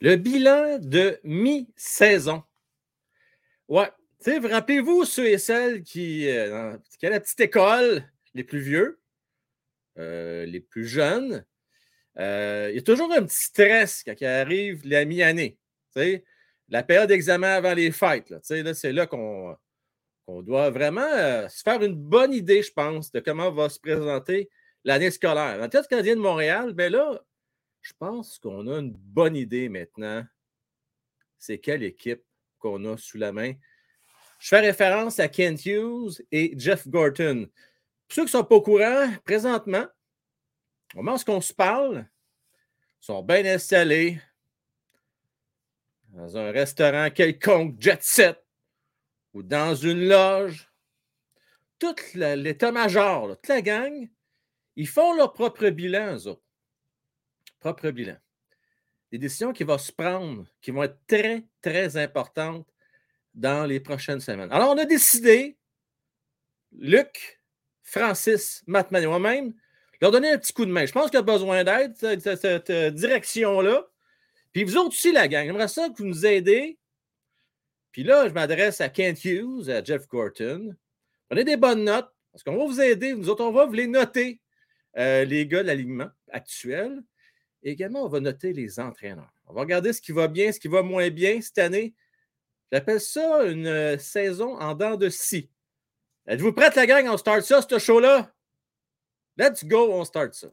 Le bilan de mi-saison. Ouais. Rappelez-vous ceux et celles qui, euh, qui à la petite école, les plus vieux, euh, les plus jeunes, euh, il y a toujours un petit stress quand il arrive la mi-année. La période d'examen avant les fêtes. Là, c'est là qu'on doit vraiment se faire une bonne idée, je pense, de comment va se présenter l'année scolaire. En tête canadien de Montréal, ben là, je pense qu'on a une bonne idée maintenant. C'est quelle équipe qu'on a sous la main. Je fais référence à Kent Hughes et Jeff Gorton. Pour ceux qui ne sont pas au courant, présentement, au moment où on se parle, ils sont bien installés dans un restaurant quelconque, jet set, ou dans une loge. Tout l'état-major, toute la gang, ils font leur propre bilan, eux. Propre bilan. Des décisions qui vont se prendre, qui vont être très, très importantes dans les prochaines semaines. Alors, on a décidé, Luc, Francis, Matt moi-même, leur donner un petit coup de main. Je pense qu'il y a besoin d'aide, cette, cette euh, direction-là. Puis vous autres aussi, la gang, j'aimerais ça que vous nous aidez. Puis là, je m'adresse à Kent Hughes, à Jeff Gorton. Prenez des bonnes notes, parce qu'on va vous aider. Nous autres, on va vous les noter, euh, les gars de l'alignement actuel. Également, on va noter les entraîneurs. On va regarder ce qui va bien, ce qui va moins bien cette année. J'appelle ça une euh, saison en dents de scie. Êtes-vous prête, la gang? On start ça, ce show-là? Let's go, on start ça.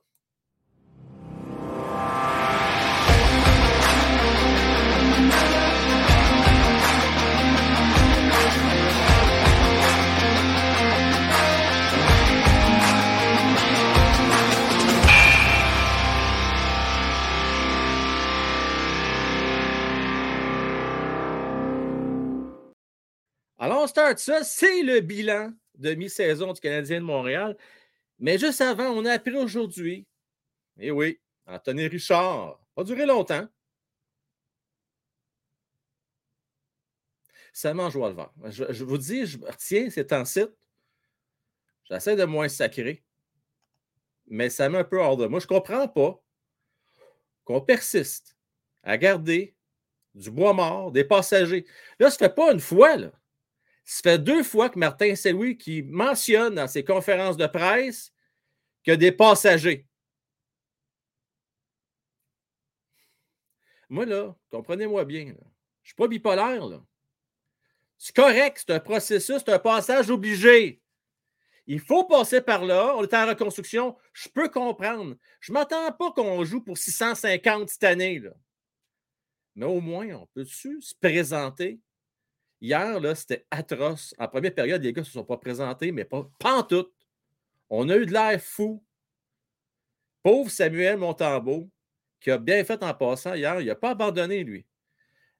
On start ça. C'est le bilan de mi-saison du Canadien de Montréal. Mais juste avant, on a appris aujourd'hui, et eh oui, Anthony Richard, pas duré longtemps. Ça mange le vent. Je, vous dis, je retiens, c'est en site. J'essaie de moins sacrer, mais ça met un peu hors de moi. Je ne comprends pas qu'on persiste à garder du bois mort, des passagers. Là, ça ne fait pas une fois, là. Ça fait deux fois que Martin Saint-Louis qui mentionne dans ses conférences de presse qu'il y a des passagers. Moi, là, comprenez-moi bien, je ne suis pas bipolaire. C'est correct, c'est un processus, c'est un passage obligé. Il faut passer par là. On est en reconstruction. Je peux comprendre. Je ne m'attends pas qu'on joue pour 650 cette année. Là. Mais au moins, on peut-tu se présenter? Hier, là, c'était atroce. En première période, les gars ne se sont pas présentés, mais pas, pas en. On a eu de l'air fou. Pauvre Samuel Montambeau, qui a bien fait en passant hier, il n'a pas abandonné, lui.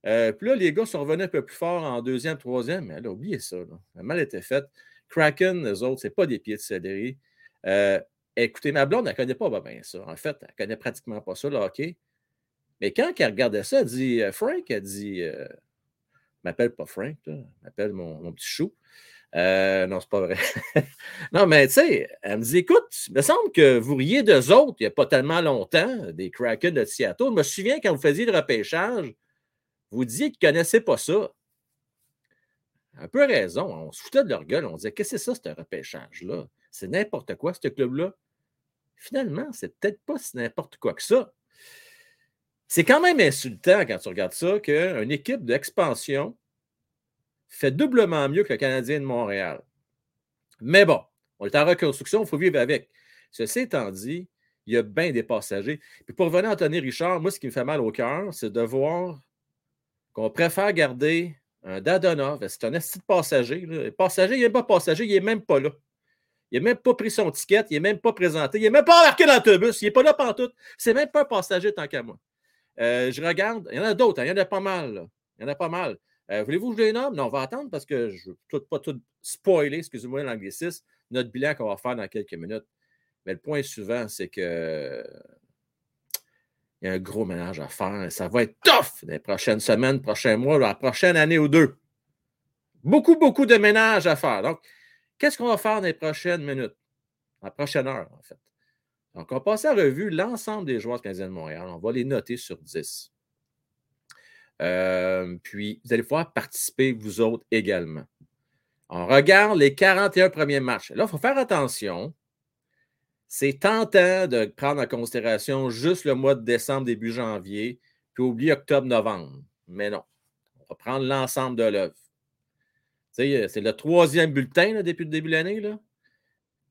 Euh, puis là, les gars sont revenus un peu plus fort en deuxième, troisième, mais elle a oublié ça. Là. Le mal était fait. Kraken, les autres, ce n'est pas des pieds de céleri. Euh, écoutez, ma blonde, elle ne connaît pas bien ça. En fait, elle ne connaît pratiquement pas ça, le hockey. Mais quand elle regardait ça, elle dit euh, Frank, elle dit m'appelle pas Frank, elle m'appelle mon, petit chou. Euh, non, c'est pas vrai. non, mais tu sais, elle me dit écoute, il me semble que vous riez d'eux autres il n'y a pas tellement longtemps, des Kraken de Seattle. Je me souviens quand vous faisiez le repêchage, vous disiez qu'ils ne connaissaient pas ça. Un peu raison. On se foutait de leur gueule. On disait Qu'est-ce que c'est ça, ce repêchage-là? C'est n'importe quoi, ce club-là. Finalement, c'est peut-être pas si n'importe quoi que ça. C'est quand même insultant quand tu regardes ça qu'une équipe d'expansion fait doublement mieux que le Canadien de Montréal. Mais bon, on est en reconstruction, il faut vivre avec. Ceci étant dit, il y a bien des passagers. Puis pour revenir à Anthony Richard, moi, ce qui me fait mal au cœur, c'est de voir qu'on préfère garder un Dadonov. C'est un esti de passager. Passager, il n'est pas passager, il n'est même pas là. Il n'a même pas pris son ticket, il n'est même pas présenté, il n'est même pas embarqué dans l'autobus, il n'est pas là tout. C'est même pas un passager tant qu'à moi. Euh, je regarde, il y en a d'autres, hein, il y en a pas mal. Il y en a pas mal. Euh, voulez-vous que je les nomme? Non, on va attendre parce que je ne veux pas tout spoiler, excusez-moi l'anglicisme, notre bilan qu'on va faire dans quelques minutes. Mais le point suivant, c'est que il y a un gros ménage à faire. Ça va être tough les prochaines semaines, prochains mois, la prochaine année ou deux. Beaucoup, beaucoup de ménage à faire. Donc, qu'est-ce qu'on va faire dans les prochaines minutes? la prochaine heure, en fait. Donc, on va passer à revue l'ensemble des joueurs canadiens de Montréal. On va les noter sur 10. Euh, puis, vous allez pouvoir participer, vous autres également. On regarde les 41 premiers matchs. Là, il faut faire attention. C'est tentant de prendre en considération juste le mois de décembre, début janvier, puis oublier octobre-novembre. Mais non. On va prendre l'ensemble de l'œuvre. C'est le troisième bulletin depuis le début de l'année.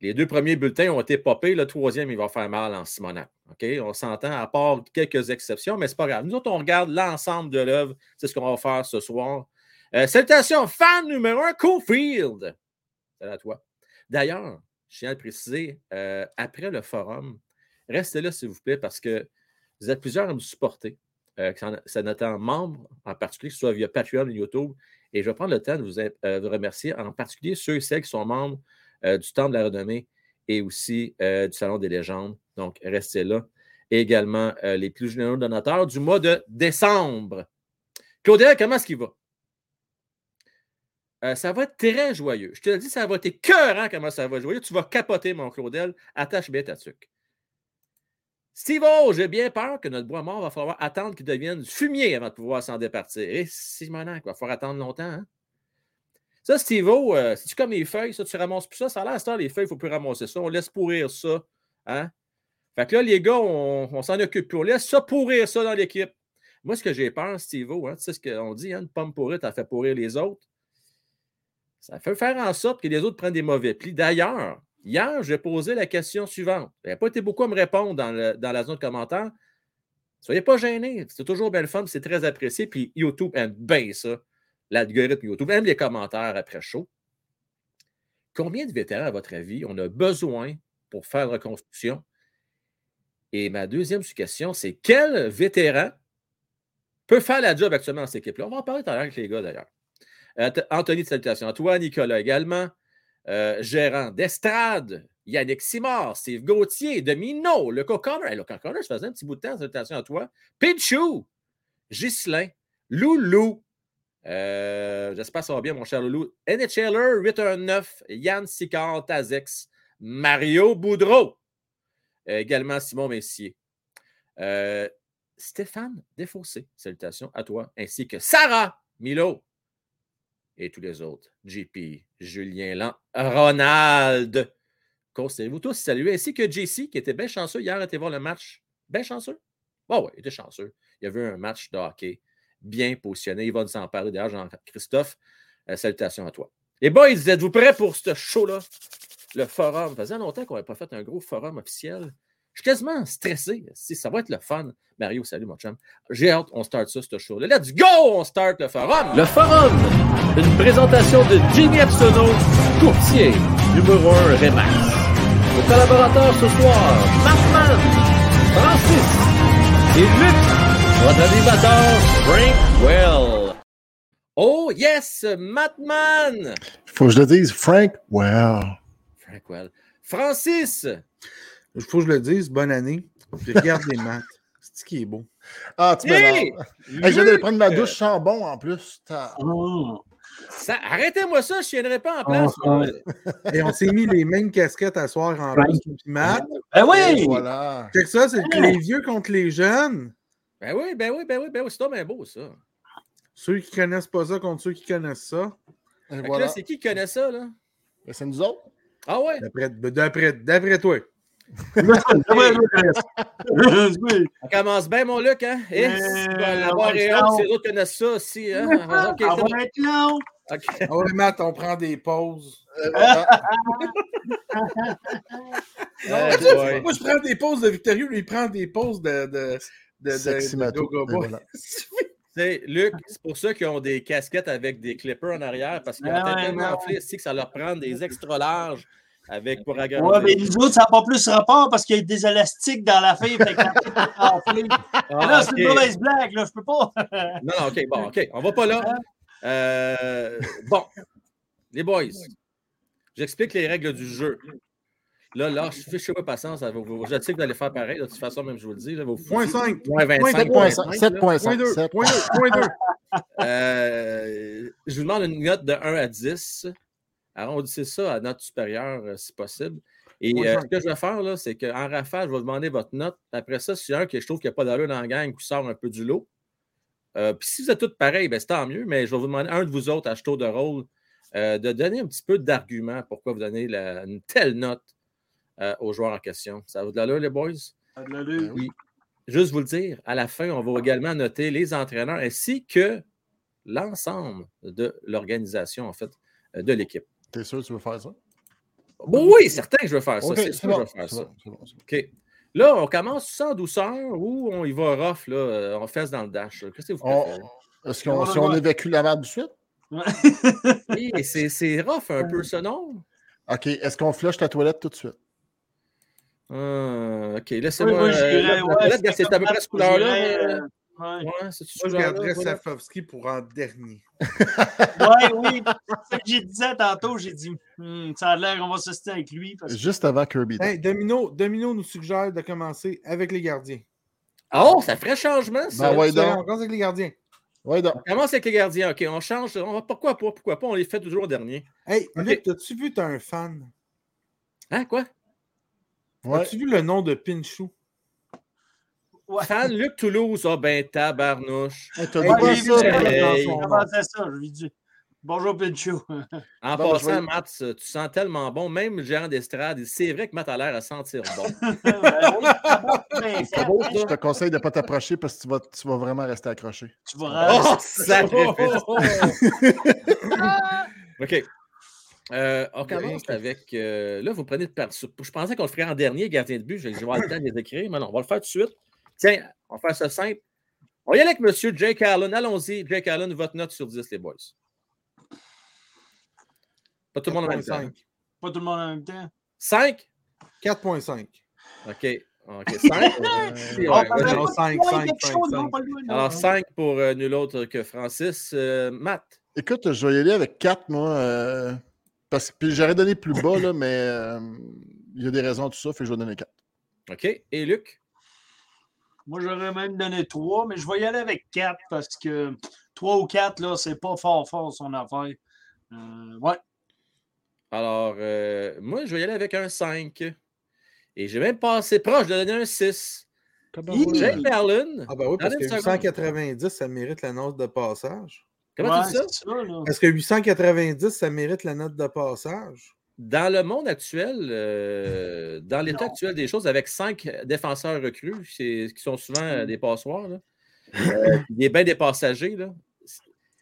Les deux premiers bulletins ont été popés. Le troisième, il va faire mal en Simonac. OK? On s'entend, à part quelques exceptions, mais ce n'est pas grave. Nous autres, on regarde l'ensemble de l'œuvre. C'est ce qu'on va faire ce soir. Euh, salutations, fan numéro un, Cofield. Salut à toi. D'ailleurs, je tiens à le préciser, euh, après le forum, restez là, s'il vous plaît, parce que vous êtes plusieurs à me supporter. Euh, c'est notre membre en particulier, que ce soit via Patreon ou YouTube. Et je vais prendre le temps de vous, euh, remercier, en particulier ceux et celles qui sont membres du Temple de la Renommée et aussi euh, du Salon des légendes. Donc, restez là. Également les plus généreux donateurs du mois de décembre. Claudel, comment est-ce qu'il va? ça va être très joyeux. Je te le dis, ça va être écœurant comment ça va être joyeux. Tu vas capoter, mon Claudel. Attache bien ta tuque. Steve j'ai bien peur que notre bois mort va falloir attendre qu'il devienne du fumier avant de pouvoir s'en départir. Et Simonac, il va falloir attendre longtemps. Hein? Ça, Steve euh, c'est-tu comme les feuilles, ça, tu ramasses plus ça? Ça a l'air, les feuilles, il ne faut plus ramasser ça. On laisse pourrir ça. Hein? Fait que là, les gars, on, s'en occupe plus. On laisse ça pourrir ça dans l'équipe. Moi, ce que j'ai peur, Steve hein, tu sais ce qu'on dit, hein, une pomme pourrite, ça fait pourrir les autres. Ça fait faire en sorte que les autres prennent des mauvais plis. D'ailleurs, Hier, j'ai posé la question suivante. Il n'y a pas été beaucoup à me répondre dans, la zone de commentaires. Soyez pas gênés. C'est toujours bien le fun, c'est très apprécié. Puis YouTube aime bien ça. L'algorithme YouTube aime les commentaires après chaud. Combien de vétérans, à votre avis, on a besoin pour faire la reconstruction? Et ma deuxième question, c'est quel vétéran peut faire la job actuellement dans cette équipe-là? On va en parler tout à l'heure avec les gars d'ailleurs. Euh, Anthony de salutation à toi, Nicolas également. Euh, gérant d'estrade, Yannick Simard, Steve Gauthier, Domino, le Connor. le Connor, ça faisait un petit bout de temps, salutations à toi. Pichou, Ghislain, Loulou. Euh, j'espère que ça va bien, mon cher Loulou. NHLer 819, Yann Sicard, Tazex, Mario Boudreau. Euh, également Simon Messier. Stéphane Défaussé, salutations à toi, ainsi que Sarah Milo et tous les autres. JP, Julien Lan, Ronald. Considérez-vous tous saluer, ainsi que JC, qui était bien chanceux hier à voir le match. Bien chanceux? Oh, oui, il était chanceux. Il y avait un match de hockey bien positionné. Il va nous en parler d'ailleurs, Jean-Christophe. Euh, salutations à toi. Les boys, êtes-vous prêts pour ce show-là? Le forum. Ça faisait longtemps qu'on n'avait pas fait un gros forum officiel. Je suis quasiment stressé. Ça va être le fun. Mario, salut mon chum. J'ai hâte, on start ça, ce show. Let's go! On start le forum! Le forum! Une présentation de Jimmy Epsono, courtier, numéro 1 Remax. Nos collaborateurs ce soir, Batman, Francis et Luc, votre animateur, Frank Well. Oh yes, Matman! Faut que je le dise, Frank Well. Frank Well. Francis! Il faut que je le dise, bonne année. Puis regarde les maths. C'est ce qui est beau. Ah, tu hey, hey, J'allais prendre ma douche sans bon en plus. Oh. Arrêtez-moi ça, je ne tiendrai pas en place. Oh, Et on s'est mis les mêmes casquettes à soir en plus. Matt. Ben oui! Voilà. C'est ça, c'est les vieux contre les jeunes. Ben oui, ben oui, ben oui, ben oui. C'est bien beau, ça. Ceux qui ne connaissent pas ça contre ceux qui connaissent ça. Voilà. c'est qui qui connaît ça, là? Ben, c'est nous autres. Ah ouais? D'après toi. On commence bien, mon Luc, hein? Et la barre est haute, ces autres connaissent ça aussi, hein? Okay, on va être long. Okay. Ah ouais, Matt, on prend des pauses. Euh, moi, je prends des pauses de Victorieux, lui, il prend des pauses de, de, de, de, de Luc, c'est pour ceux qui ont des casquettes avec des clippers en arrière, parce qu'ils ont ah tellement ici que ça leur prend des extra larges avec pour agrandir. Ouais, mais nous autres, ça n'a pas plus rapport parce qu'il y a des élastiques dans la fille. Fait ah, là, c'est une mauvaise blague, là, je peux pas. non, non, OK, bon, OK, on va pas là. Euh, bon, les boys, j'explique les règles du jeu. Là, là, je chez moi patience. Je sais que vous allez faire pareil. De toute façon, même je vous le dis. Point 5. Point 25. 7.5. Point 2. Euh, je vous demande une note de 1 à 10 Arrondissez ça à note supérieure euh, si possible. Et euh, ce que je vais faire, là, c'est qu'en rafale, je vais demander votre note. Après ça, si un que je trouve qu'il n'y a pas d'allure dans la gang qui sort un peu du lot, Euh, puis si vous êtes tous pareils, ben, c'est tant mieux, mais je vais vous demander, un de vous autres, à de rôle, euh, de donner un petit peu d'argument pourquoi vous donnez une telle note euh, aux joueurs en question. Ça vous de l'allure, les boys? Ça de l'allure. Oui. Juste vous le dire, à la fin, on va également noter les entraîneurs ainsi que l'ensemble de l'organisation, en fait, de l'équipe. T'es sûr que tu veux faire ça? oui, certain que je veux faire ça. c'est sûr que je veux faire ça. OK. Là, on commence sans douceur ou on y va rough, là, euh, on fesse dans le dash. Qu'est-ce que vous préférez? Est-ce qu'on si on évacue la merde de suite? oui, c'est rough un peu, ce nom. OK. Est-ce qu'on flush ta toilette tout de suite? Ah, OK. Laissez-moi. Oui, euh, c'est à peu près ce couleur-là. Ouais. Moi, je garderais Safovski pour en dernier. oui, oui. C'est ce que j'ai dit tantôt. J'ai dit, hmm, ça a l'air qu'on va se avec lui. Juste avant Kirby. Domino, Domino nous suggère de commencer avec les gardiens. Oh, ça ferait changement, ça. Ben, ouais, on commence avec les gardiens. Ouais, donc. On commence avec les gardiens. OK, on change. pourquoi pas? Pourquoi pas? On les fait toujours au dernier. Hey, Luc, as-tu vu, t'as un fan? Hein, quoi? As-tu vu le nom de Pinchou? Fan Luc Toulouse, ah ben tabarnouche. Hey, t'as hey, ça, ça, je lui dis. Bonjour, Pinchou. En bon, passant, Matt, tu sens tellement bon. Même le gérant d'estrade, c'est vrai que Matt a l'air à sentir bon. Ben je te conseille de ne pas t'approcher parce que tu vas, tu vas vraiment rester accroché. Tu vas oh, sacrifice. OK. Euh, on commence avec. Euh, là, vous prenez de Je pensais qu'on le ferait en dernier, gardien de but. Je vais avoir le temps de les écrire, mais non, on va le faire tout de suite. Tiens, on va faire ça simple. On va y aller avec M. Jake Allen. Allons-y. Jake Allen, votre note sur 10, les boys. Pas tout le monde en même temps. Pas tout le monde en même temps? 5? 4.5. OK. OK. 5? 5, 5, 5. Alors, 5 pour euh, nul autre que Francis. Euh, Matt? Écoute, je vais y aller avec 4, moi. Euh, parce que j'aurais donné plus bas, là, mais il y a des raisons à tout ça, fait que je vais donner 4. OK. Et Luc? Moi, j'aurais même donné 3, mais je vais y aller avec 4 parce que 3 ou 4, là, c'est pas fort fort son affaire. Euh, ouais. Alors, euh, moi, je vais y aller avec un 5. Et j'ai même passé proche de donner un 6. Jake Merlin. Ah, ben oui, parce que 890, ça mérite la note de passage. Comment tu dis ça? Est-ce que 890, ça mérite la note de passage? Dans le monde actuel, euh, dans l'état actuel des choses, avec cinq défenseurs recrues, qui sont souvent euh, des passoires, là, euh, des bains des passagers, là.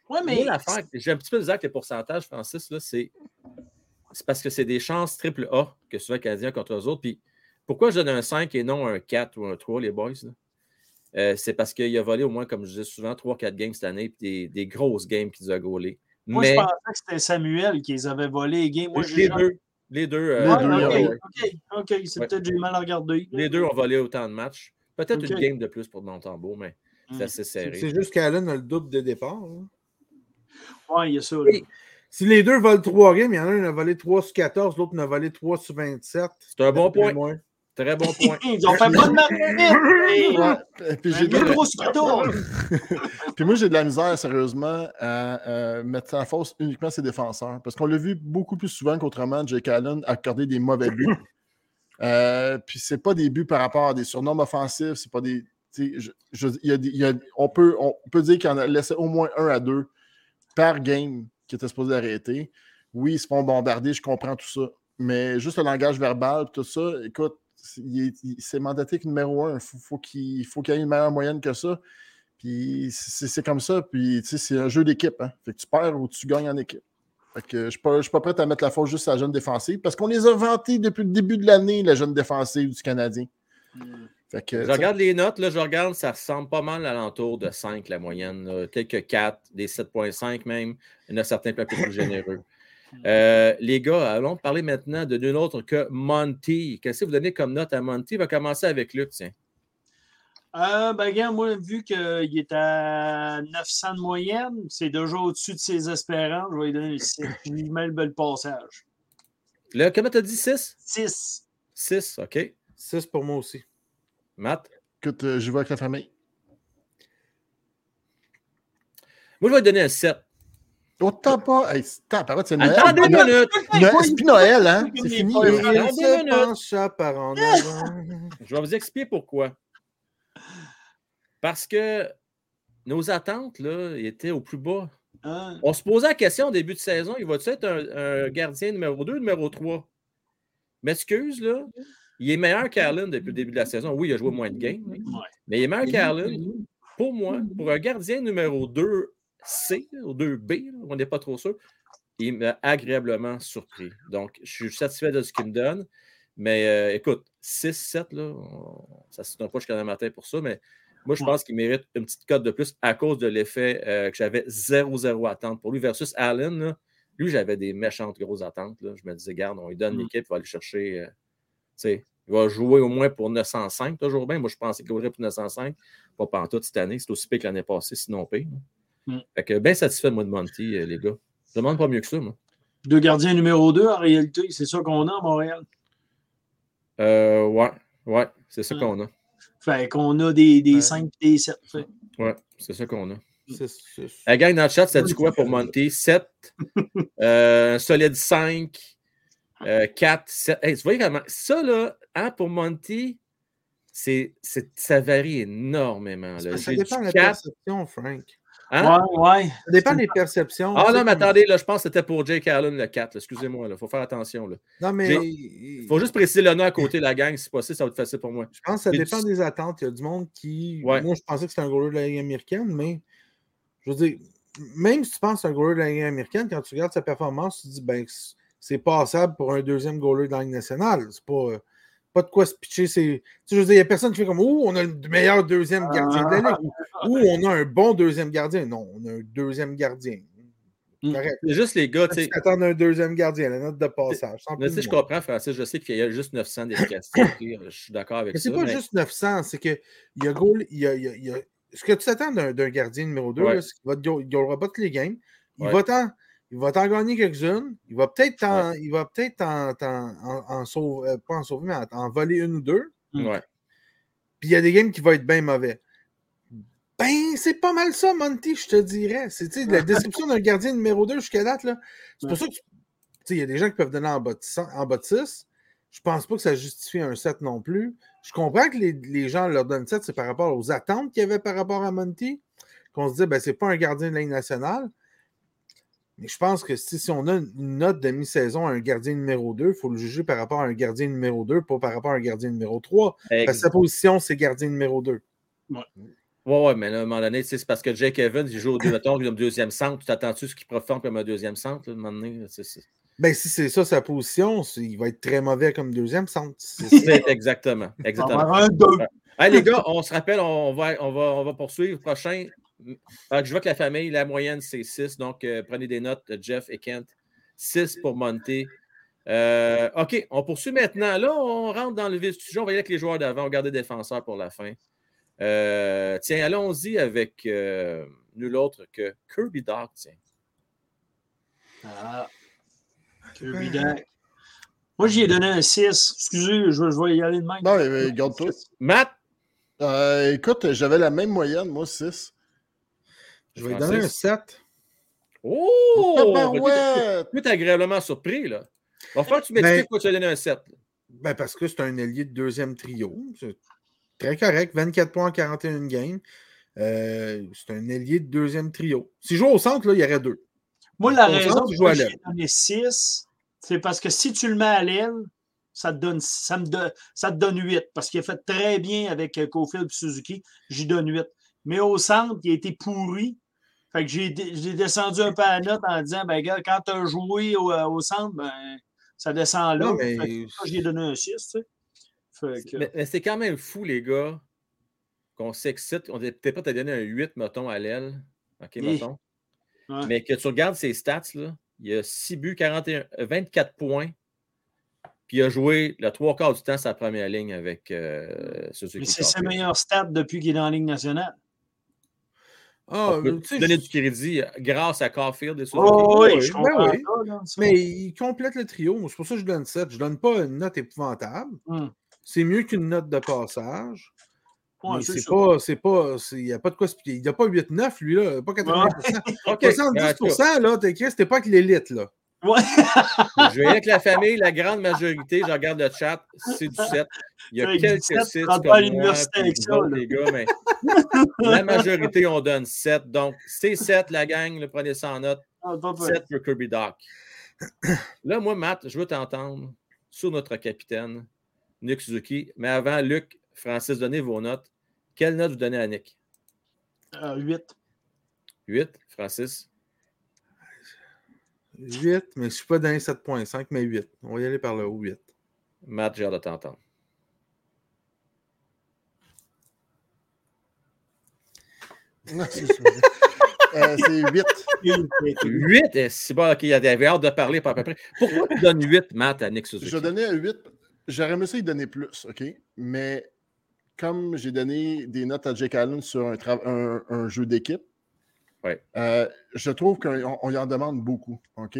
Ouais, mais. J'ai un petit peu de avec les pourcentages, Francis, c'est parce que c'est des chances triple A que souvent les Canadiens contre eux autres. Puis pourquoi je donne un 5 et non un 4 ou un 3, les boys? C'est parce qu'il a volé au moins, comme je disais souvent, 3-4 games cette année, puis des, des grosses games qu'il a gaulées. Moi, je pensais que c'était Samuel qui les avait volés les games. Moi, les, deux, les deux. Euh, OK, OK. C'est peut-être j'ai mal regardé. Les deux ont volé autant de matchs. Peut-être une game de plus pour Montembeau, mais c'est hmm. assez serré. C'est juste qu'Allen a le double de départ. Oui, il y a ça. Si les deux volent trois games, il y en a un qui a volé 3 sur 14, l'autre en a volé 3 sur 27. C'est un bon point. Très bon point. Ils ont fait pas de ouais. Puis j'ai Puis moi, j'ai de la misère, sérieusement, à, mettre en force uniquement ses défenseurs. Parce qu'on l'a vu beaucoup plus souvent qu'autrement, Jake Allen accorder des mauvais buts. Euh, puis c'est pas des buts par rapport à des surnoms offensifs, c'est pas des. on, peut, on peut dire qu'il en a laissé au moins un à deux par game qui était supposé arrêter. Oui, ils se font bombarder, je comprends tout ça. Mais juste le langage verbal, tout ça, écoute, c'est mandaté numéro un. Faut, faut qu'il faut qu'il y ait une meilleure moyenne que ça. Puis c'est comme ça. Puis c'est un jeu d'équipe. Hein. Fait que tu perds ou tu gagnes en équipe. Fait que je ne suis, pas, pas prêt à mettre la faute juste à la jeune défensive parce qu'on les a vantés depuis le début de l'année, la jeune défensive du Canadien. Hmm. Fait que, je regarde les notes, là, je regarde, ça ressemble pas mal à l'entour de 5 la moyenne. Quelques 4, des 7.5 même. Il y en a certains peu plus généreux. Euh, les gars, allons parler maintenant de nul autre que Monty. Qu'est-ce que vous donnez comme note à Monty? Il va commencer avec Luc, tiens. Euh, ben, regarde, moi, vu qu'il est à 900 de moyenne, c'est déjà au-dessus de ses espérances. Je vais lui donner 6. Je lui mets le bel passage. Là, comment t'as dit 6? 6. 6, OK. 6 pour moi aussi. Matt? Écoute, euh, je vais avec la famille. Moi, je vais lui donner un 7. Autant pas. Hey, c'est Noël. Attendez une minute. C'est plus Noël, hein? C'est fini. Je vais vous expliquer pourquoi. Parce que nos attentes là, étaient au plus bas. Hein? On se posait la question au début de saison, il va-tu être un, un gardien numéro 2, numéro 3? M'excuse, là. Il est meilleur qu'Allen depuis le début de la saison. Oui, il a joué moins de games, Ouais. mais il est meilleur qu'Allen. Pour moi, pour un gardien numéro 2C ou 2B, là, on n'est pas trop sûr, il m'a agréablement surpris. Donc, je suis satisfait de ce qu'il me donne. Mais euh, écoute, 6-7, là, on- ça ne se tient pas jusqu'à matin pour ça, mais moi, je pense qu'il mérite une petite cote de plus à cause de l'effet euh, que j'avais 0-0 attente pour lui versus Allen. là, lui, j'avais des méchantes grosses attentes. là. Je me disais, garde, on lui donne Mm. l'équipe, il va aller chercher. euh, il va jouer au moins pour 905, toujours bien. Moi, je pensais qu'il jouerait pour 905. Pas pantoute cette année. C'est aussi pire que l'année passée, sinon pire. Mm. Fait que bien satisfait, moi, de Monty, euh, les gars. Je demande pas mieux que ça, moi. Deux gardiens numéro 2, en réalité, c'est ça qu'on a à Montréal? Euh, ouais, ouais, c'est ça Mm. qu'on a. Fait qu'on a des, des Ouais. 5 et des 7. Fait. Ouais, c'est ça qu'on a. La gang dans le chat, ça dit quoi pour Monty? 7, euh, solide 5, euh, 4, 7. Hey, tu vois comment. Ça, là, hein, pour Monty, c'est, c'est- ça varie énormément. Là. Ça dépend de la 4, perception, Frank. Hein? Ouais, ouais. Ça dépend des perceptions. Ah non, mais attendez, là, je pense que c'était pour Jake Allen le 4. là. Excusez-moi, il faut faire attention. Là. Non, mais Il faut juste préciser le nom à côté de la gang, si possible, ça va être facile pour moi. je pense que ça dépend des attentes. Il y a du monde qui. Ouais. Moi, je pensais que c'était un goaler de la Ligue américaine, mais je veux dire, même si tu penses que c'est un goaler de la Ligue américaine, quand tu regardes sa performance, tu te dis ben, c'est passable pour un deuxième goaler de la Ligue nationale. C'est pas, pas de quoi se pitcher. c'est- je veux dire, il n'y a personne qui fait comme Oh, on a le meilleur deuxième gardien de la Ligue. Ou on a un bon deuxième gardien. Non, on a un deuxième gardien. Mm. Correct. C'est juste les gars, tu t'attends un deuxième gardien, la note de passage. mais de je comprends, Francis, je sais qu'il y a juste 900 d'efficacité. je suis d'accord avec Mais ça. c'est pas mais- juste 900, c'est que il y a goal, il y a, il y a- il y a- Ce que tu t'attends d'un gardien numéro 2, Ouais. c'est qu'il va te goal- les games. Il Ouais. va t'en il va t'en gagner quelques-unes. Il va peut-être t'en il va peut-être t'en- t'en- en, en sauver, euh, pas en sauver, mais en, en voler une ou deux. Ouais. Puis il y a des games qui vont être bien mauvais. Ben, c'est pas mal ça, Monty, je te dirais. C'est la description d'un gardien numéro 2 jusqu'à date, là. C'est pour ça que tu tu sais, il y a des gens qui peuvent donner en bas de, 100 en bas de 6. Je pense pas que ça justifie un 7 non plus. Je comprends que les, les gens leur donnent 7, c'est par rapport aux attentes qu'il y avait par rapport à Monty. Qu'on se dit, ben, c'est pas un gardien de la Ligue nationale. Mais je pense que si, si on a une note de mi-saison à un gardien numéro 2, il faut le juger par rapport à un gardien numéro 2, pas par rapport à un gardien numéro 3. Parce que sa position, c'est gardien numéro 2. Ouais, ouais, mais là, à un moment donné, c'est parce que Jake Evans, il joue au deux, mettons, comme deuxième centre. Tu t'attends-tu ce qu'il performe comme un deuxième centre, là, à un moment donné? Ben, si c'est ça sa position, il va être très mauvais comme deuxième centre. Exactement. Exactement. avoir un 2. Hey, les gars, on se rappelle, on va, on va, on va poursuivre. Prochain. Alors, je vois que la famille, la moyenne, c'est 6. Donc, euh, prenez des notes, Jeff et Kent. 6 pour Monty. Euh, OK, on poursuit maintenant. Là, on rentre dans le vif du sujet. On va y aller avec les joueurs d'avant. On va garder défenseurs pour la fin. Euh, tiens, allons-y avec euh, nul autre que Kirby Doc. Tiens. Ah. Kirby Dak. Moi, j'y ai donné un 6. Excusez, je, je vais y aller de même. Non, mais, mais garde-toi. Matt, Euh, écoute, j'avais la même moyenne, moi, 6. Je vais lui donner un Francis. 7. Oh! ouais! Tu es agréablement surpris, là. Va falloir que tu m'expliques Ben- pourquoi tu as donné un 7. là. Ben, parce que c'est un ailier de deuxième trio. C'est très correct. 24 points en 41 games. Euh, c'est un ailier de deuxième trio. S'il joue au centre, là, il y aurait deux. Moi, la Au raison centre, pour laquelle j'ai donné 6, c'est parce que si tu le mets à l'aile, ça te donne, ça me donne, ça te donne 8. Parce qu'il a fait très bien avec euh, Cofield et Suzuki. J'y donne 8. Mais au centre, il a été pourri. Fait que j'ai descendu un peu à la note en disant ben gars, quand tu as joué au, euh, au centre, ben ça descend là. Non, mais- Fait que ça, j'ai donné un 6, tu sais. Fait que- Mais, mais c'est quand même fou, les gars, qu'on s'excite. On peut-être pas te donner un 8, mettons, à l'aile. OK, mettons. Ouais. Mais que tu regardes ses stats, là, il a 6 buts, 41, euh, 24 points. Puis il a joué le trois quarts du temps sa première ligne avec euh, Suzuki. mais c'est ses meilleurs stats depuis qu'il est la Ligue nationale. Ah, On peut donner du crédit euh, grâce à Carfield et Suzuki. Oh, oui, oui, je ben comprends oui. ça, là, ça. mais il complète le trio. C'est pour ça que je donne 7. Je donne pas une note épouvantable. Hum. C'est mieux qu'une note de passage. Ouais, c'est pas. C'est pas. Il n'y a pas de quoi se piquer. Il n'y a pas 8-9, lui, là. Pas 80%. OK. 70%, là, t'es écrit, c'était pas avec l'élite, là. Ouais. je vais avec la famille, la grande majorité, je regarde le chat, c'est du 7. Il y a quelques 6 comme moi, avec ça, les gars, mais la majorité, on donne 7. Donc, c'est 7, la gang, le prenez ça en note. 7 ah, pour Kirby Doc. Là, moi, Matt, je veux t'entendre sur notre capitaine, Nick Suzuki. Mais avant, Luc, Francis, donnez vos notes. Quelle note vous donnez à Nick? 8. Euh, 8, Francis? 8, mais je ne suis pas dans 7.5, mais 8. On va y aller par le haut, 8. Matt, j'ai hâte de t'entendre. Euh, c'est 8. 8? C'est bon, OK, il avait hâte de parler à peu près. Pourquoi tu donnes 8, Matt, à Nick Suzuki? Je donnais un 8. J'aurais aimé ça y donner plus, OK? Mais comme j'ai donné des notes à Jake Allen sur un, un, jeu d'équipe, euh, je trouve qu'on y en demande beaucoup, OK?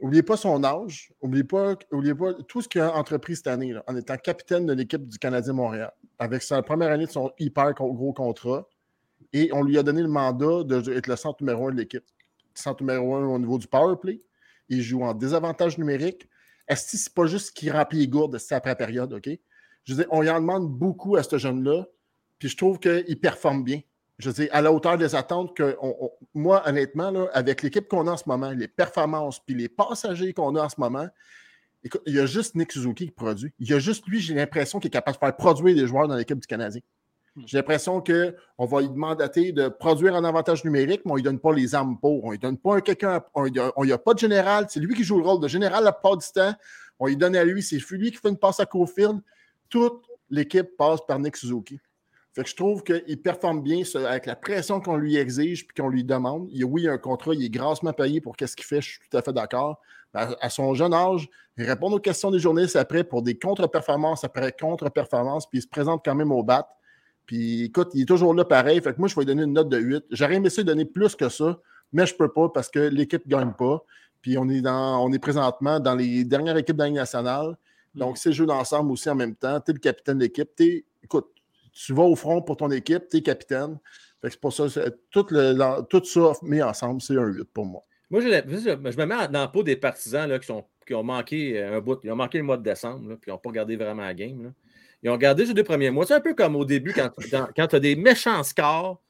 N'oubliez pas son âge, n'oubliez pas, oubliez pas tout ce qu'il a entrepris cette année, là, en étant capitaine de l'équipe du Canadien Montréal, avec sa première année de son hyper gros contrat. Et on lui a donné le mandat d'être le centre numéro un de l'équipe. Centre numéro un au niveau du power play. Il joue en désavantage numérique. Est-ce que c'est pas juste qu'il remplit les gourdes de après période, OK? Je veux dire, on y en demande beaucoup à ce jeune-là. Puis je trouve qu'il performe bien. Je veux dire, à la hauteur des attentes que moi, honnêtement, là, avec l'équipe qu'on a en ce moment, les performances, puis les passagers qu'on a en ce moment, écoute, il y a juste Nick Suzuki qui produit. Il y a juste lui, j'ai l'impression, qui est capable de faire produire des joueurs dans l'équipe du Canadien. Hmm. J'ai l'impression qu'on va lui demander de produire un avantage numérique, mais on ne lui donne pas les armes pour. On ne lui donne pas un quelqu'un. On n'y a, pas de général. C'est lui qui joue le rôle de général la plupart du temps. On lui donne à lui. C'est lui qui fait une passe à Cofield. Toute l'équipe passe par Nick Suzuki. Fait que je trouve qu'il performe bien avec la pression qu'on lui exige et qu'on lui demande. Il, oui, il a un contrat, il est grassement payé pour ce qu'il fait, je suis tout à fait d'accord. À, son jeune âge, il répond aux questions des journalistes après pour des contre-performances après contre-performances, puis il se présente quand même au bat. Puis écoute, il est toujours là pareil. Fait que moi, je vais lui donner une note de 8. J'aurais aimé ça donner plus que ça, mais je ne peux pas parce que l'équipe ne gagne pas. Puis on est, dans, on est présentement dans les dernières équipes de la nationale. Donc, mm. c'est jeu d'ensemble aussi en même temps. Tu es le capitaine de l'équipe. Écoute, tu vas au front pour ton équipe, tu es capitaine. Fait que c'est pour ça, tout, le, tout ça mis ensemble, c'est un 8 pour moi. Moi, je, me mets dans la peau des partisans là, qui, sont, qui, ont manqué un bout. Ils ont manqué le mois de décembre, puis ils n'ont pas regardé vraiment la game. Là. Ils ont gardé les deux premiers mois. C'est un peu comme au début, quand, quand tu as des méchants scores,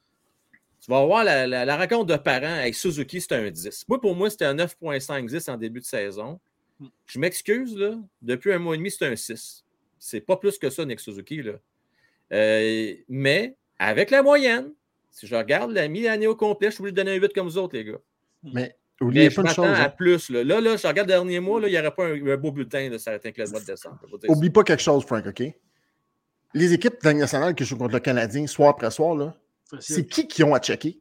tu vas voir la, la, raconte de parents avec Suzuki, c'était un 10. Moi, pour moi, c'était un 9.5-10 en début de saison. Je m'excuse, là. Depuis un mois et demi, c'est un 6. C'est pas plus que ça, Nick Suzuki, là. Euh, mais avec la moyenne, si je regarde la mi-année au complet, je suis obligé de donner un 8 comme vous autres, les gars. Mais Oubliez pas une chose. à hein. plus. Là. là, je regarde le dernier mois, là, il n'y aurait pas un, beau bulletin de s'arrêter avec le mois de décembre. Oublie pas quelque chose, Frank, OK? les équipes de nationale qui jouent contre le Canadien soir après soir, c'est qui qui ont à checker?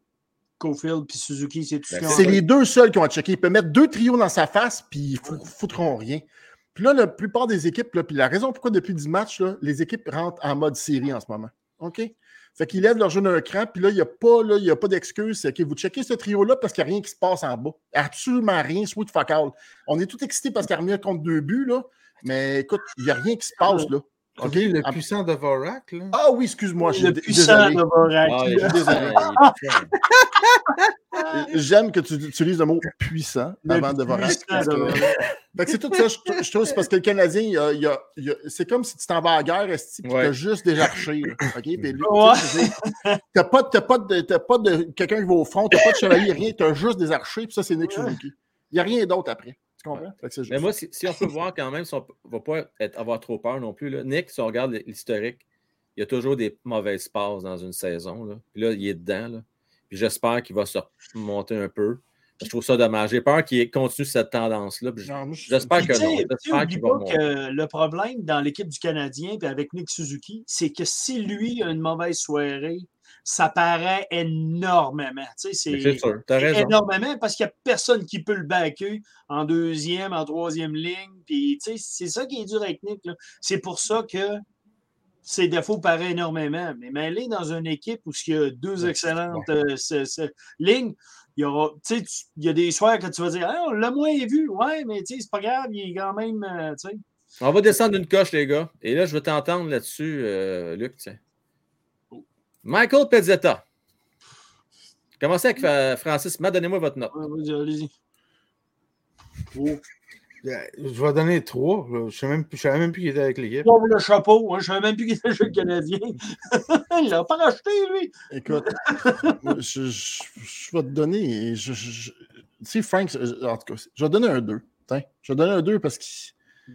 Cofield puis Suzuki, c'est tout C'est les deux seuls qui ont à checker. Il peut mettre deux trios dans sa face, puis ils ne foutront rien. Puis là, la plupart des équipes, là, puis la raison pourquoi depuis 10 matchs, là, les équipes rentrent en mode série en ce moment. OK? Fait qu'ils lèvent leur jeu d'un cran, puis là, il n'y a pas, pas d'excuse. C'est que vous checkez ce trio-là parce qu'il n'y a rien qui se passe en bas. Absolument rien, sweet fuck all. On est tout excités parce qu'il a remis contre deux buts, là. Mais écoute, il n'y a rien qui se passe, là. OK, le ah, puissant de Vorak, là. Ah oui, excuse-moi. Le puissant de Vorak. Ah, J'aime que tu utilises le mot puissant avant de Vorak. c'est tout ça, je, trouve, c'est parce que le Canadien, il y a, c'est comme si tu t'en vas à la guerre, et tu as juste des archers. OK? Tu n'as pas, pas de, pas de quelqu'un qui va au front, tu n'as pas de chevalier, rien, tu as juste des archers, puis ça, c'est Nick Suzuki. Il n'y a rien d'autre après. Mais moi, si, on peut voir quand même, si on ne va pas avoir trop peur non plus, là, Nick, si on regarde l'historique, il y a toujours des mauvaises passes dans une saison. Là. Puis là, il est dedans. Puis j'espère qu'il va se remonter un peu. Je trouve ça dommage. J'ai peur qu'il continue cette tendance-là. J'espère que non. J'espère qu'il va que le problème dans l'équipe du Canadien et avec Nick Suzuki, c'est que si lui a une mauvaise soirée, ça paraît énormément. c'est sûr, énormément parce qu'il n'y a personne qui peut le backer en deuxième, en troisième ligne. Puis, c'est ça qui est dur avec Nick. C'est pour ça que ses défauts paraissent énormément. Mais mêlé dans une équipe où il y a deux excellentes euh, lignes, il y aura, il y a des soirs que tu vas dire, ah, on l'a moins vu, ouais, mais c'est pas grave, il est quand même, euh, On va descendre une coche, les gars. Et là, je vais t'entendre là-dessus, euh, Luc. Michael Pezzetta. Commencez avec Francis. Donnez-moi votre note. allez-y. Oh. Je vais donner trois. Je ne savais même plus qu'il était avec l'équipe. Le chapeau. Hein, je ne savais même plus qu'il était avec le Canadien. Il l'a pas racheté, lui. Écoute, je, je, vais te donner. Je, je, si Frank, en tout cas, je vais donner un 2. Je vais donner un 2 parce que.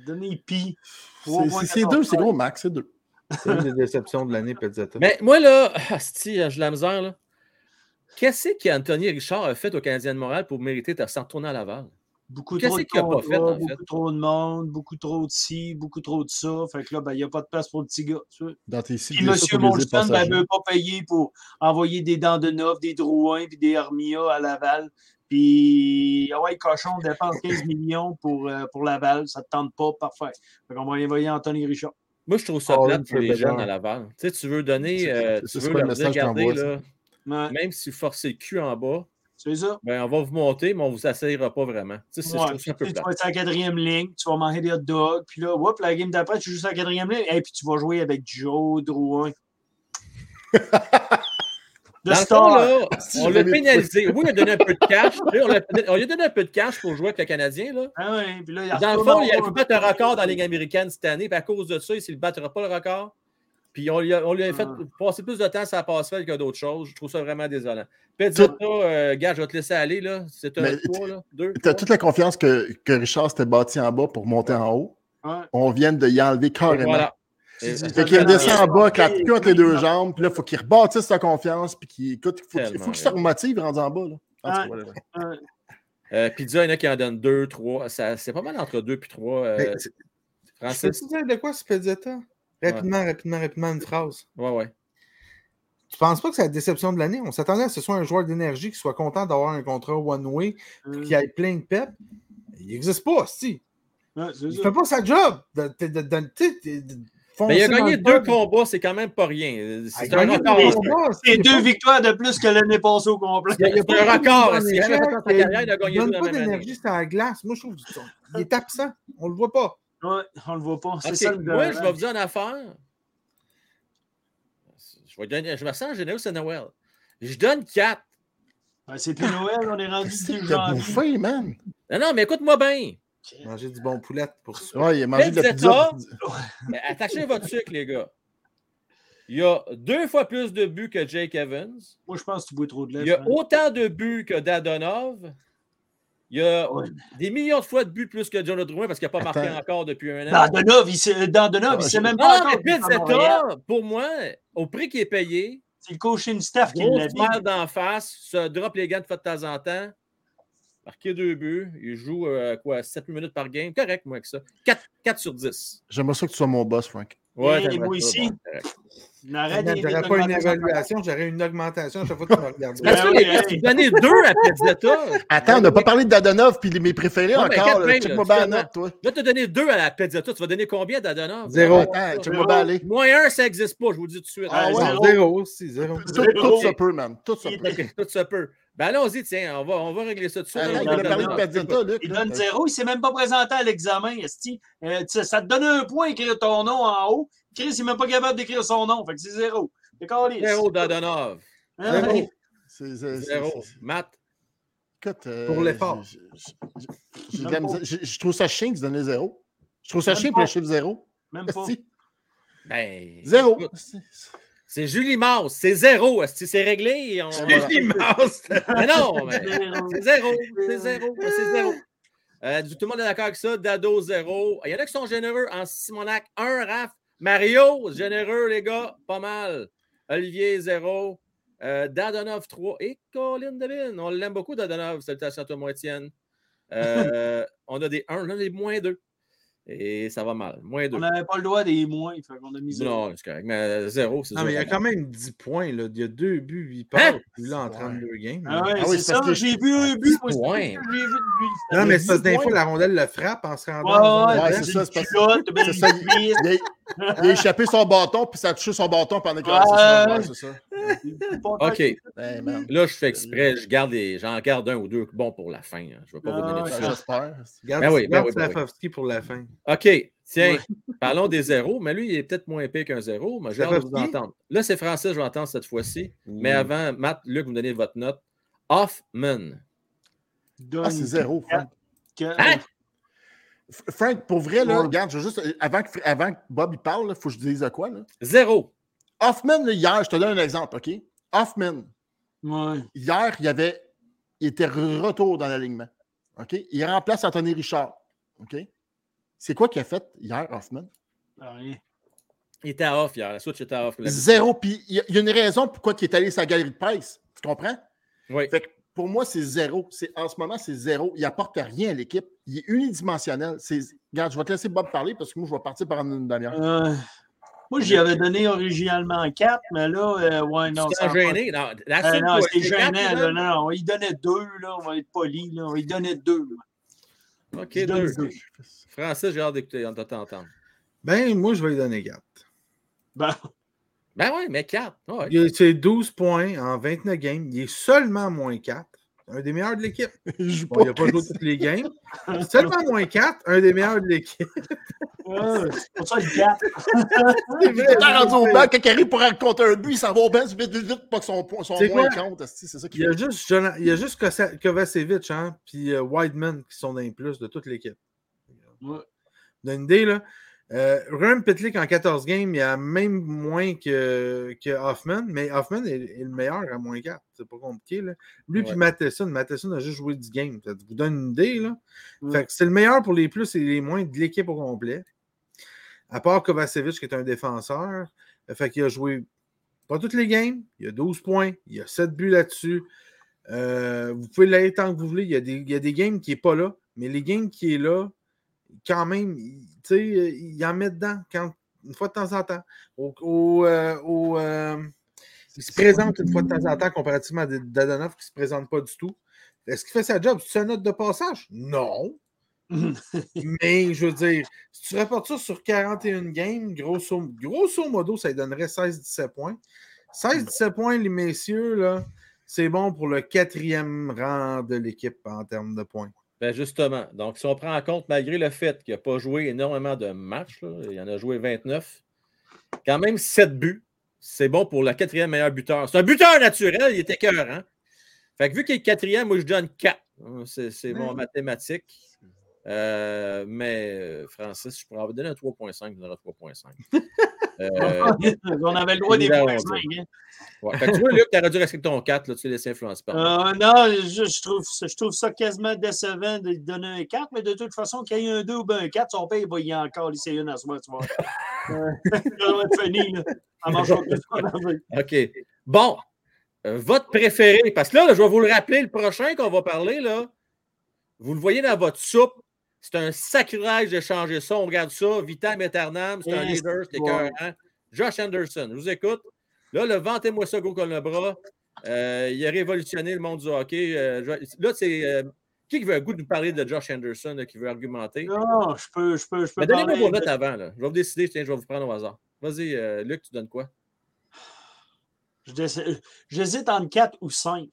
Donner pi. C'est deux, c'est gros, Max, c'est deux. C'est une des déceptions de l'année, Pezzetta. Mais moi, là, si j'ai la misère, là. Qu'est-ce qu'Anthony Richard a fait au Canadien de Montréal pour mériter de s'en retourner à Laval? Beaucoup trop de contrats, fait, beaucoup trop de monde, beaucoup trop de ci, beaucoup trop de ça. Fait que là, ben, il n'y a pas de place pour le petit gars. Tu vois. Dans tes Puis M. Molson ne ben, veut pas payer pour envoyer des dents de neuf, des Drouins puis des Armia à Laval. Puis, ah ouais, Cochon dépense 15 millions pour, euh, pour Laval. Ça ne te tente pas, parfait. Fait qu'on va envoyer Anthony Richard. Moi, je trouve ça oh, plate pour les jeunes à Laval. Tu sais, tu veux donner, euh, tu veux leur dire, regardez, là, même si vous forcez le cul en bas, c'est ça? Ben, on va vous monter, mais on ne vous essayera pas vraiment. Tu, sais, ouais, tu, tu vas être à la quatrième ligne, tu vas manger des hot dogs, puis là, whoop, la game d'après, tu joues à la quatrième ligne, et puis tu vas jouer avec Joe Drouin. De Dans là, on l'a pénalisé. Oui, il a donné un peu de cash. on, lui a donné un peu de cash pour jouer avec le Canadien. Là. Ah ouais, puis là, dans le fond, il a pu battre un record dans la Ligue américaine cette année. Puis à cause de ça, s'il ne battra pas le record, puis on lui a, on lui a fait ah. passer plus de temps sur la passe-faite que d'autres choses. Je trouve ça vraiment désolant. Pezzetta, euh, gars, je vais te laisser aller. là. C'est un 3, là. Deux. Tu as toute la confiance que, que Richard s'était bâti en bas pour monter en haut. On vient de y enlever carrément. Voilà. Fait qu'il redescend en bas, qu'il entre les deux jambes, puis là, il faut qu'il rebâtisse sa confiance, puis qu'il écoute, il faut qu'il se remotive rendu en bas. Là. Euh, puis il y en a qui en donnent deux, trois. C'est pas mal entre deux et trois. Euh, Français. Tu de quoi ce? Rapidement, rapidement, rapidement, une phrase. Ouais, ouais. Tu penses pas que c'est la déception de l'année? On s'attendait à ce que ce soit un joueur d'énergie qui soit content d'avoir un contrat one-way et qui ait plein de pep. Il n'existe pas, si. Ouais, il ne fait pas sa job. De, de, de, mais il a gagné deux combats, c'est quand même pas rien. C'est un record. C'est deux victoires de plus que l'année passée au complet. C'est un record. il a gagné deux. Il donne pas d'énergie sur la glace. Moi, je trouve qu'il est absent. On le voit pas. Oui, on le voit pas. C'est ça le Moi, je vais vous dire une affaire. Je, vais donner, je me sens généreux, c'est Noël. Je donne 4. c'est plus Noël, on est rendu janvier. bouffé, man? Non, non, mais écoute-moi bien. Manger du bon poulet pour ça. Ouais, il a mangé de la pizza. attachez votre sucre, les gars. Il y a deux fois plus de buts que Jake Evans. Moi, je pense que tu bois trop de lait. Il y a autant de buts que Dadonov. Il y a des millions de fois de buts plus que John Drouin parce qu'il n'a pas marqué encore depuis un an. Dadonov, il sait, Dadonov, il sait même pas. Non, mais Pizzetta, pour moi, au prix qui est payé, c'est le coaching staff qui l'a dit. d'en face, se drop les gants de fois de temps en temps, marquer deux buts, il joue euh, quoi, 7 minutes par game. Correct, moi, avec ça. 4, 4 sur 10. J'aimerais ça que tu sois mon boss, Frank. Ouais, et moi ici. J'aurais pas une évaluation, j'aurais une augmentation à chaque fois que tu me regardes. Parce que tu donnais deux à Pizzetta. Attends, on n'a pas parlé de Dadonov puis mes préférés encore. Check-moi bien la note, toi. Là, tu as donné deux à la Pizzetta. Tu vas donner combien à Dadonov? Zéro. Check-moi bien aller. Moins un, ça n'existe pas, je vous le dis tout de suite. Ah, ouais, zéro aussi, zéro. Tout ça peut, man. Tout ça peut. Tout ça peut. Ben allons-y, tiens, on va, on va régler ça tout de suite. Il, donne zéro, il ne s'est même pas présenté à l'examen. Euh, ça te donne un point écrire ton nom en haut. Chris, il n'est même pas capable d'écrire son nom. Fait que c'est zéro. Zéro Dadonov. Hein? Zéro. C'est zéro. Matt? Écoute, euh, pour l'effort. Je trouve ça chiant de donner zéro. Je trouve ça chiant pour le chiffre zéro. Même pas. Ben, zéro. C'est Julie Mars, c'est zéro. C'est réglé. On... Julie Mars. mais non, mais c'est zéro. C'est zéro. C'est zéro. Euh, tout le monde est d'accord avec ça. Dado, zéro. Il y en a qui sont généreux. En Simonac, un. Raph, Mario, généreux, les gars. Pas mal. Olivier, 0. Euh, Dadonov, 3. Et Colin Devin. On l'aime beaucoup, Dadonov. Salutations à toi, moi, Étienne. Euh, on a des 1, on a des moins 2. Et ça va mal. Moins 2. On n'avait pas le droit des moins. Fait qu'on a mis 0. Non, c'est correct. Mais 0, c'est Non, mais il y a quand même 10 points. Là. Il y a 2 buts, 8 passes. Hein? Puis là, en 32 games. Ah, ouais, ah oui, c'est ça. J'ai vu un but. Moi, j'ai vu lui. Non, mais c'est parce que des fois, la rondelle le frappe en se rendant. Ouais, ouais c'est ça. C'est ça. Il a échappé son bâton, puis ça a touché son bâton pendant qu'il a c'est ça. OK. Là, je fais exprès. Je garde j'en garde un ou deux bons pour la fin. Hein. Je ne vais pas vous donner ça. J'espère. Garde, ben oui, ben oui, ben oui. pour la fin. OK. Tiens, parlons des zéros, mais lui, il est peut-être moins épais qu'un zéro, mais je vais vous entendre. Là, c'est français, je vais entendre cette fois-ci. Mais avant, Matt, Luc, vous me donnez votre note. Hoffman. Ah, c'est zéro, Frank. Hein? Frank, pour vrai, là, regarde, je juste, avant, que, avant que Bob il parle, il faut que je dise quoi. Là? Zéro. Hoffman, hier, je te donne un exemple, OK? Hoffman, ouais. hier, il, avait, il était retour dans l'alignement. OK? Il remplace Anthony Richard. OK? C'est quoi qu'il a fait hier, Hoffman? Rien. Il était off hier. La switch était off. Zéro. Puis il y, a une raison pourquoi il est allé sa galerie de presse. Tu comprends? Oui. Fait que pour moi, c'est zéro. En ce moment, c'est zéro. Il n'apporte rien à l'équipe. Il est unidimensionnel. Regarde, je vais te laisser Bob parler parce que moi, je vais partir par une dernière. Euh, moi, j'y avais donné originalement 4, mais là, euh, ouais, non. C'est gêné. Non, euh, non c'est gênant. Là, non, on y donnait deux, là. On va être poli, là. On y donnait deux. OK, deux. deux. Francis, j'ai hâte d'écouter, on t'entendre. Ben, moi, je vais lui donner 4. Ben. Ben oui, mais 4. C'est 12 points en 29 games. Il est seulement moins 4. Un des meilleurs de l'équipe. il n'a pas joué toutes les games. Seulement moins 4, un des meilleurs de l'équipe. c'est pour ça le 4. c'est vrai. Rendu au banc, quand il arrive pour compter un but, il s'en va au banc vite, vite, vite, pas que son, son moins compte. C'est ça il, y a juste, il y a juste Kovacevic hein, puis uh, Wideman qui sont dans les plus de toute l'équipe. Ouais. D'une idée, là. Euh, Ryan Pitlick en 14 games, il a même moins que, que Hoffman, mais Hoffman est, le meilleur à moins 4. C'est pas compliqué. Là. Lui puis Matheson, Matheson a juste joué 10 games. Ça vous donne une idée. Là. Fait que c'est le meilleur pour les plus et les moins de l'équipe au complet. À part Kovacevic, qui est un défenseur. Fait qu'il a joué pas toutes les games. Il a 12 points. Il a 7 buts là-dessus. Euh, vous pouvez l'aider tant que vous voulez. Il y, a des, il y a des games qui n'est pas là, mais les games qui est là, quand même, tu sais, il en met dedans quand, une fois de temps en temps. Au, euh, euh, il se présente une fois de temps en temps comparativement à Dadonov qui ne se présente pas du tout. Est-ce qu'il fait sa job? C'est une note de passage? Non. Mais je veux dire, si tu rapportes ça sur 41 games, grosso, grosso modo, ça lui donnerait 16-17 points. 16-17 points, les messieurs, là, c'est bon pour le quatrième rang de l'équipe en termes de points. Ben justement. Donc, si on prend en compte, malgré le fait qu'il n'a pas joué énormément de matchs, il en a joué 29, quand même 7 buts, c'est bon pour le quatrième meilleur buteur. C'est un buteur naturel, il était cœur. Hein? Fait que vu qu'il est quatrième, moi je donne 4. C'est mon mathématique. Euh, mais euh, Francis, je pourrais vous donner un 3.5, je donnerai 3.5. Euh, on avait le droit des points 5. Hein. Ouais. Fait que tu vois, Luc, tu aurais dû respecter ton 4, là, tu laisses influencer par euh, Non, je, je, trouve, je trouve ça quasiment décevant de donner un 4, mais de toute façon, qu'il y ait un 2 ou un 4, son père, il va y encore laisser une à soi, tu vois. ça va être fini, là. OK. Bon. Euh, votre préféré, parce que là, je vais vous le rappeler, le prochain qu'on va parler, là, vous le voyez dans votre soupe, c'est un sacrilège de changer ça. On regarde ça. Vitam Eternam, c'est un leader, c'est écœurant. Josh Anderson, je vous écoute. Là, le ventez-moi ça gros comme le bras. Euh, il a révolutionné le monde du hockey. Euh, là, c'est. Euh, qui veut un goût de nous parler de Josh Anderson, qui veut argumenter? Non, je peux. Je peux, je peux Mais donnez-moi vos notes avant. Là. Je vais vous décider. Tiens, je vais vous prendre au hasard. Vas-y, Luc, tu donnes quoi? J'hésite entre 4 ou 5.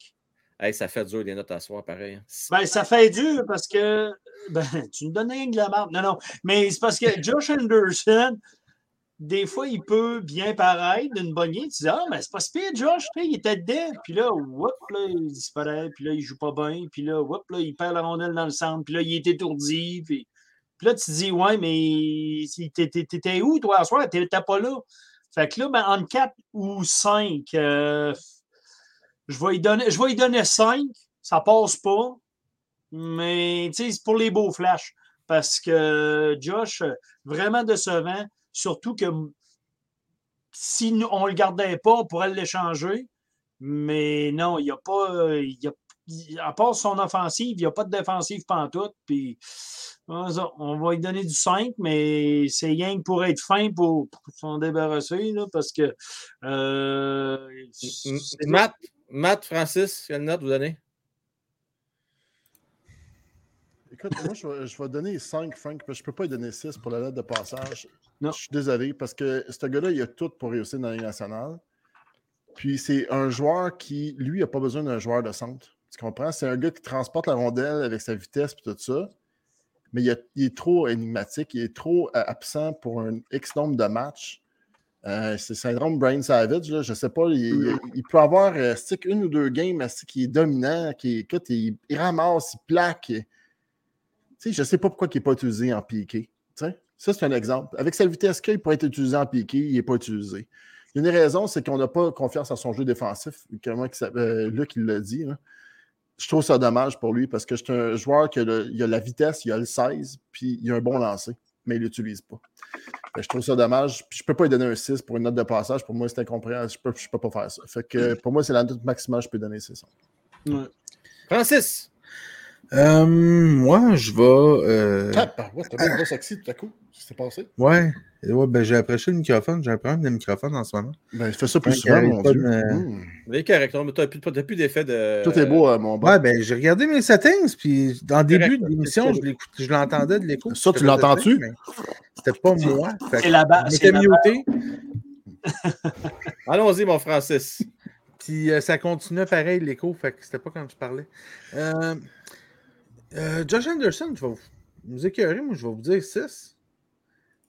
Hey, ça fait dur les notes à soir, pareil. Hein. Ben, ça fait dur parce que ben, tu me donnes rien de la marque. Non, non. Mais c'est parce que Josh Anderson, des fois, il peut bien paraître d'une bonne Tu dis, ah, mais c'est pas si Josh, il était dedans. Puis là, whoop, là, il disparaît. Puis là, il joue pas bien. Puis là, là, il perd la rondelle dans le centre. Puis là, il est étourdi. Puis, puis là, tu te dis, ouais, mais t'étais où, toi, à soir? T'étais pas là. Fait que là, ben, entre 4 ou 5, euh, je vais y donner, je vais y donner 5. Ça passe pas. Mais c'est pour les beaux flashs. Parce que Josh, vraiment décevant, surtout que si on ne le gardait pas, on pourrait l'échanger. Mais non, il n'y a pas. Y a, à part son offensive, il n'y a pas de défensive pantoute. Puis on va lui donner du 5, mais c'est rien pour être fin pour, s'en débarrasser, là, parce que. Euh, Matt, Matt, Francis, quelle note vous donnez? Écoute, moi, je vais, donner 5, Frank, parce que je ne peux pas lui donner 6 pour la lettre de passage. Je suis désolé, parce que ce gars-là, il a tout pour réussir dans la nationale. Puis c'est un joueur qui, lui, n'a pas besoin d'un joueur de centre. Tu comprends? C'est un gars qui transporte la rondelle avec sa vitesse et tout ça. Mais il, est trop énigmatique, il est trop euh, absent pour un X nombre de matchs. Euh, c'est syndrome Brain Savage, je ne sais pas. Il, peut avoir euh, stick une ou deux games qui est dominant, qui écoute, il, ramasse, il plaque sais, je ne sais pas pourquoi il n'est pas utilisé en piqué. Ça, c'est un exemple. Avec sa vitesse qu'il pourrait être utilisé en piqué, il n'est pas utilisé. Une des raisons, c'est qu'on n'a pas confiance en son jeu défensif. Comment euh, Luc, l'a dit. Je trouve ça dommage pour lui parce que c'est un joueur qui a, la vitesse, il a le 16, puis il a un bon lancer, mais il ne l'utilise pas. je trouve ça dommage. Puis je ne peux pas lui donner un 6 pour une note de passage. Pour moi, c'est incompréhensible. Je ne peux, pas faire ça. Fait que pour moi, c'est la note maximale que je peux donner, c'est ça. Francis. Euh, moi, je vais. Euh... Ah, bah, ouais, t'as bien sexy tout à coup. Qu'est-ce qui s'est passé? Ouais. ouais ben, j'ai approché le microphone. J'ai un problème de microphone en ce moment. Ben, fais ça plus souvent, mon Dieu. De... Mmh. Mais correct. T'as plus, plus d'effet de. Tout est beau, euh, mon bon. Ouais, ben, j'ai regardé mes settings, puis dans le début de l'émission, je l'entendais de l'écho. Ça, tu l'entends-tu? C'était pas moi. C'est la base. J'étais muté. Allons-y, mon Francis. Puis euh, ça continuait pareil, l'écho, fait que c'était pas quand je parlais. Euh. Euh, Josh Anderson, je vais vous, écœurer, moi je vais vous dire 6.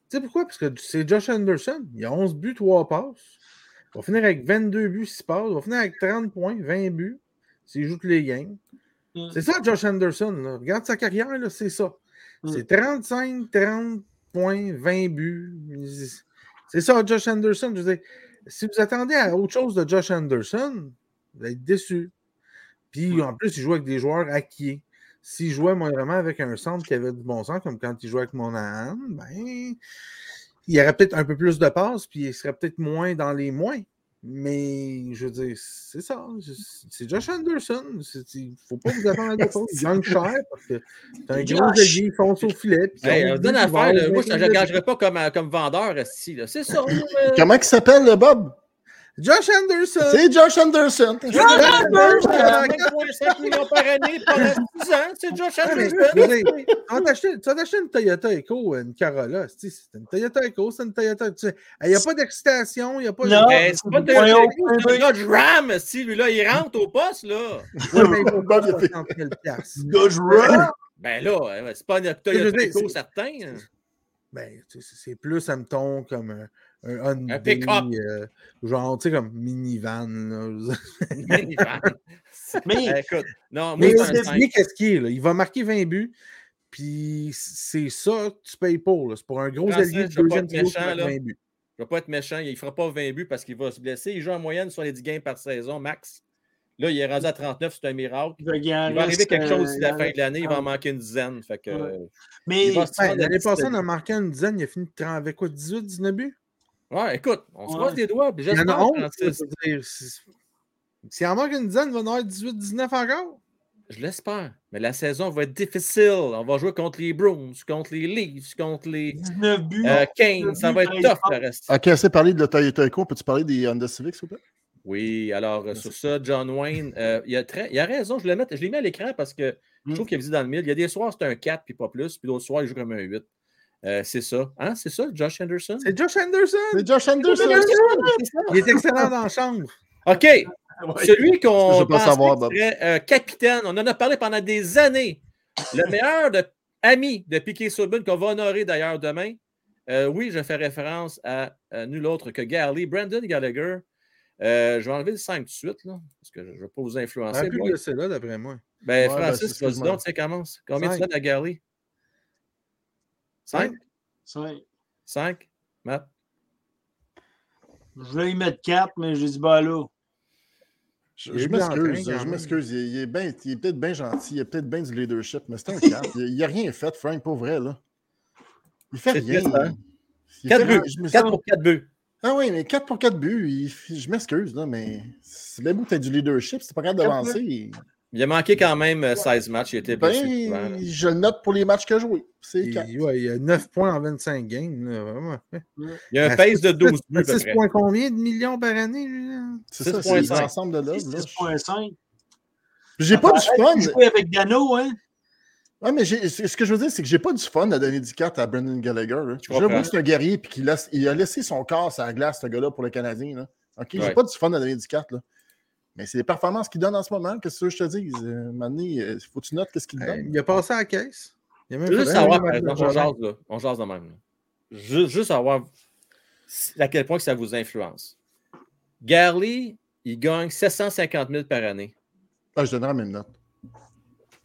Tu sais pourquoi? Parce que c'est Josh Anderson. Il a 11 buts, 3 passes. Il va finir avec 22 buts, 6 passes. Il va finir avec 30 points, 20 buts, s'il joue tous les games. Mm. C'est ça, Josh Anderson. Là. Regarde sa carrière, c'est ça. Mm. C'est 35, 30 points, 20 buts. C'est ça, Josh Anderson. Je veux dire, si vous attendez à autre chose de Josh Anderson, vous allez être déçu. Puis mm. en plus, il joue avec des joueurs acquis. S'il jouait vraiment avec un centre qui avait du bon sens, comme quand il jouait avec Monahan, ben, il y aurait peut-être un peu plus de passes, puis il serait peut-être moins dans les moins. Mais je veux dire, c'est ça. C'est Josh Anderson. Il ne faut pas vous attendre à des choses. Il gagne cher parce que c'est un gros allié, il fonce au filet. Hey, on donne affaire. Moi, je ne l'engagerais pas comme, comme vendeur. C'est ça. Comment il s'appelle, le Bob? Josh Anderson. C'est Josh Anderson. Josh Anderson. 4,5 millions par année pendant 10 ans. C'est Josh Anderson. Tu vas t'acheter une Toyota Echo, une Corolla. C'est une Toyota Echo, c'est une Toyota. Il n'y a pas d'excitation, il n'y a pas de. Non, c'est pas de Toyota Echo, c'est un Dodge Ram. Si lui-là, il rentre au poste, là. Oui, mais il faut pas 50 000 Dodge Ram. Ben là, c'est pas une Toyota Echo certain. Ben, c'est plus, un ton comme un un Hyundai, euh, genre, tu sais, comme minivan. minivan. mais écoute, non, mais qu'est-ce qu'il est, là? Il va marquer 20 buts, puis c'est ça que tu payes pour. C'est pour un gros allié de deuxième méchant, 20 buts. Je ne vais pas être méchant, il ne fera pas 20 buts parce qu'il va se blesser. Il joue en moyenne sur les 10 games par saison, max. Là, il est rendu à 39, c'est un miracle. Il va, arriver quelque chose d'ici la fin de l'année, il va en manquer une dizaine. Fait que, Mais l'année passée, on a marqué une dizaine, il a fini avec quoi, 18, 19 buts? Ouais, écoute, on se croise les doigts. Il y en a 11. S'il en manque une dizaine, il va en avoir 18-19 encore. Je l'espère. Mais la saison va être difficile. On va jouer contre les Bruins, contre les Leafs, contre les 19 buts, euh, Kane. Ça va être tough le reste. Ok, assez parlé de Toyota Echo. Peux-tu parler des Honda Civic, s'il vous plaît? Oui, alors euh, sur ça, John Wayne, euh, il, a très, il a raison. Je, je l'ai mis à l'écran parce que je trouve mm. qu'il a visé dans le mille. Il y a des soirs, c'est un 4 puis pas plus. Puis d'autres soirs, il joue comme un 8. Euh, c'est ça. Hein? C'est ça, Josh Anderson? C'est Josh Anderson! C'est Josh Anderson! Il est excellent dans la chambre. OK. Celui qu'on pense serait euh, capitaine, on en a parlé pendant des années. Le meilleur de, ami de Piquet Souben, qu'on va honorer d'ailleurs demain. Euh, oui, je fais référence à, nul autre que Gary, Brandon Gallagher. je vais enlever le 5 tout de suite, là, parce que je ne vais pas vous influencer. C'est là, d'après moi. Ben, Francis, vas-y donc, tu commence. Combien tu donnes à Gary? 5? 5. 5? Matt? Je vais y mettre 4, mais j'ai dit bah là. Je, m'excuse, je m'excuse. Il, est, est peut-être bien gentil, il a peut-être bien du leadership, mais c'est un 4. il n'a rien fait, Frank, pas vrai, là. Il fait rien. 4 buts. 4 pour 4 buts. Ah oui, mais 4 pour 4 buts, je m'excuse, là, mais c'est bien beau que tu as du leadership, c'est pas grave d'avancer. Il a manqué quand même 16 euh, matchs. Il était ben, je le note pour les matchs que a joués. Il, ouais, il a 9 points en 25 games. Il y a un pace de 12 buts. 6 points combien de millions par année? C'est ça, c'est l'ensemble de l'œuvre. 6,5. J'ai pas du fun. Joué avec Gano, hein? Ouais, mais ce que je veux dire, c'est que j'ai pas du fun à donner du 4 à Brendan Gallagher. Je vois que c'est un guerrier et qu'il a laissé son corps à la glace, ce gars-là, pour le Canadien. Là. OK, j'ai pas du fun à donner du 4. Là. Mais c'est les performances qu'il donne en ce moment. Qu'est-ce que je te dis? Euh, il euh, faut que tu notes qu'est-ce qu'il donne. il a passé à la caisse. Il a même juste savoir, on jase, là. On jase de même. Juste, juste savoir à quel point que ça vous influence. Garley, il gagne 750 000 par année. Ah, je donnerai la même note.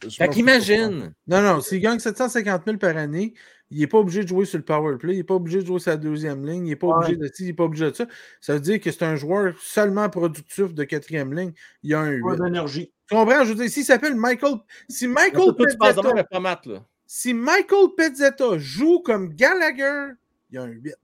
Fait qu'imagine. Non, non, s'il gagne 750 000 par année, il n'est pas obligé de jouer sur le power play, il n'est pas obligé de jouer sur la deuxième ligne, il n'est pas obligé de il n'est pas obligé de ça. Ça veut dire que c'est un joueur seulement productif de quatrième ligne. Il a un 8. d'énergie. Tu comprends? Je veux dire, s'il s'appelle Michael. Si Michael Pezzetta, si Michael Pezzetta joue comme Gallagher, il y a un 8.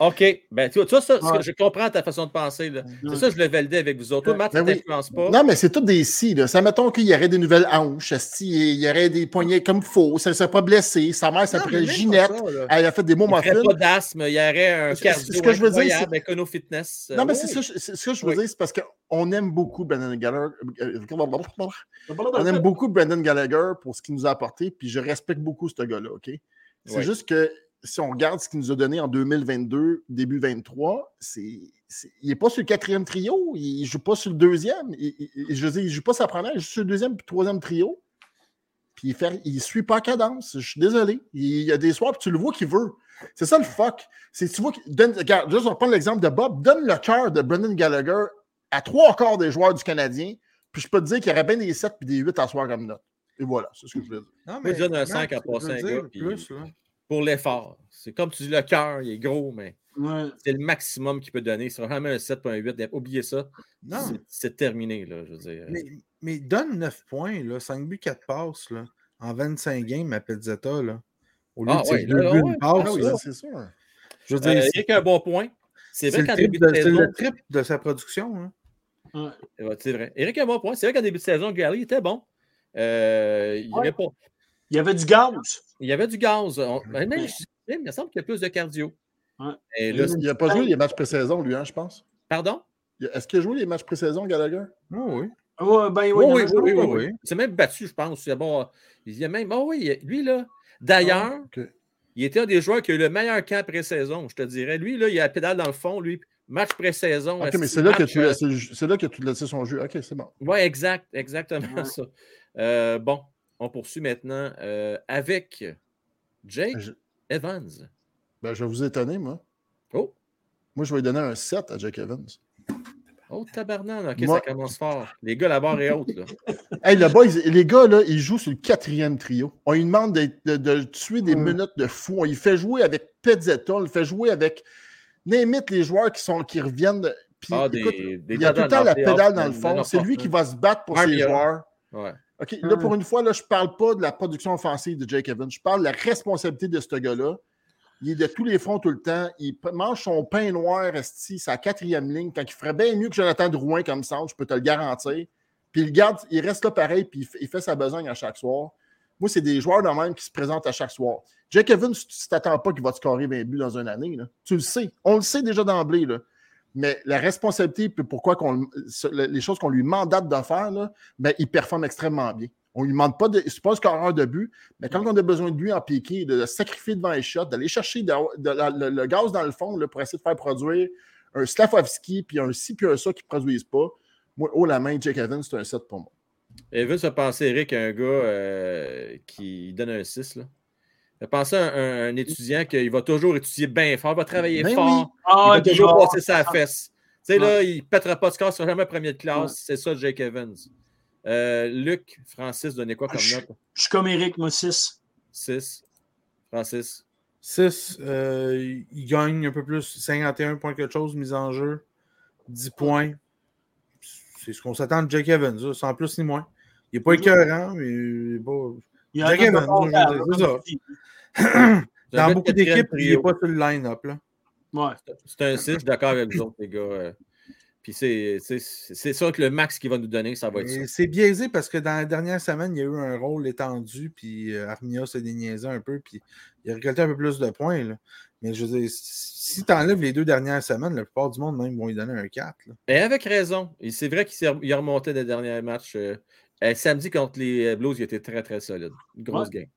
OK. Ben, tu vois, ça, je comprends ta façon de penser. C'est ça, je le validais avec vous autres. Toi, Matt, ben t'influence pas. Non, mais c'est tout des si. Là. Ça, mettons qu'il y aurait des nouvelles hanches, il y aurait des poignets comme faux, ça ne serait pas blessé. Sa mère s'appelait Ginette. Elle a fait des mots muffins. Il n'y aurait pas d'asthme, il y aurait un cardio ce que je veux dire, c'est... Fitness. Non, mais c'est ça, ce que je veux dire, c'est parce qu'on aime beaucoup Brandon Gallagher. On aime beaucoup Brandon Gallagher pour ce qu'il nous a apporté, puis je respecte beaucoup ce gars-là, OK? C'est juste que si on regarde ce qu'il nous a donné en 2022, début 23, c'est, il n'est pas sur le quatrième trio, il ne joue pas sur le deuxième. je veux dire, il ne joue pas sa première, il joue sur le deuxième et le troisième trio. Puis il ne suit pas cadence. Je suis désolé. Il, y a des soirs, puis tu le vois qu'il veut. C'est ça le fuck. C'est, tu vois, donne, regarde, juste on prend l'exemple de Bob. Donne le cœur de Brendan Gallagher à trois quarts des joueurs du Canadien. Puis je peux te dire qu'il y aurait bien des 7 et des 8 à soir comme note. Et voilà, c'est ce que je veux dire. Non, mais, donne un 5 à passer un gars. Plus, là pour l'effort. C'est comme tu dis, le cœur, il est gros, mais c'est le maximum qu'il peut donner. C'est vraiment un 7.8. Oubliez ça. C'est terminé, là, je veux dire. Mais, donne 9 points, là, 5 buts, 4 passes, là, en 25 games à Pezzetta, là. Au lieu ah, de ouais, buts, une passe. Ah c'est sûr. Je veux dire, c'est un bon point. C'est vrai qu'en début de, saison. C'est le triple de sa production. Hein. C'est vrai. Eric a un bon point. C'est vrai qu'en début de saison, Gary était bon. Euh, il, pas... il y avait du gaz. Il y avait du gaz. Ben, il me semble qu'il y a plus de cardio. il n'a pas joué les matchs pré-saison, lui, hein, je pense. Pardon? Est-ce qu'il a joué les matchs pré-saison, Gallagher? Oh, oui. ben, oui, oui, oui, oui, C'est même battu, je pense. Bon, il y a même. Oh oui, lui, là. D'ailleurs, il était un des joueurs qui a eu le meilleur camp pré-saison, je te dirais. Lui, là, il a la pédale dans le fond, lui. Match pré-saison. OK, mais c'est là, que tu, euh, là que tu laissé son jeu. OK, c'est bon. Oui, exact, exactement ça. Euh, bon, on poursuit maintenant euh, avec Jake Evans. Ben, je vais vous étonner, moi. Oh! Moi, je vais lui donner un 7 à Jake Evans. Oh, tabarnak, ok, ça commence fort. Les gars, la barre est haute. Là. hey, là-bas, les gars, là, ils jouent sur le quatrième trio. On lui demande de, tuer des minutes de fou. On lui fait jouer avec Pezzetta, on lui fait jouer avec. N'imite les joueurs qui, sont, qui reviennent. Puis, ah, écoute, il y a tout le temps la pédale dans le fond. C'est lui qui va se battre pour ses joueurs. Ouais. OK, là, pour une fois, là, je ne parle pas de la production offensive de Jake Evans. Je parle de la responsabilité de ce gars-là. Il est de tous les fronts tout le temps. Il mange son pain noir, Esti, sa quatrième ligne, quand il ferait bien mieux que Jonathan Drouin comme ça, je peux te le garantir. Puis il garde, il reste là pareil, puis il fait sa besogne à chaque soir. Moi, c'est des joueurs de même qui se présentent à chaque soir. Jake Evans, tu ne t'attends pas qu'il va te scorer 20 buts dans une année. Tu le sais. On le sait déjà d'emblée. Mais la responsabilité, pourquoi les choses qu'on lui mandate de faire, là, ben, il performe extrêmement bien. On ne lui demande pas de. C'est pas un scoreur de but, mais quand on a besoin de lui en piqué, de le sacrifier devant les shots, d'aller chercher le, gaz dans le fond pour essayer de faire produire un Slavovski puis un ci puis un ça qui ne produisent pas. Moi, oh la main, Jake Evans, c'est un 7 pour moi. Evans a pensé, Eric, à un gars euh, qui donne un 6. Là. Pensez à un, étudiant qui va toujours étudier bien fort, va travailler ben fort, il va ah, toujours passer sa fesse. Tu sais, là, il ne pètera pas de score, sur jamais premier de classe. C'est ça, Jake Evans. Euh, Luc, Francis, donnez quoi comme note? Je suis comme Eric, moi, 6. 6. Francis? 6. Euh, il gagne un peu plus, 51 points quelque chose, mise en jeu. 10 points. C'est ce qu'on s'attend de Jake Evans, sans plus ni moins. Il n'est pas écœurant, mais il n'est pas. Jake Evans, c'est ça. Dans beaucoup d'équipes, il n'est pas sur le line-up. Ouais. C'est un 6, je suis d'accord avec vous autres, les gars. Euh. Puis c'est ça que le max qu'il va nous donner, ça va être ça. C'est biaisé parce que dans la dernière semaine, il y a eu un rôle étendu, puis euh, Armia s'est déniaisé un peu, puis il a récolté un peu plus de points. Là. Mais je veux dire, si tu enlèves les deux dernières semaines, la plupart du monde même vont lui donner un 4. Et avec raison. Et c'est vrai qu'il a remonté des derniers matchs. Euh, samedi contre les Blues, il était très, très solide. grosse game.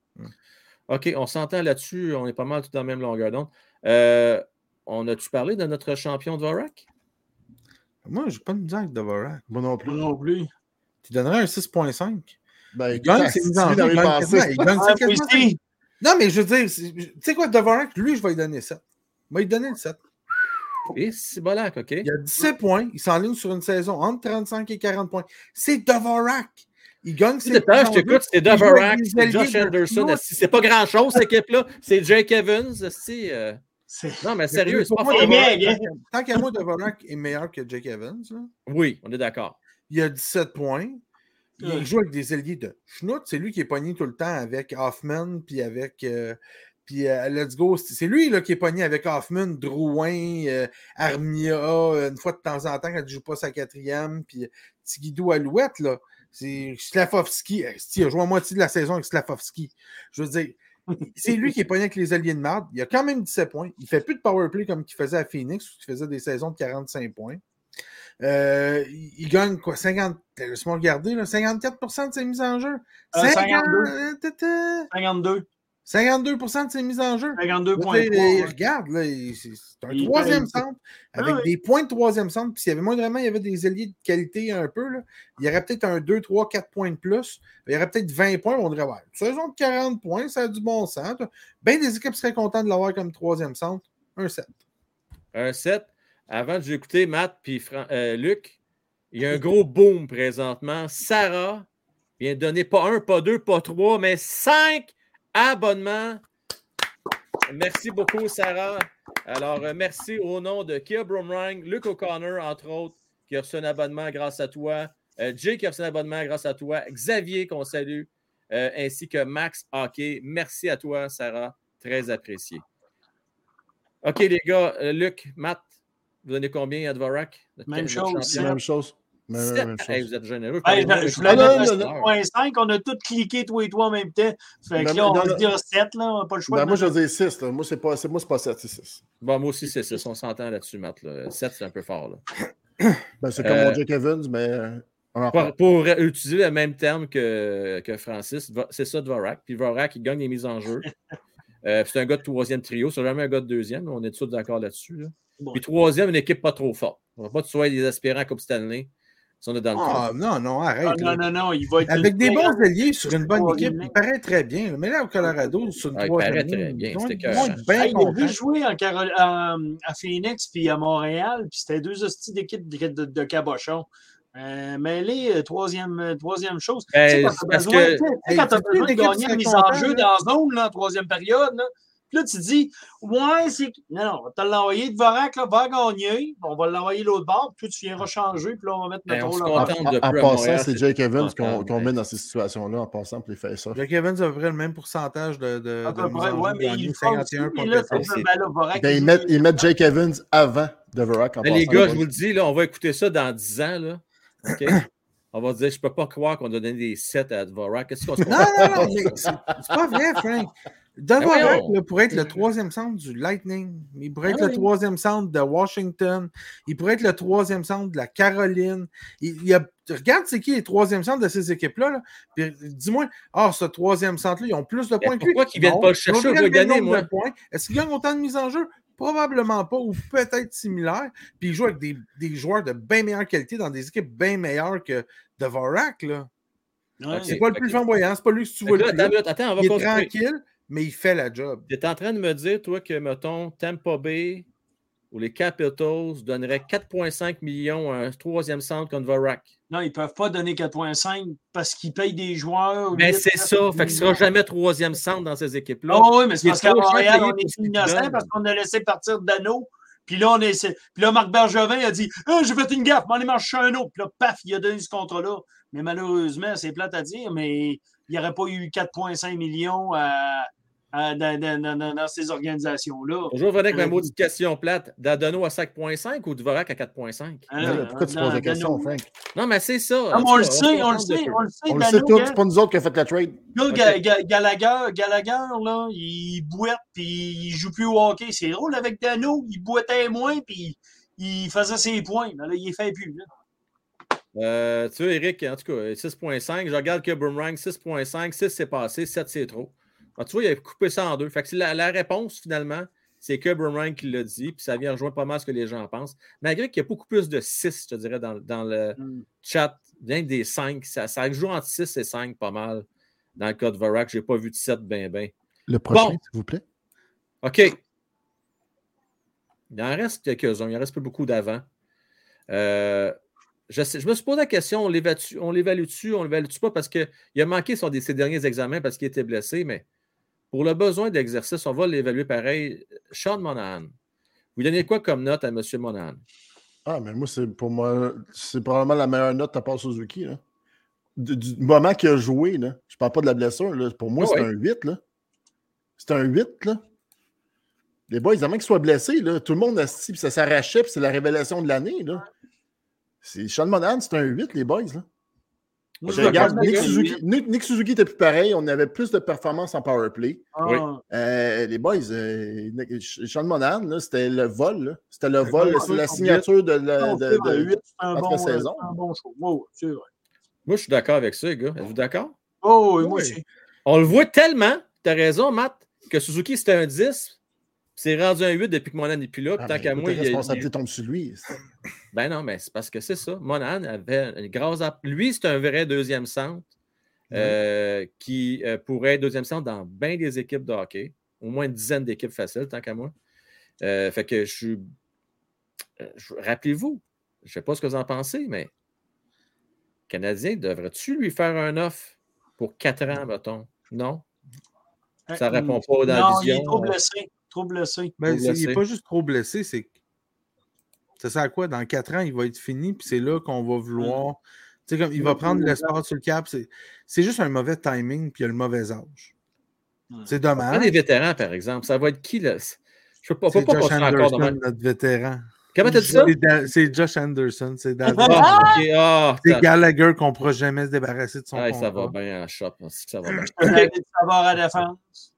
OK, on s'entend là-dessus. On est pas mal tout dans la même longueur d'onde. Euh, on a-tu parlé de notre champion de Vorak? Moi, je n'ai pas de misère avec Dvorak. Moi non plus. non plus. Tu donnerais un 6.5. Ben, il gagne ses mises en jeu. Il gagne ses Non, mais je veux dire, tu sais quoi, Dvorak, lui, je vais lui donner 7. Je vais lui donner le 7. Et c'est bolac, OK. Il a 17 points. Il s'enligne sur une saison entre 35 et 40 points. C'est Dvorak. Il gagne ses Je t'écoute, c'est Doverack, c'est Josh Anderson. C'est pas grand-chose, cette équipe-là. C'est Jake Evans. Euh... Non, mais sérieux, c'est pas fort. Tant qu'à moi, Doverack est meilleur que Jake Evans. Là. Oui, on est d'accord. Il a 17 points. Il joue avec des alliés de Schnout. C'est lui qui est pogné tout le temps avec Hoffman puis avec. Euh, puis euh, Let's Go, c'est lui là, qui est pogné avec Hoffman, Drouin, euh, Armia, une fois de temps en temps quand il ne joue pas sa quatrième, puis Tigidou Alouette, là. C'est Slavovski. Il a joué à moitié de la saison avec Slavovski. Je veux dire, c'est lui qui est pogné avec les alliés de marde. Il a quand même 17 points. Il ne fait plus de powerplay comme il faisait à Phoenix, où il faisait des saisons de 45 points. Euh, il gagne quoi? 50. Laisse-moi regarder, là, 54% de ses mises en jeu. 52. 52. 52% de ses mises en jeu. 52 points. Regarde, c'est un troisième centre avec des points de troisième centre. Puis s'il y avait moindrement, il y avait des alliés de qualité un peu. Là, il y aurait peut-être un 2, 3, 4 points de plus. Il y aurait peut-être 20 points. On dirait, ouais, saison de 40 points, ça a du bon sens. Bien des équipes seraient contentes de l'avoir comme troisième centre. Un 7. Un 7. Avant de Matt puis euh, Luc, il y a un gros boom présentement. Sarah vient de donner pas un, pas deux, pas trois, mais cinq abonnements. Merci beaucoup, Sarah. Alors, euh, merci au nom de Kia Bromrang, Luc O'Connor, entre autres, qui a reçu un abonnement grâce à toi. Euh, Jay qui a reçu un abonnement grâce à toi. Xavier, qu'on salue, ainsi que Max Hockey. Merci à toi, Sarah. Très apprécié. OK, les gars, Luc, Matt, vous donnez combien à Dvorak? Même chose. Même chose. Même, chose. vous êtes généreux. Hey, je, je voulais mettre 5. On a tous cliqué, toi et toi, en même temps. Fait que là, on va dire 7. Là, on n'a pas le choix. Ben, moi, je vais dire 6. Là. Moi, c'est pas, moi, pas 7, c'est 6. Bon, moi aussi, c'est 6. On s'entend là-dessus, Matt. Là. 7, c'est un peu fort. Là. Ben, c'est comme euh, mon Jack Evans, mais. Euh, pour, pour, utiliser le même terme que, que Francis, c'est ça Dvorak. Puis Dvorak, il gagne les mises en jeu. Euh, c'est un gars de troisième trio. C'est jamais un gars de deuxième. On est tous d'accord là-dessus. Là. Puis troisième, une équipe pas trop forte. On va pas te des aspirants à Coupe Stanley. Si on est dans le ah, non, non, arrête. Ah, non, non, non, il va être Avec des bons alliés sur une bonne équipe, il paraît très bien. Mais là, au Colorado, sur une ah, Il paraît très bien. C'était il a vu jouer en à Phoenix puis à Montréal, puis c'était deux hosties d'équipe de, de, cabochon. Euh, mais les euh, troisième, euh, troisième chose, ben, quand tu as besoin, que... quand as besoin de gagner une mise en jeu dans la zone, là, en troisième période, là, puis là, tu dis, ouais, c'est. Non, non, on va te l'envoyer de Vorak, là, va gagner. On va l'envoyer l'autre bord, puis tu viendras changer, puis là, on va mettre ben, notre rôle en, en, passant, c'est Jake Evans qu'on met dans ces situations-là, en passant pour les faire ça. Jake Evans a à peu près le même pourcentage de. de, de près, ouais, mais il 51 ben, ils, mettent, ils mettent Jake Evans avant de Vorak en Les gars, je vous le dis, là, on va écouter ça dans 10 ans. Là. OK? On va dire, je ne peux pas croire qu'on a donné des 7 à Dvorak. Qu'est-ce qu'on se Non, non, non, c'est pas vrai, Frank. Dvorak ben pourrait être le troisième centre du Lightning. Il pourrait être ah le troisième centre de Washington. Il pourrait être le troisième centre de la Caroline. Il, y a, regarde, c'est qui les troisième centres de ces équipes-là. Dis-moi, ah, ce troisième centre-là, ils ont plus de points que lui? Pourquoi qu'ils ne viennent pas le chercher? Il gagner, moi? Est-ce qu'ils gagnent autant de mises en jeu? Probablement pas, ou peut-être similaire. Puis il joue avec des, des, joueurs de bien meilleure qualité dans des équipes bien meilleures que Dvorak. Là. c'est pas le plus flamboyant, c'est pas lui que tu vois le plus. Attends, on va il est tranquille, mais il fait la job. Tu es en train de me dire, toi, que, mettons, Tampa Bay ou les Capitals donneraient 4,5 millions à un troisième centre comme Dvorak? Non, ils ne peuvent pas donner 4,5 parce qu'ils payent des joueurs. Mais c'est ça. Fait que ce sera jamais troisième centre dans ces équipes-là. Oh, oui, mais c'est parce qu'à Montréal, on est innocent parce qu'on a laissé partir Dano. Puis là, on est... Puis là, Marc Bergevin a dit ah, J'ai fait une gaffe, m'en ai marché un autre. Puis là, paf, il a donné ce contrat-là. Mais malheureusement, c'est plate à dire, mais il n'y aurait pas eu 4,5 millions à euh, dans, ces organisations-là. Bonjour, venez avec ma maudite question plate. D'Adono à 5.5 ou Dvorak à 4.5? Ah, pourquoi tu poses la question, Frank? Non, mais c'est ça. on, le sait, on le sait, on le sait. On le sait tous, c'est pas nous autres qui avons fait la trade. Gallagher, Gallagher, là, il boite puis il joue plus au hockey. C'est drôle avec Dano, il boitait moins puis il faisait ses points. Mais là, il ne fait plus. Euh, tu vois, Eric, en tout cas, 6.5. Je regarde que Boomerang, 6.5. 6, c'est passé. 7, c'est trop. Ah, tu vois, il a coupé ça en deux. Fait que la, la, réponse, finalement, c'est que Boomerang qui l'a dit, puis ça vient rejoindre pas mal ce que les gens pensent. Malgré qu'il y a beaucoup plus de 6, je te dirais, dans, dans le mm. chat, bien des 5. Ça, ça, joue entre 6 et 5 pas mal. Dans le cas de Vorak, je n'ai pas vu de 7 bien, bien. Le prochain, s'il vous plaît. OK. Il en reste quelques-uns. Il en reste pas beaucoup d'avant. Euh, je, je, me suis posé la question, on l'évalue-tu, on l'évalue-tu pas? Parce qu'il a manqué son, ses derniers examens parce qu'il était blessé, mais pour le besoin d'exercice, on va l'évaluer pareil. Sean Monahan, vous donnez quoi comme note à M. Monahan? Ah, mais moi, c'est pour moi, c'est probablement la meilleure note à part Suzuki. Là. Du, moment qu'il a joué, là, je parle pas de la blessure, là, pour moi, c'est un 8. Là. C'est un 8. Là. Les boys, avant qu'il soit blessé, là, tout le monde a puis ça s'arrachait, puis c'est la révélation de l'année. C'est Sean Monahan, c'est un 8, les boys. Là. Regarde, Nick Suzuki, Nick, Suzuki, était plus pareil. On avait plus de performance en powerplay. Ah. Euh, les boys, euh, Sean Monahan, c'était le vol. C'était le vol, c'est la signature de, la, de, de, 8 entre saison. Un bon moi, je suis d'accord avec ça, les gars. Êtes-vous d'accord? Oh, oui, moi aussi. On le voit tellement, tu as raison, Matt, que Suzuki, c'était un 10, c'est rendu un 8 depuis que Monahan n'est plus là. Ah, tant qu'à moi, il responsabilité tombe sur lui. Ben non, mais c'est parce que c'est ça. Monahan avait une grosse. Lui, c'est un vrai deuxième centre euh, qui euh, pourrait être deuxième centre dans bien des équipes de hockey. Au moins une dizaine d'équipes faciles, tant qu'à moi. Euh, fait que je suis. Rappelez-vous, je ne sais pas ce que vous en pensez, mais Canadien, devrais-tu lui faire un offre pour 4 ans, mettons? Non? Ça ne répond pas dans la vision. Il est trop blessé. Trop blessé. Ben, il n'est pas juste trop blessé, c'est ça sert à quoi? Dans quatre ans, il va être fini, puis c'est là qu'on va vouloir. Tu sais, comme il va prendre l'espace sur le cap. C'est juste un mauvais timing, puis il a le mauvais âge. C'est dommage. Les vétérans, par exemple, ça va être qui là? Je ne peux pas, pas, pas Josh Anderson, encore notre vétéran. Comment t'as dit ça? C'est Josh Anderson, c'est. Ah, ah, c'est Gallagher qu'on ne pourra jamais se débarrasser de son ah, Ça va bien en shop. Ça va bien. savoir à défense.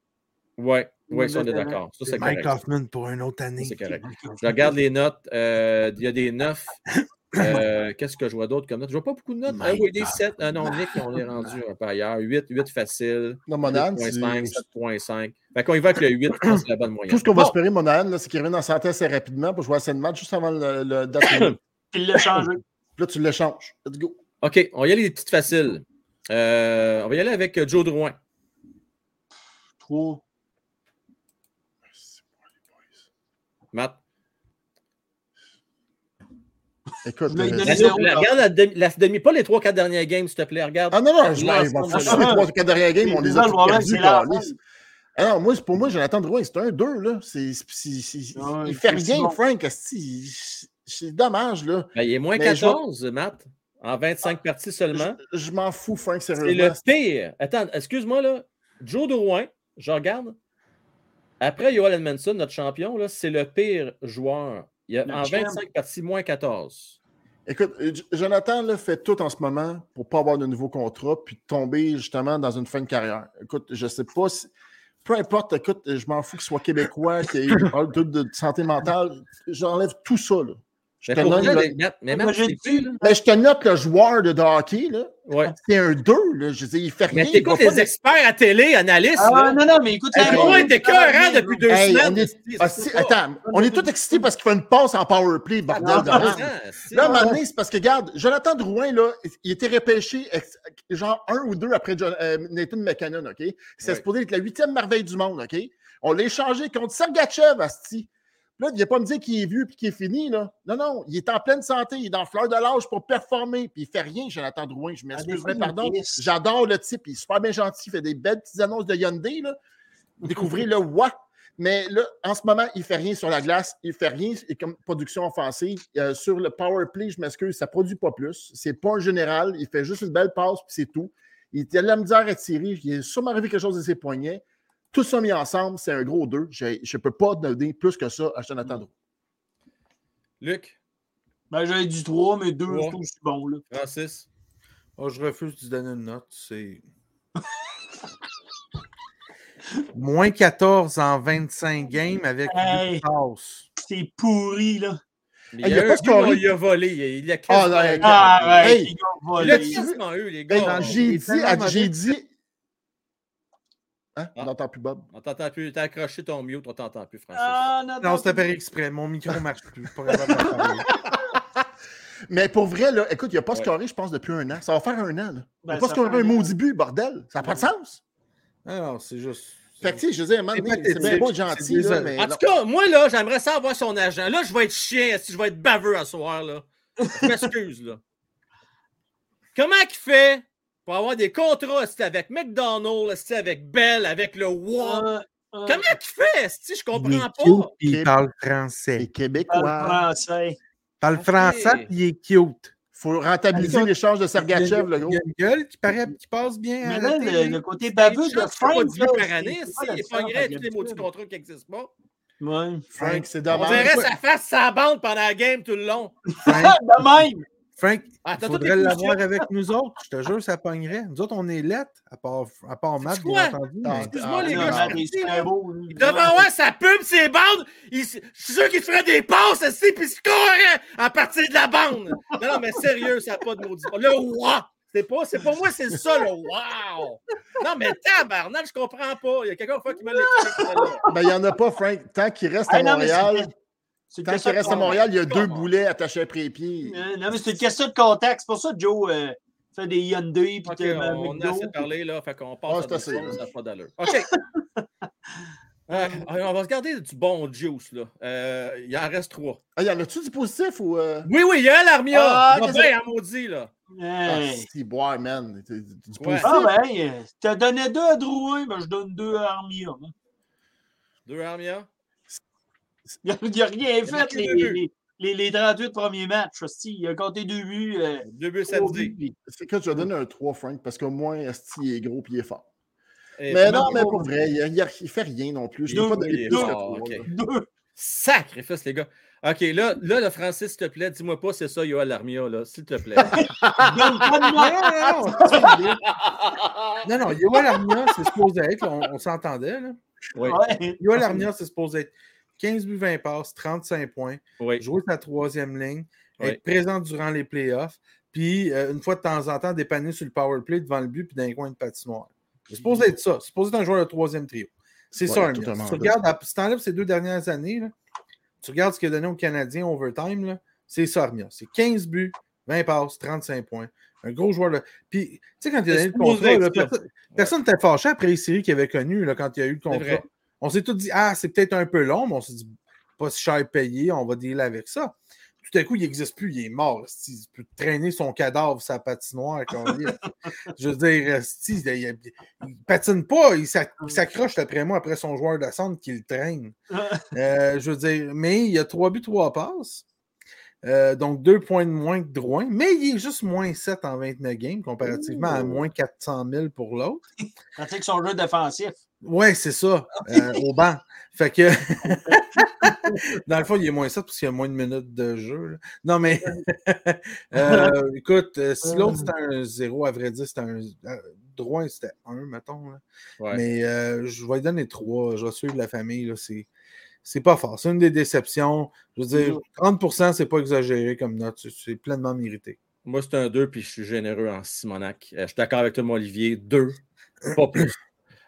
Ouais. Oui, ça, on est d'accord. Mike Hoffman pour une autre année. C'est correct. Je regarde les notes. Euh, il y a des 9. Euh, qu'est-ce que je vois d'autre comme notes? Je vois pas beaucoup de notes. Ah oui, des 7. Ah non, Nick, on est rendu un peu ailleurs. 8, 8 facile. Non, Monahan. 7.5, 7.5. Fait qu'on y va avec le 8, je pense que c'est la bonne moyenne. Tout ce qu'on va espérer, Monahan, c'est qu'il revienne en santé assez rapidement pour jouer à cette match juste avant le, le date. Il l'a changé. Là, tu l'échanges. Let's go. OK, on va y aller les petites faciles. Euh, on va y aller avec Joe Drouin. Trop. Matt? Écoute, euh, regarde la, demi, la demi, pas les 3-4 dernières games, s'il te plaît. Regarde. Ah non, non, je les 3-4 dernières games, on les a tous perdus. Alors, moi, pour moi, Jonathan Drouin, c'est un 2, là. C'est, ah il fait rien, Frank. C'est dommage, là. Ben, il est moins 14, Matt, en 25 ah, parties seulement. Je, m'en fous, Frank, sérieusement. C'est le pire. Attends, excuse-moi, là. Joe Drouin, je regarde. Après Joel Edmondson, notre champion, c'est le pire joueur. Il a en 25 parties, moins 14. Écoute, Jonathan là, fait tout en ce moment pour ne pas avoir de nouveau contrat puis tomber justement dans une fin de carrière. Écoute, je ne sais pas si. Peu importe, écoute, je m'en fous qu'il soit québécois, qu'il ait eu de, de santé mentale. J'enlève tout ça. Là. Je te, note, mais mais je te note le joueur de hockey. Là. Ouais. C'est un 2. Là. Je dis, il fait rien. Mais t'écoutes les experts à télé, analystes. Ah, non, non, mais écoute, hey, on était cœurant depuis deux semaines. On est... Ah, si, attends, on est tous excités parce qu'il fait une passe en power play, bordel de ah, Là, maintenant, c'est parce que, regarde, Jonathan Drouin, là, il était repêché genre un ou deux après euh, Nathan McKinnon, OK? C'est ouais. supposé être la huitième merveille du monde, OK? On l'a échangé contre Sergachev, Asti. Là, il ne vient pas me dire qu'il est vu et qu'il est fini. Là. Non, non, il est en pleine santé, il est dans fleur de l'âge pour performer, puis il ne fait rien, Jonathan Drouin. Je m'excuse, mais pardon. J'adore le type, il est super bien gentil, il fait des belles petites annonces de Hyundai. Là. Découvrez le what. Mais là, en ce moment, il ne fait rien sur la glace, il ne fait rien et comme production offensive. Euh, sur le power play, je m'excuse, ça ne produit pas plus. C'est pas un général, il fait juste une belle passe, puis c'est tout. Il était la misère à tirer, il est sûrement arrivé quelque chose de ses poignets. Tout ça mis ensemble, c'est un gros 2. Je ne peux pas donner plus que ça à Jonathan Drouin. Luc? Ben, j'avais du 3, mais 2, je trouve que c'est bon. Là. Francis? Oh, je refuse de donner une note. C'est. Moins 14 en 25 games avec hey. C'est pourri, là. il, il, a, pas scoré. il a volé. Il a ah, non, ah, ouais, il a volé. Il a quasiment eu, les gars. J'ai dit, j'ai dit, Hein? Ah. On n'entend plus Bob? On t'entend plus. T'as accroché ton mute, on t'entend plus, Francis. Ah, non, non c'était pas exprès. Mon micro ne marche plus. Mais pour vrai, là, écoute, il n'y a pas scoré, je pense, depuis un an. Ça va faire un an. Là. Ben, il n'y a pas scoré un maudit but, bordel. Ça n'a pas de sens. Non, c'est juste. Fait que, tu sais, je veux dire, c'est bien beau gentil. Là, mais en tout cas, moi, là, j'aimerais savoir son agent. Là, je vais être chien si je vais être baveux à soir, là. Je m'excuse, là. Comment il fait pour avoir des contrats avec McDonald's, avec Bell, avec le Wall? Comment il fait? Si je comprends pas? il parle français. Les Québécois. Il parle français. Il parle français, il est cute. Il faut rentabiliser l'échange de Sergachev, le gros. Il a une gueule qui, paraît, qui passe bien. Mais là, le, côté baveux de Frank. par année, il pognerait tous les maudits contrats qui n'existent pas. Ouais. Frank, c'est dommage. On verrait sa face sa bande pendant la game tout le long. de même. Frank, ah, il faudrait l'avoir avec nous autres. Je te jure, ça pognerait. Nous autres, on est lettres, à part, à part Matt, bien entendu. Excuse-moi, ah, les gars, je suis Il devrait avoir sa pub, ses bandes. Je suis sûr qu'il ferait des passes, aussi, puis il se à partir de la bande. Non, non, mais sérieux, ça n'a pas de maudit. Le roi! C'est pas, c'est pas moi, c'est ça, le wow! Non, mais tabarnak, je comprends pas. Il y a quelqu'un qui me l'explique. Ben, il n'y en a pas, Frank. Tant qu'il reste à Montréal. Tant qu'il reste à Montréal, il y a deux boulets attachés après les pieds. Euh, non, mais c'est une question de contexte. C'est pour ça que Joe euh, fait des Hyundai. Okay, on, on a assez parlé, là. Fait qu'on passe oh, à ça pas d'allure. OK. Euh, on va regarder du bon juice. Là. Euh, il en reste trois. Ah, y en a-tu du positif ou. Euh... Oui, oui, il y a l'Armia. Ah, va bien, maudit. Là. Hey. Ah, si, boire, man. Du ouais. Ah, ben, t'as donné deux à Drouin, ben, je donne deux à Armia. Hein. Deux à Armia? Il n'a rien fait les, les, les, 38 premiers matchs. Il a compté deux buts. Euh, deux buts samedi. C'est que tu as donné un 3, Frank, parce qu'au moins, Esti est gros et il est fort. mais non, mais pour vrai, il ne fait rien non plus. Je n'ai pas donné plus que Sacrifice, les gars. OK, là, là, le Francis, s'il te plaît, dis-moi pas c'est ça, Yoel Armia, là, s'il te plaît. Donne pas de moi! non, non, Yoel Armia, c'est supposé être, on, on s'entendait, là. Oui. Yoel Armia, c'est supposé être 15 buts, 20 passes, 35 points, jouer sa troisième ligne, être présent durant les playoffs, puis euh, une fois de temps en temps, dépanner sur le power play devant le but puis dans un coin de patinoire. C'est supposé être ça. C'est supposé être un joueur de troisième trio. C'est ça, un tu regardes, si tu enlèves ces deux dernières années, là, tu regardes ce qu'il a donné aux Canadiens overtime, c'est ça, Armia. C'est 15 buts, 20 passes, 35 points. Un gros joueur. Puis, tu sais, quand il a donné le contrat, personne n'était fâché après les séries qu'il avait connues quand il a eu le contrat. On s'est tous dit, ah, c'est peut-être un peu long, mais on s'est dit, pas si cher payé, on va dealer avec ça. Tout à coup, il n'existe plus, il est mort. Il peut traîner son cadavre sa patinoire. je veux dire, il, ne patine pas, il s'accroche après moi après son joueur de centre qui le traîne. Euh, je veux dire, mais il y a trois buts, trois passes. Euh, donc, deux points de moins que Drouin, mais il est juste moins 7 en 29 games comparativement à moins 400 000 pour l'autre. Tandis que son jeu défensif. Oui, c'est ça, euh, au banc. Fait que, dans le fond, il est moins 7 parce qu'il y a moins de minutes de jeu. Non, mais, euh, écoute, si l'autre c'était un 0, à vrai dire, c'était un. Drouin, c'était 1, mettons. Mais je vais lui donner 3. Je vais suivre la famille. C'est c'est pas fort. C'est une des déceptions. Je veux dire, 30% c'est pas exagéré comme note. C'est pleinement mérité. Moi, c'est un 2, puis je suis généreux en Simonac. Euh, je suis d'accord avec toi, Olivier. 2, pas plus.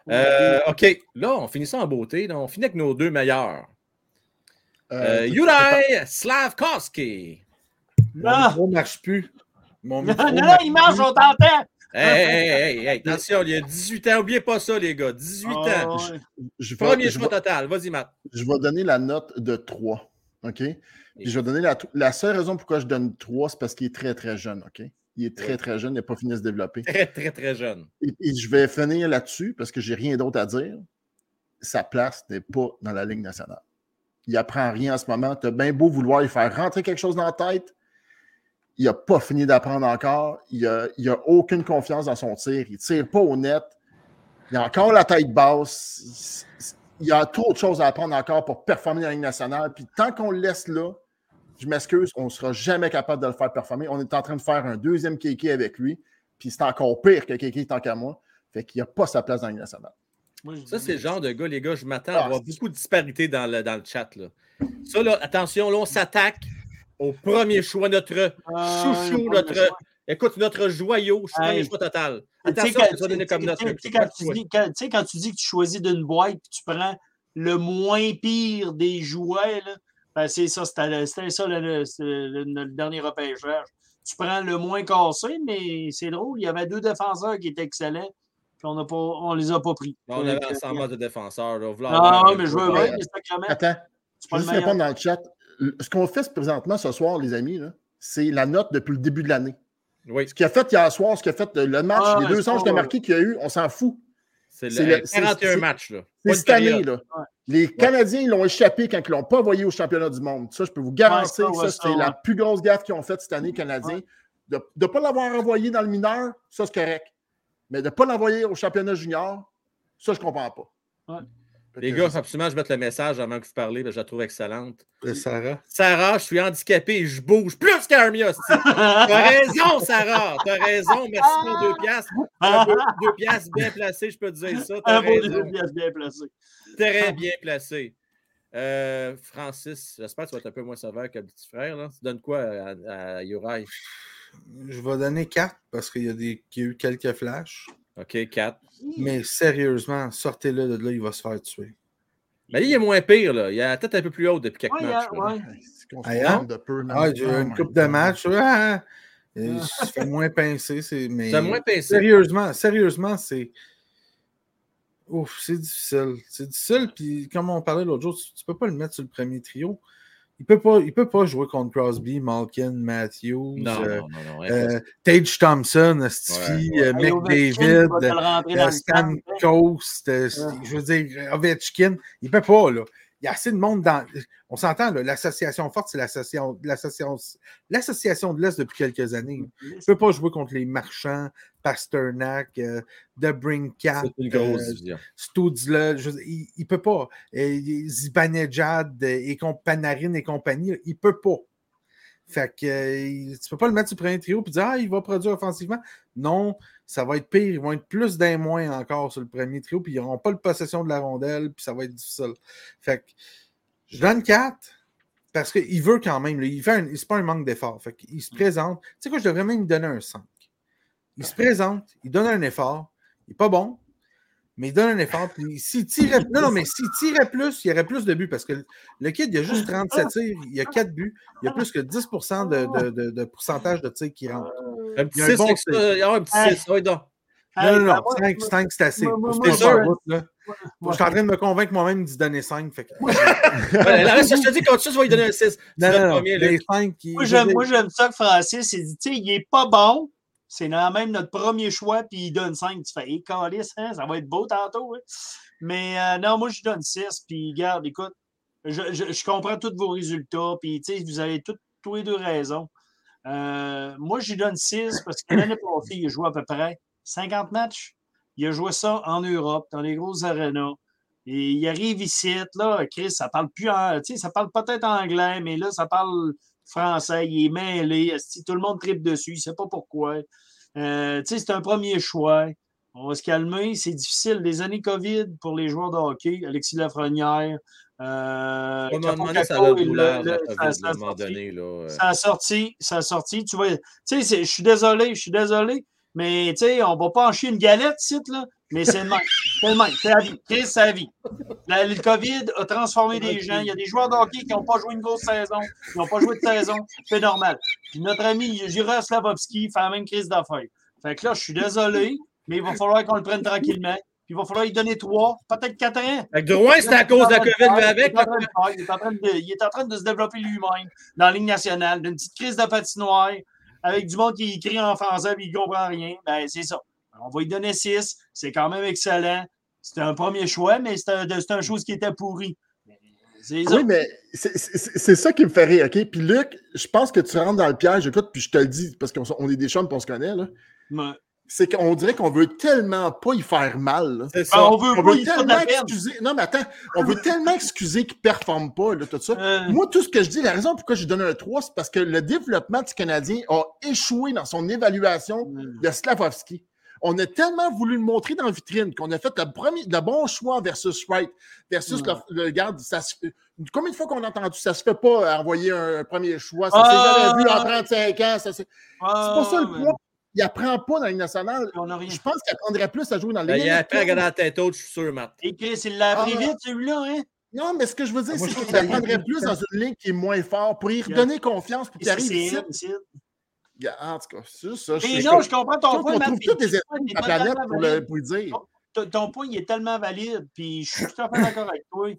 Euh, OK, là, on finit ça en beauté. on finit avec nos deux meilleurs. Euh, euh Yuraj Slavkovski. Mon micro ne marche plus. Mon non, non, il marche, on t'entend. Hey, hey, hey, attention, il y a 18 ans. N'oubliez pas ça, les gars. 18 ans. Je, Premier choix total. Vas-y, Matt. Je vais donner la note de 3. OK? Puis je vais donner la, la seule raison pourquoi je donne 3, c'est parce qu'il est très, très jeune. OK? Il est très, très jeune. Il n'a pas fini de se développer. Très, très, très jeune. Et, je vais finir là-dessus parce que j'ai rien d'autre à dire. Sa place n'est pas dans la Ligue nationale. Il apprend rien en ce moment. Tu as bien beau vouloir lui faire rentrer quelque chose dans la tête il n'a pas fini d'apprendre encore. Il n'a aucune confiance dans son tir. Il ne tire pas au net. Il a encore la tête basse. Il y a trop de choses à apprendre encore pour performer dans la Ligue nationale. Puis tant qu'on le laisse là, je m'excuse, on ne sera jamais capable de le faire performer. On est en train de faire un deuxième Kéké avec lui. Puis c'est encore pire que Kéké tant qu'à moi. Fait qu'il n'a pas sa place dans la Ligue nationale. ça, c'est le genre de gars, les gars, je m'attends à ah, avoir beaucoup de disparités dans le, dans le chat. Là. Ça, là, attention, là, on s'attaque au premier choix, notre ah, chouchou, notre. Écoute, notre joyau, premier choix total. Attention, note. Tu sais, quand tu dis que tu choisis d'une boîte et tu prends le moins pire des jouets, ben c'est ça, c'était ça le, dernier repêchage. Tu prends le moins cassé, mais c'est drôle, il y avait deux défenseurs qui étaient excellents. Puis on ne les a pas pris. on avait ensemble de défenseurs. Là, ah, mais je veux bien, mais sacrément. Attends, je vais répondre dans le chat ce qu'on fait présentement ce soir, les amis, c'est la note depuis le début de l'année. Ce qu'il a fait hier soir, ce qu'il a fait le match, ah, les deux anges de marqué qu'il y a eu, on s'en fout. C'est le 41 matchs. Là. C'est cette année. Là. Les Canadiens, ils l'ont échappé quand ils ne l'ont pas envoyé au championnat du monde. Ça, je peux vous garantir que ça, c'est la plus grosse gaffe qu'ils ont faite cette année, les Canadiens. De ne pas l'avoir envoyé dans le mineur, ça, c'est correct. Mais de ne pas l'envoyer au championnat junior, ça, je ne comprends pas. Les gars, absolument je mette le message avant que vous parlez, je la trouve excellente. Sarah. Sarah, je suis handicapé et je bouge plus qu'Armia. T'as raison, Sarah. T'as raison. Merci pour deux piastres. Deux, piastres bien placés, je peux te dire ça. T'as raison. Deux piastres bien placés. Très bien placé. Euh, Francis, j'espère que tu vas être un peu moins sévère que le petit frère. Là. Tu donnes quoi à, à Uri? Je vais donner 4 parce qu'il y, a des, y a eu quelques flashs. OK, 4. Mais sérieusement, sortez-le de là, il va se faire tuer. Mais il est moins pire, là. Il a la tête un peu plus haute depuis quelques matchs. Ouais. Ah, de peu, ah, j'ai une coupe de match. Ah, ça fait moins pincer. C'est mais... moins pincé. Sérieusement, sérieusement, c'est. Ouf, c'est difficile. C'est difficile. Puis, comme on parlait l'autre jour, tu, ne peux pas le mettre sur le premier trio. Il peut pas, il peut pas jouer contre Crosby, Malkin, Matthews, non, euh, non, non, euh, Tage Thompson, Stifi, ouais. euh, McDavid, euh, Stan Coast, je veux dire, Ovechkin. Il peut pas, là. Il y a assez de monde dans. On s'entend, l'association forte, c'est l'association de l'Est depuis quelques années. Il ne peut pas jouer contre les marchands, Pasternak, euh, The Brinkat, euh, il ne peut pas. Zibanejad et Panarin et compagnie, il ne peut pas. Fait que euh, tu peux pas le mettre sur le premier trio et dire Ah, il va produire offensivement. Non, ça va être pire. Ils vont être plus d'un moins encore sur le premier trio, puis ils n'auront pas le possession de la rondelle, puis ça va être difficile. Fait que je donne 4 parce qu'il veut quand même. il fait c'est pas un manque d'effort. Fait qu'il se présente. Tu sais quoi, je devrais même lui donner un 5. Il se présente, il donne un effort. Il n'est pas bon, mais il donne un effort. Puis s'il tirait, non, non, mais s'il tirait plus, il y aurait plus de buts parce que le kid, il a juste 37 tirs, il y a 4 buts, il y a plus que 10 de, de, de, pourcentage de tirs qui rentrent. Un petit 6, un, bon un petit 6, oui, donc. Non, non, non, 5, 5 c'est assez. Je suis en train de me convaincre moi-même d'y donner 5. Fait que... je te dis, quand tu vas lui donner un 6. Non, non, les 5 qui... Moi, j'aime ça que Francis, il dit, tu sais, il n'est pas bon, c'est même notre premier choix, puis il donne 5. Tu fais, hé, hein, ça va être beau tantôt. Hein. Mais euh, non, moi, je donne 6. Puis, garde, écoute, je, je, comprends tous vos résultats. Puis, tu sais, vous avez tous les deux raison. Euh, moi, je donne 6 parce que l'année passée, il a joué à peu près 50 matchs. Il a joué ça en Europe, dans les grosses arénas. Et il arrive ici, là, Chris, ça parle plus, en, ça parle peut-être anglais, mais là, ça parle français, il est mêlé, tout le monde tripe dessus, il ne sait pas pourquoi. Euh, c'est un premier choix. On va se calmer. C'est difficile. Les années COVID pour les joueurs de hockey, Alexis Lafrenière. Euh, on a ça donné. Là, Ça a sorti, ça a sorti. Tu vois, tu sais, je suis désolé, je suis désolé, mais tu sais, on va pas en chier une galette, site, là. Mais c'est le même. C'est le même. C'est la vie. C'est la vie. le COVID a transformé des gens. Il y a des joueurs de hockey qui n'ont pas joué une grosse saison, qui n'ont pas joué de saison. C'est normal. Puis notre ami Jura Slavovski fait la même crise d'affaires. Fait que là, je suis désolé, mais il va falloir qu'on le prenne tranquillement. Puis il va falloir lui donner trois, peut-être quatre ans. Fait que Drouin, c'est à cause de la COVID, avec. Il est, en train de, il est en train de se développer lui-même dans la Ligue nationale, d'une petite crise de patinoire, avec du monde qui écrit en français et il ne comprend rien. Ben, c'est ça. On va lui donner 6. C'est quand même excellent. C'était un premier choix, mais c'était un, chose qui était pourri. Oui, mais c'est ça qui me fait rire, OK? Puis Luc, je pense que tu rentres dans le piège, écoute, puis je te le dis, parce qu'on est des chums on se connaît, là. C'est qu'on dirait qu'on veut tellement pas y faire mal. C'est ça. on veut, veut tellement excuser. Non, mais attends, on veut tellement excuser qu'il ne performe pas, là, tout ça. Euh. Moi, tout ce que je dis, la raison pourquoi j'ai donné un 3, c'est parce que le développement du Canadien a échoué dans son évaluation de Slavovski. On a tellement voulu le montrer dans la vitrine qu'on a fait le, premier, le bon choix versus Wright, versus le, garde. Ça combien de fois qu'on a entendu ça se fait pas envoyer un, premier choix? Ça s'est ah, jamais vu en 35 ans. c'est pas ça le point. Il apprend pas dans la Ligue nationale. Je pense qu'il apprendrait plus à jouer dans la Ligue. Ben, il apprend à regarder la tête haute, je suis sûr, Matt. Et Chris, il l'a appris ah. vite, celui-là, hein? Non, mais ce que je veux dire, ah, c'est qu'il apprendrait plus dans une ligne qui est moins forte pour y redonner confiance pour qu'il arrive ici. En tout cas, c'est ça. Je, non, je comprends ton point. On trouve tous des la planète pour le, pour dire. Ton, point, il est tellement valide, puis je suis tout à fait d'accord avec toi.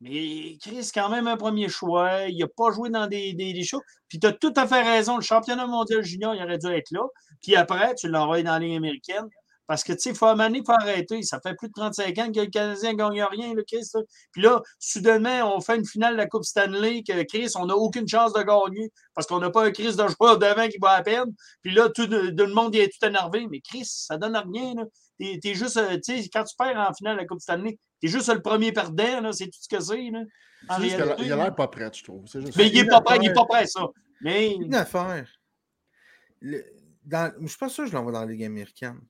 Mais Chris, quand même un premier choix. Il n'a pas joué dans des, des, shows. Puis tu as tout à fait raison. Le championnat mondial junior, il aurait dû être là. Puis après, tu l'envoies dans la américaine. Parce que, tu sais, il faut amener, il faut arrêter. Ça fait plus de 35 ans que le Canadien ne gagne rien, le Chris. Puis là, soudainement, on fait une finale de la Coupe Stanley que Chris, on n'a aucune chance de gagner parce qu'on n'a pas un Chris de joueur devant qui va à peine. Puis là, tout, le monde est tout énervé. Mais Chris, ça donne rien. T'es es juste, euh, tu sais, quand tu perds en finale de la Coupe Stanley, t'es juste le premier perdant, c'est tout ce que c'est. Il a l'air pas prêt, je trouve. mais il n'est pas prêt, il n'est pas prêt, ça. Mais... Une affaire. Dans... Je ne suis pas sûr que je l'envoie dans la Ligue américaine.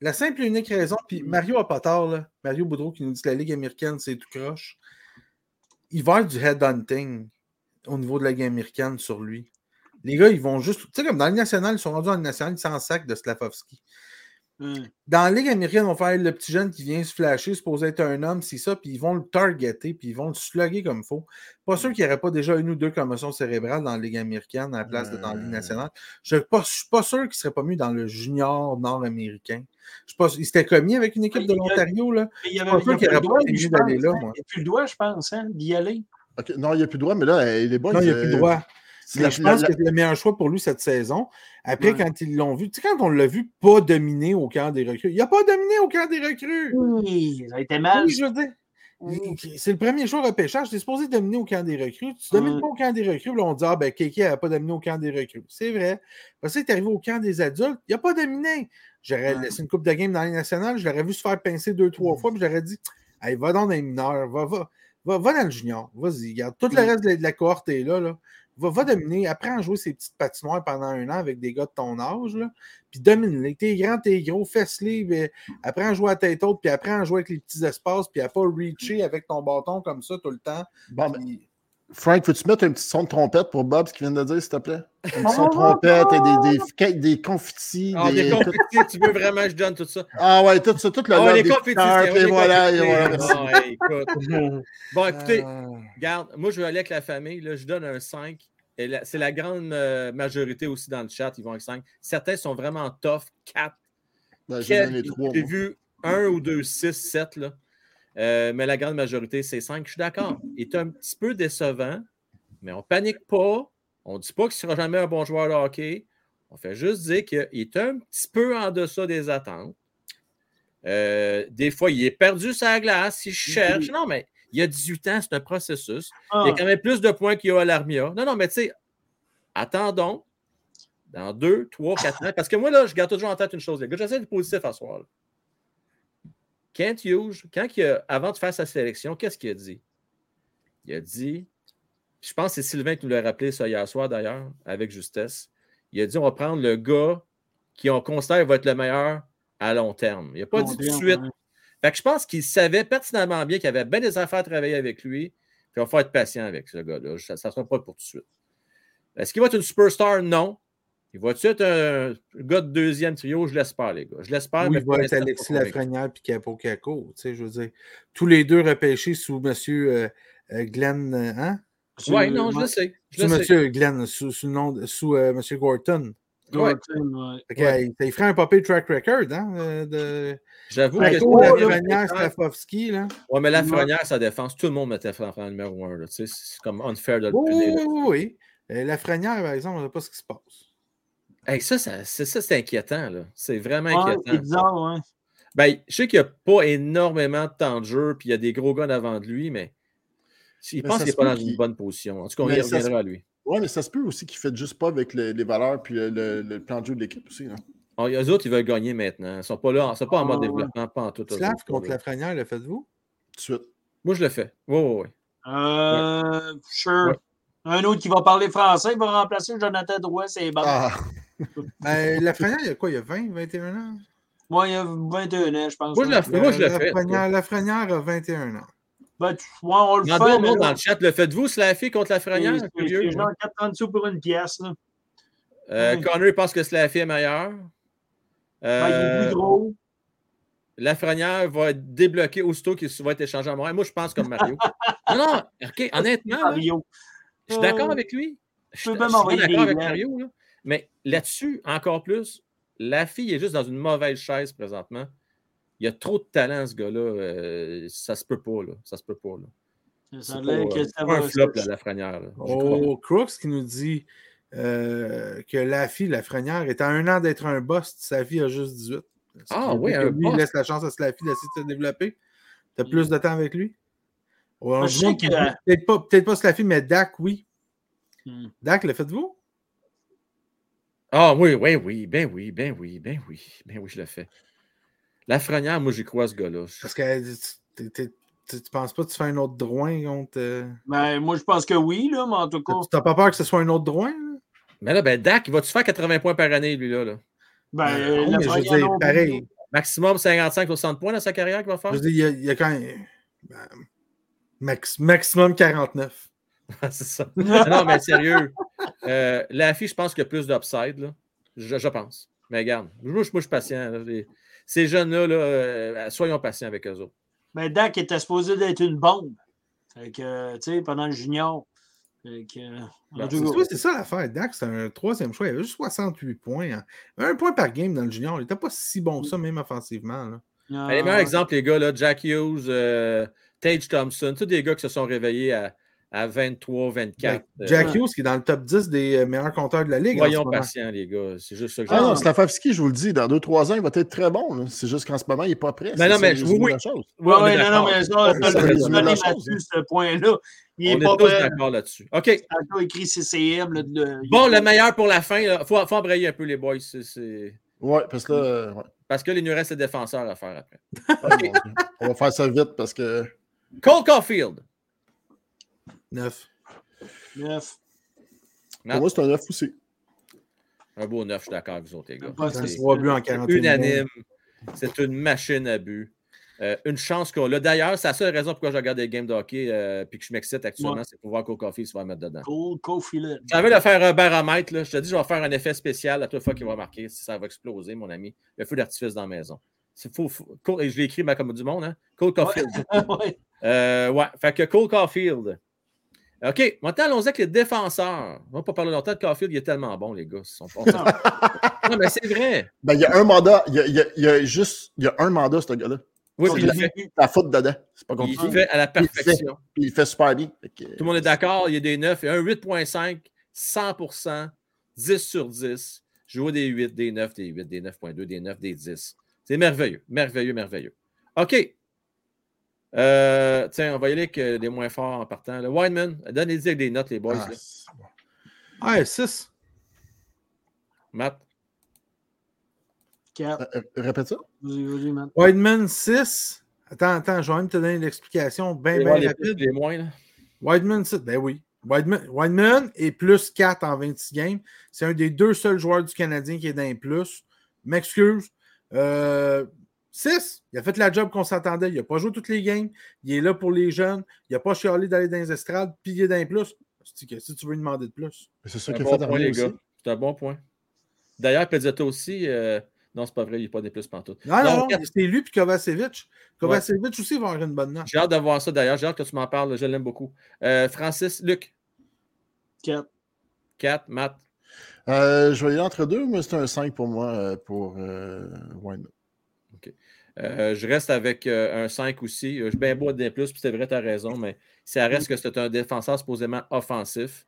La simple et unique raison, puis Mario a pas tort, là, Mario Boudreau qui nous dit que la Ligue américaine, c'est tout croche. Il va y avoir du headhunting au niveau de la Ligue américaine sur lui. Les gars, ils vont juste. Tu sais, comme dans le national, ils sont rendus dans le national sans sac de Slavovski. Hmm. Dans la Ligue américaine, on va faire le petit jeune qui vient se flasher, supposé être un homme, c'est ça, puis ils vont le targeter, puis ils vont le slugger comme il faut. Pas sûr qu'il n'y aurait pas déjà une ou deux commotions cérébrales dans la Ligue américaine à la place de dans la Ligue nationale. Je ne suis pas sûr qu'il ne serait pas mieux dans le junior nord-américain. il s'était commis avec une équipe de l'Ontario. Là. Il n'y avait pas sûr qu'il n'aurait pas d'aller là. Moi. Il n'y a plus le droit, je pense, hein, d'y aller. non, il n'y a plus le droit, mais là, il est bon. Non, il n'y a plus le droit je pense que c'est le meilleur choix pour lui cette saison. Après, quand ils l'ont vu, tu sais, quand on l'a vu pas dominer au camp des recrues, il n'a pas dominé au camp des recrues. Oui, ça a été mal. je veux dire. C'est le premier choix repêchage. Tu es supposé dominer au camp des recrues. Tu ne domines pas au camp des recrues. Là, on dit Ah, ben, Keke n'a pas dominé au camp des recrues. C'est vrai. Parce que tu es arrivé au camp des adultes. Il n'a pas dominé. J'aurais laissé une coupe de game dans les nationales. Je l'aurais vu se faire pincer deux, trois fois. Puis j'aurais dit hey, Va dans les mineurs. Va, va, va, va dans le junior. Vas-y. Garde. Tout le reste de la cohorte est là. là va, va, dominer, apprends à jouer ces petites patinoires pendant un an avec des gars de ton âge, là, puis domine-les. T'es grand, t'es gros, fesse-les, apprends à jouer à tête haute, puis apprends à jouer avec les petits espaces, puis à pas reacher avec ton bâton comme ça tout le temps. Bon, ben, Frank, peux-tu mettre un petit son de trompette pour Bob, ce qu'il vient de dire, s'il te plaît? Un petit son de trompette et des, des, des confettis. Ah, des, confettis, tu veux vraiment que je donne tout ça? Ah ouais, tout ça, tout le ah, les confettis. Et voilà, et voilà. Ah, écoute. Bon, écoutez, ah. regarde, moi, je vais aller avec la famille. Là, je donne un 5. C'est la grande euh, majorité aussi dans le chat, ils vont avec 5. Certains sont vraiment tough, 4. Ben, J'ai vu 1 ou 2, 6, 7. Là. Euh, mais la grande majorité, c'est 5. Je suis d'accord. Il est un petit peu décevant, mais on ne panique pas. On ne dit pas qu'il ne sera jamais un bon joueur de hockey. On fait juste dire qu'il est un petit peu en deçà des attentes. Euh, des fois, il est perdu sa glace, il cherche. Non, mais il y a 18 ans, c'est un processus. Il y a ah. quand même plus de points qu'il y a à l'Armia. Non, non, mais tu sais, attendons dans 2, 3, 4 ans. Parce que moi, là, je garde toujours en tête une chose. Les gars, j'essaie de positif à soir. Kent Hughes, quand il a, avant de faire sa sélection, qu'est-ce qu'il a dit? Il a dit, je pense que c'est Sylvain qui nous l'a rappelé ça hier soir d'ailleurs, avec justesse. Il a dit on va prendre le gars qui on considère va être le meilleur à long terme. Il n'a pas dit tout de suite. Fait que je pense qu'il savait pertinemment bien qu'il y avait bien des affaires à travailler avec lui. Puis il va être patient avec ce gars-là. Ça ne sera pas pour tout de suite. Est-ce qu'il va être une superstar? Non. Il va être un gars de deuxième trio? Je l'espère, les gars. Je l'espère. Oui, il va être Alexis Lafrenière et Capo Caco. Tu sais, je veux dire, tous les deux repêchés sous M. Euh, euh, Glenn. Euh, hein? Oui, non, je le sais. sous M. Glenn, sous, sous, nom, sous M. Gorton. Gorton, ouais. il ferait un papier track record, hein? De... J'avoue que. Lafrenière, Stafovski, là. Ouais, mais Lafrenière, sa défense, tout le monde mettait Lafrenière numéro un. C'est comme unfair de le Oui, oui, oui. Lafrenière, par exemple, on ne sait pas ce qui se passe. Hey, ça, ça c'est inquiétant. C'est vraiment inquiétant. C'est bizarre, ouais. Ben, je sais qu'il n'y a pas énormément de temps de jeu, puis il y a des gros gars devant de lui, mais il pense qu'il n'est pas dans une bonne position. En tout cas, on y reviendra à lui. Oui, mais ça se peut aussi qu'il ne fait juste pas avec les, valeurs puis le, plan de jeu de l'équipe aussi. Hein. Ah, eux autres, ils veulent gagner maintenant. Ils ne sont pas là, ils sont pas en mode ah, développement, pas en tout. Slav contre la Franière, le faites-vous? Tout de suite. Moi, je le fais. Oui, oui, oui. Euh, sure. Un autre qui va parler français, il va remplacer Jonathan Drouet, c'est bon. Ah. Ben, la Franière, il y a quoi? Il y a 20, 21 ans? Moi, il y a 21 ans, je pense. Moi, je le fais. Moi, je le fais. A 21 ans. Ben, tu, vois, on le fait. dans le chat, le faites-vous, Slaffy contre la Franière? C'est genre 4 sous pour une pièce. Là. Euh, Connor pense que Slaffy est meilleur. Euh, ben, il est plus gros. Lafrenière va être débloqué aussitôt qu'il va être échangé à Montréal. Moi, je pense comme Mario. non, non, OK, honnêtement, Mario. je suis d'accord avec lui. Je suis d'accord avec Mario. Là. Mais là-dessus, encore plus, la fille est juste dans une mauvaise chaise présentement. Il y a trop de talent, ce gars-là. Euh, ça se peut pas, là. Ça se peut pas, là. Ça pas, un flop, la Frenière. Oh, Crooks qui nous dit euh, que la fille, la Frenière, est à un an d'être un boss, sa fille a juste 18. Ah oui, un lui, il laisse la chance à Slaffy d'essayer de se développer? Tu as mm. plus de temps avec lui? Peut-être pas, peut pas Slaffy, mais Dak, oui. Mm. Dak, le faites-vous? Ah oui, oui, oui, ben oui, ben oui, ben oui, ben oui, je le fais. La Frenière, moi, j'y crois ce gars-là. Parce que tu, tu penses pas que tu fais un autre droit contre. Euh? Ben, moi, je pense que oui, là, mais en tout cas. Tu n'as pas peur que ce soit un autre droit? Mais là, ben, Dak, il va-tu faire 80 points par année, lui, là? là? Ben, euh, je veux dire, pareil. Maximum 55-60 points dans sa carrière qu'il va faire? Je veux dire, il y a, quand même. Ben, max, maximum 49. c'est ça. non, mais sérieux. Euh, la fille, je pense qu'il y a plus d'upside, là. Je, je, pense. Mais regarde, moi, je, suis patient. ces jeunes-là, là, euh, soyons patients avec eux autres. Mais Dak était supposé d'être une bombe. Fait que, tu sais, pendant le junior. Ben, c'est ça l'affaire. Dak, c'est un troisième choix. Il avait juste 68 points. Hein. Un point par game dans le junior. Il n'était pas si bon ça, même offensivement. Là. Ah, les meilleurs exemples, les gars, là, Jack Hughes, euh, Tage Thompson, tous des gars qui se sont réveillés à, à 23, 24. Euh, Jack Hughes qui est dans le top 10 des euh, meilleurs compteurs de la ligue. Voyons patients, les gars. C'est juste ça que Ah non, Slavovski, je vous le dis, dans 2-3 ans, il va être très bon. C'est juste qu'en ce moment, il n'est pas prêt. Mais non, mais je vous oui. Oui, oui, non, non, mais ça, là-dessus, ce point-là. Il est On est tous d'accord là-dessus. OK. écrit CCM. Bon, le meilleur pour la fin. Il faut, faut embrayer un peu les boys. Oui, parce que là. Parce que reste des défenseurs à faire après. On va faire ça vite parce que. Cole Caulfield. 9. 9. Pour moi, c'est un 9 aussi. Un beau 9, je suis d'accord avec vous autres, les gars. C'est en unanime. C'est une machine à but. Euh, une chance qu'on a. D'ailleurs, c'est la seule raison pourquoi je regarde des games de hockey et que je m'excite actuellement, c'est pour voir Cole Caulfield se va mettre dedans. Cole Caulfield. J'avais de faire un baromètre. Là. Je te dis, je vais faire un effet spécial à toute fois qu'il va marquer. Ça va exploser, mon ami. Le feu d'artifice dans la maison. C'est fou, Et je l'ai écrit comme du monde. Hein? Cole Caulfield. ouais. Euh, ouais. Fait que Cole Caulfield. OK, maintenant, allons-y avec les défenseurs. On va pas parler longtemps de Caulfield, il est tellement bon, les gars. Sont... non, mais c'est vrai. Ben, il y a un mandat, il y a, il y a, juste, il y a un mandat, ce gars-là. Oui, il, fait la faute dedans. C'est pas compliqué. Il fait à la perfection. Il fait, il fait super bien. Tout le monde est d'accord, il y a des 9, il y a un 8.5, 100%, 10 sur 10. Je vois des 8, des 9, des 8, des 9.2, des 9, des 10. C'est merveilleux, merveilleux, merveilleux. OK. Euh, tiens, on va y aller avec euh, des moins forts en partant. Le Wineman, donnez-y avec des notes, les boys. Ah, 6. Matt. 4. Euh, répète ça. Wideman 6. Attends, attends, je vais même te donner l'explication bien, bien rapide. Les moins, là. Wideman 6, ben oui. Wideman, est plus 4 en 26 games. C'est un des deux seuls joueurs du Canadien qui est d'un plus. M'excuse. Euh, 6, il a fait la job qu'on s'attendait. Il n'a pas joué toutes les games. Il est là pour les jeunes. Il n'a pas chialé d'aller dans les estrades. Puis il est d'un plus. Si tu veux lui demander de plus? C'est ça qu'il a fait point, les gars. C'est un bon point. D'ailleurs, Pezzetto aussi. Euh... Non, c'est pas vrai, il n'est pas des plus pantoute. Non, non, non c'est lui puis Kovacevic. Kovacevic aussi va avoir une bonne note. J'ai hâte de voir ça d'ailleurs. J'ai hâte que tu m'en parles. Je l'aime beaucoup. Euh, Francis, Luc. 4. 4, Matt. Euh, je vais y aller entre deux, mais c'est un 5 pour moi euh, pour euh, OK. Euh, je reste avec euh, un 5 aussi. Je suis bien beau des plus, puis c'est vrai, tu as raison, mais ça reste que c'est un défenseur supposément offensif.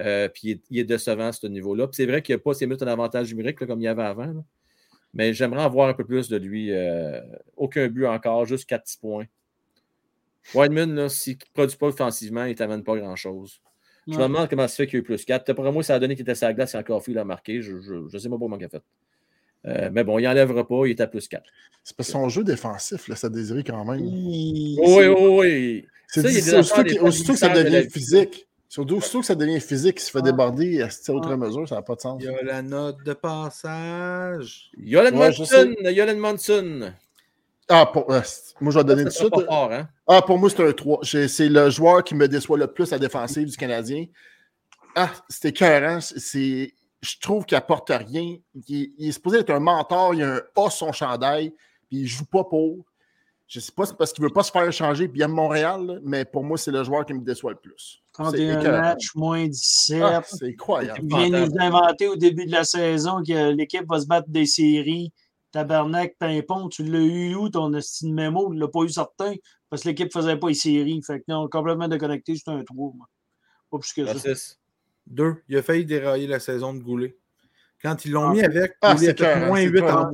Euh, puis il est, décevant à ce niveau-là. Puis c'est vrai qu'il n'y a pas ces minutes en avantage numérique comme il y avait avant. Mais j'aimerais avoir un peu plus de lui. aucun but encore, juste 4 petits points. Whiteman, s'il ne produit pas offensivement, il ne t'amène pas grand-chose. Je me demande comment ça fait qu'il y a eu plus 4. Pour moi, ça a donné qu'il était la glace quand Coffee l'a marqué. Je ne sais pas comment il a fait. Euh, mais bon, il n'enlèvera pas, il est à plus 4. C'est parce que son jeu défensif, là, ça désirait quand même. Oui, oui, oui. C'est aussitôt que ça devient physique. Surtout, que ça devient physique, il se fait ah. déborder à cette autre ah. mesure, ça n'a pas de sens. Il y a la note de passage. Yolan ouais, Monson. Yolan Monson. Ah, pour, euh, moi, je vais donner tout de suite. Hein? Ah, pour moi, c'est un 3. C'est le joueur qui me déçoit le plus à défensive du Canadien. Ah, c'était écœurant. C'est je trouve qu'il apporte rien. Il, est supposé être un mentor, il a un A son chandail, puis il joue pas pour. Je sais pas, c'est parce qu'il veut pas se faire changer, puis il aime Montréal, mais pour moi, c'est le joueur qui me déçoit le plus. Quand il y a un match moins 17. Ah, c'est incroyable. Il vient nous inventer au début de la saison que l'équipe va se battre des séries. Tabarnak, Pimpon, tu l'as eu où ton estime mémo? Tu l'as pas eu certain. parce que l'équipe ne faisait pas les séries. Fait que non, complètement déconnecté, c'est un 3. Pas plus que ça. Deux. Il a failli dérailler la saison de Goulet. Quand ils l'ont ah. mis avec, ah, Goulet a fait moins 8 en,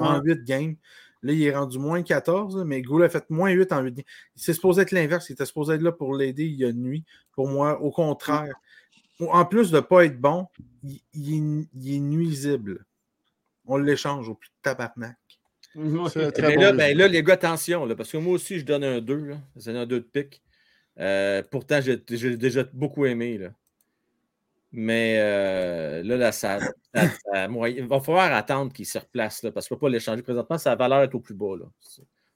en, 8 games. Là, il est rendu moins 14, mais Goulet a fait moins 8 en 8 games. C'est supposé être l'inverse. Il était supposé être là pour l'aider il y a une nuit. Pour moi, au contraire. En plus de ne pas être bon, il, est, nuisible. On l'échange au plus de tabarnak. Mais là, ben là, les gars, attention, parce que moi aussi, je donne un 2. C'est un 2 de pique. Euh, pourtant, j'ai déjà beaucoup aimé. Là. Mais euh, là, ça, il va falloir attendre qu'il se replace là, parce qu'on ne peut pas l'échanger présentement. Sa valeur est au plus bas. Là.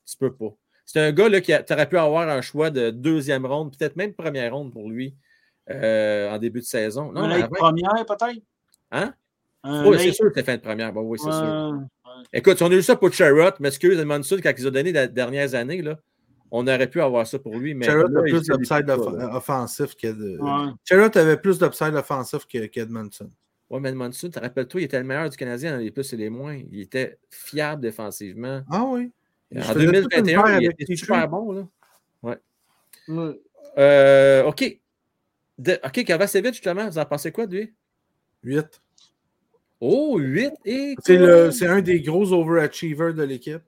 Tu peux pas. C'est un gars là, qui aurait pu avoir un choix de deuxième ronde, peut-être même première ronde pour lui euh, en début de saison. Non, première, peut-être? Hein? oui, c'est sûr que c'est fin de première. oui, c'est sûr. Écoute, on a eu ça pour Charrot, mais excuse, Monson, quand ils ont donné les dernières années, là, on aurait pu avoir ça pour lui. Mais Charrot a plus d'upside offensif que de. Ouais. avait plus d'upside offensif qu'Edmondson. Oui, mais Edmondson, te rappelles-toi, il était le meilleur du Canadien dans les plus et les moins. Il était fiable défensivement. Ah oui. En 2021, il était super bon. Là. Ouais. Euh, OK. De, OK, Kavacevic, justement, vous en pensez quoi de lui? 8. Oh, 8 et. C'est un des gros overachievers de l'équipe.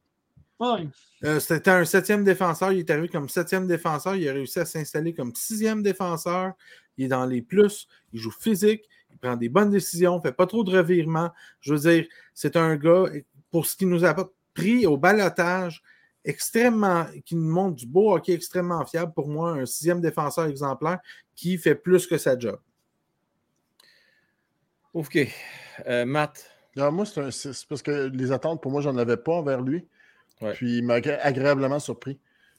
Oui. Euh, c'était un septième défenseur. Il est arrivé comme septième défenseur. Il a réussi à s'installer comme sixième défenseur. Il est dans les plus. Il joue physique. Il prend des bonnes décisions. Il ne fait pas trop de revirements. Je veux dire, c'est un gars, pour ce qui nous a pris au balotage, extrêmement, qui nous montre du beau hockey extrêmement fiable. Pour moi, un sixième défenseur exemplaire qui fait plus que sa job. OK. Euh, Matt. Moi, c'est un 6 parce que les attentes, pour moi, j'en avais pas envers lui. Puis il m'a agréablement surpris.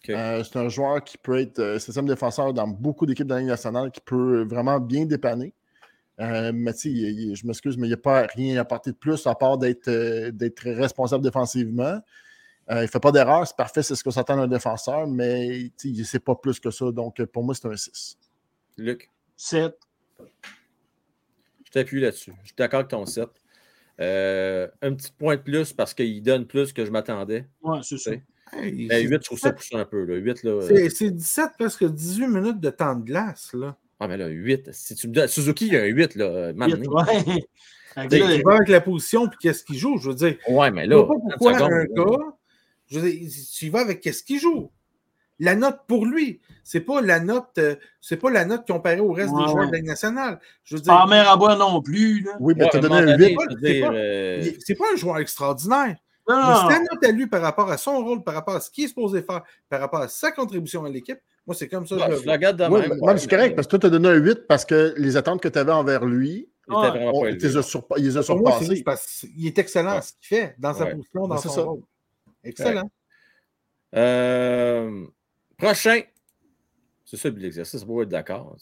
Euh, c'est un joueur qui peut être euh, système défenseur dans beaucoup d'équipes de la Ligue nationale, qui peut vraiment bien dépanner. Euh, mais tu sais, je m'excuse, mais il n'y a pas rien à partir de plus à part d'être responsable défensivement. il ne fait pas d'erreur, c'est parfait, c'est ce que s'attend d'un défenseur, mais c'est pas plus que ça. Donc pour moi, c'est un 6. Luc? 7. Je t'appuie là-dessus. Je suis d'accord avec ton 7. Euh, un petit point de plus parce qu'il donne plus que je m'attendais. Oui, c'est ça. Hey, 8, je trouve ça poussé un peu. Là. 8, là, c'est, 17 presque 18 minutes de temps de glace. Là. Ah, mais là, 8. Si tu me donnes... Suzuki, il y a un 8. Là, 8 ouais. avec, avec la position puis qu'est-ce qu'il joue, je veux dire. Ouais, mais là. Je pas pourquoi un gars. Je veux dire, tu y vas avec qu'est-ce qu'il joue la note pour lui. C'est pas la note, euh, c'est pas la note comparée au reste des joueurs de la nationale. Je veux dire, pas mer à bois non plus. Oui, mais tu as donné un 8. Euh, c'est pas, un joueur extraordinaire. Mais c'est la note à lui par rapport à son rôle, par rapport à ce qu'il est supposé faire, par rapport à sa contribution à l'équipe. Moi, c'est comme ça. je, je la regarde de même. C'est correct, parce que toi, tu as donné un 8 parce que les attentes que tu avais envers lui, ah, on, il les a, surpassés. il est excellent ce qu'il fait dans sa position, dans son rôle. Excellent. Euh, Prochain. C'est ça l'exercice, pour être d'accord.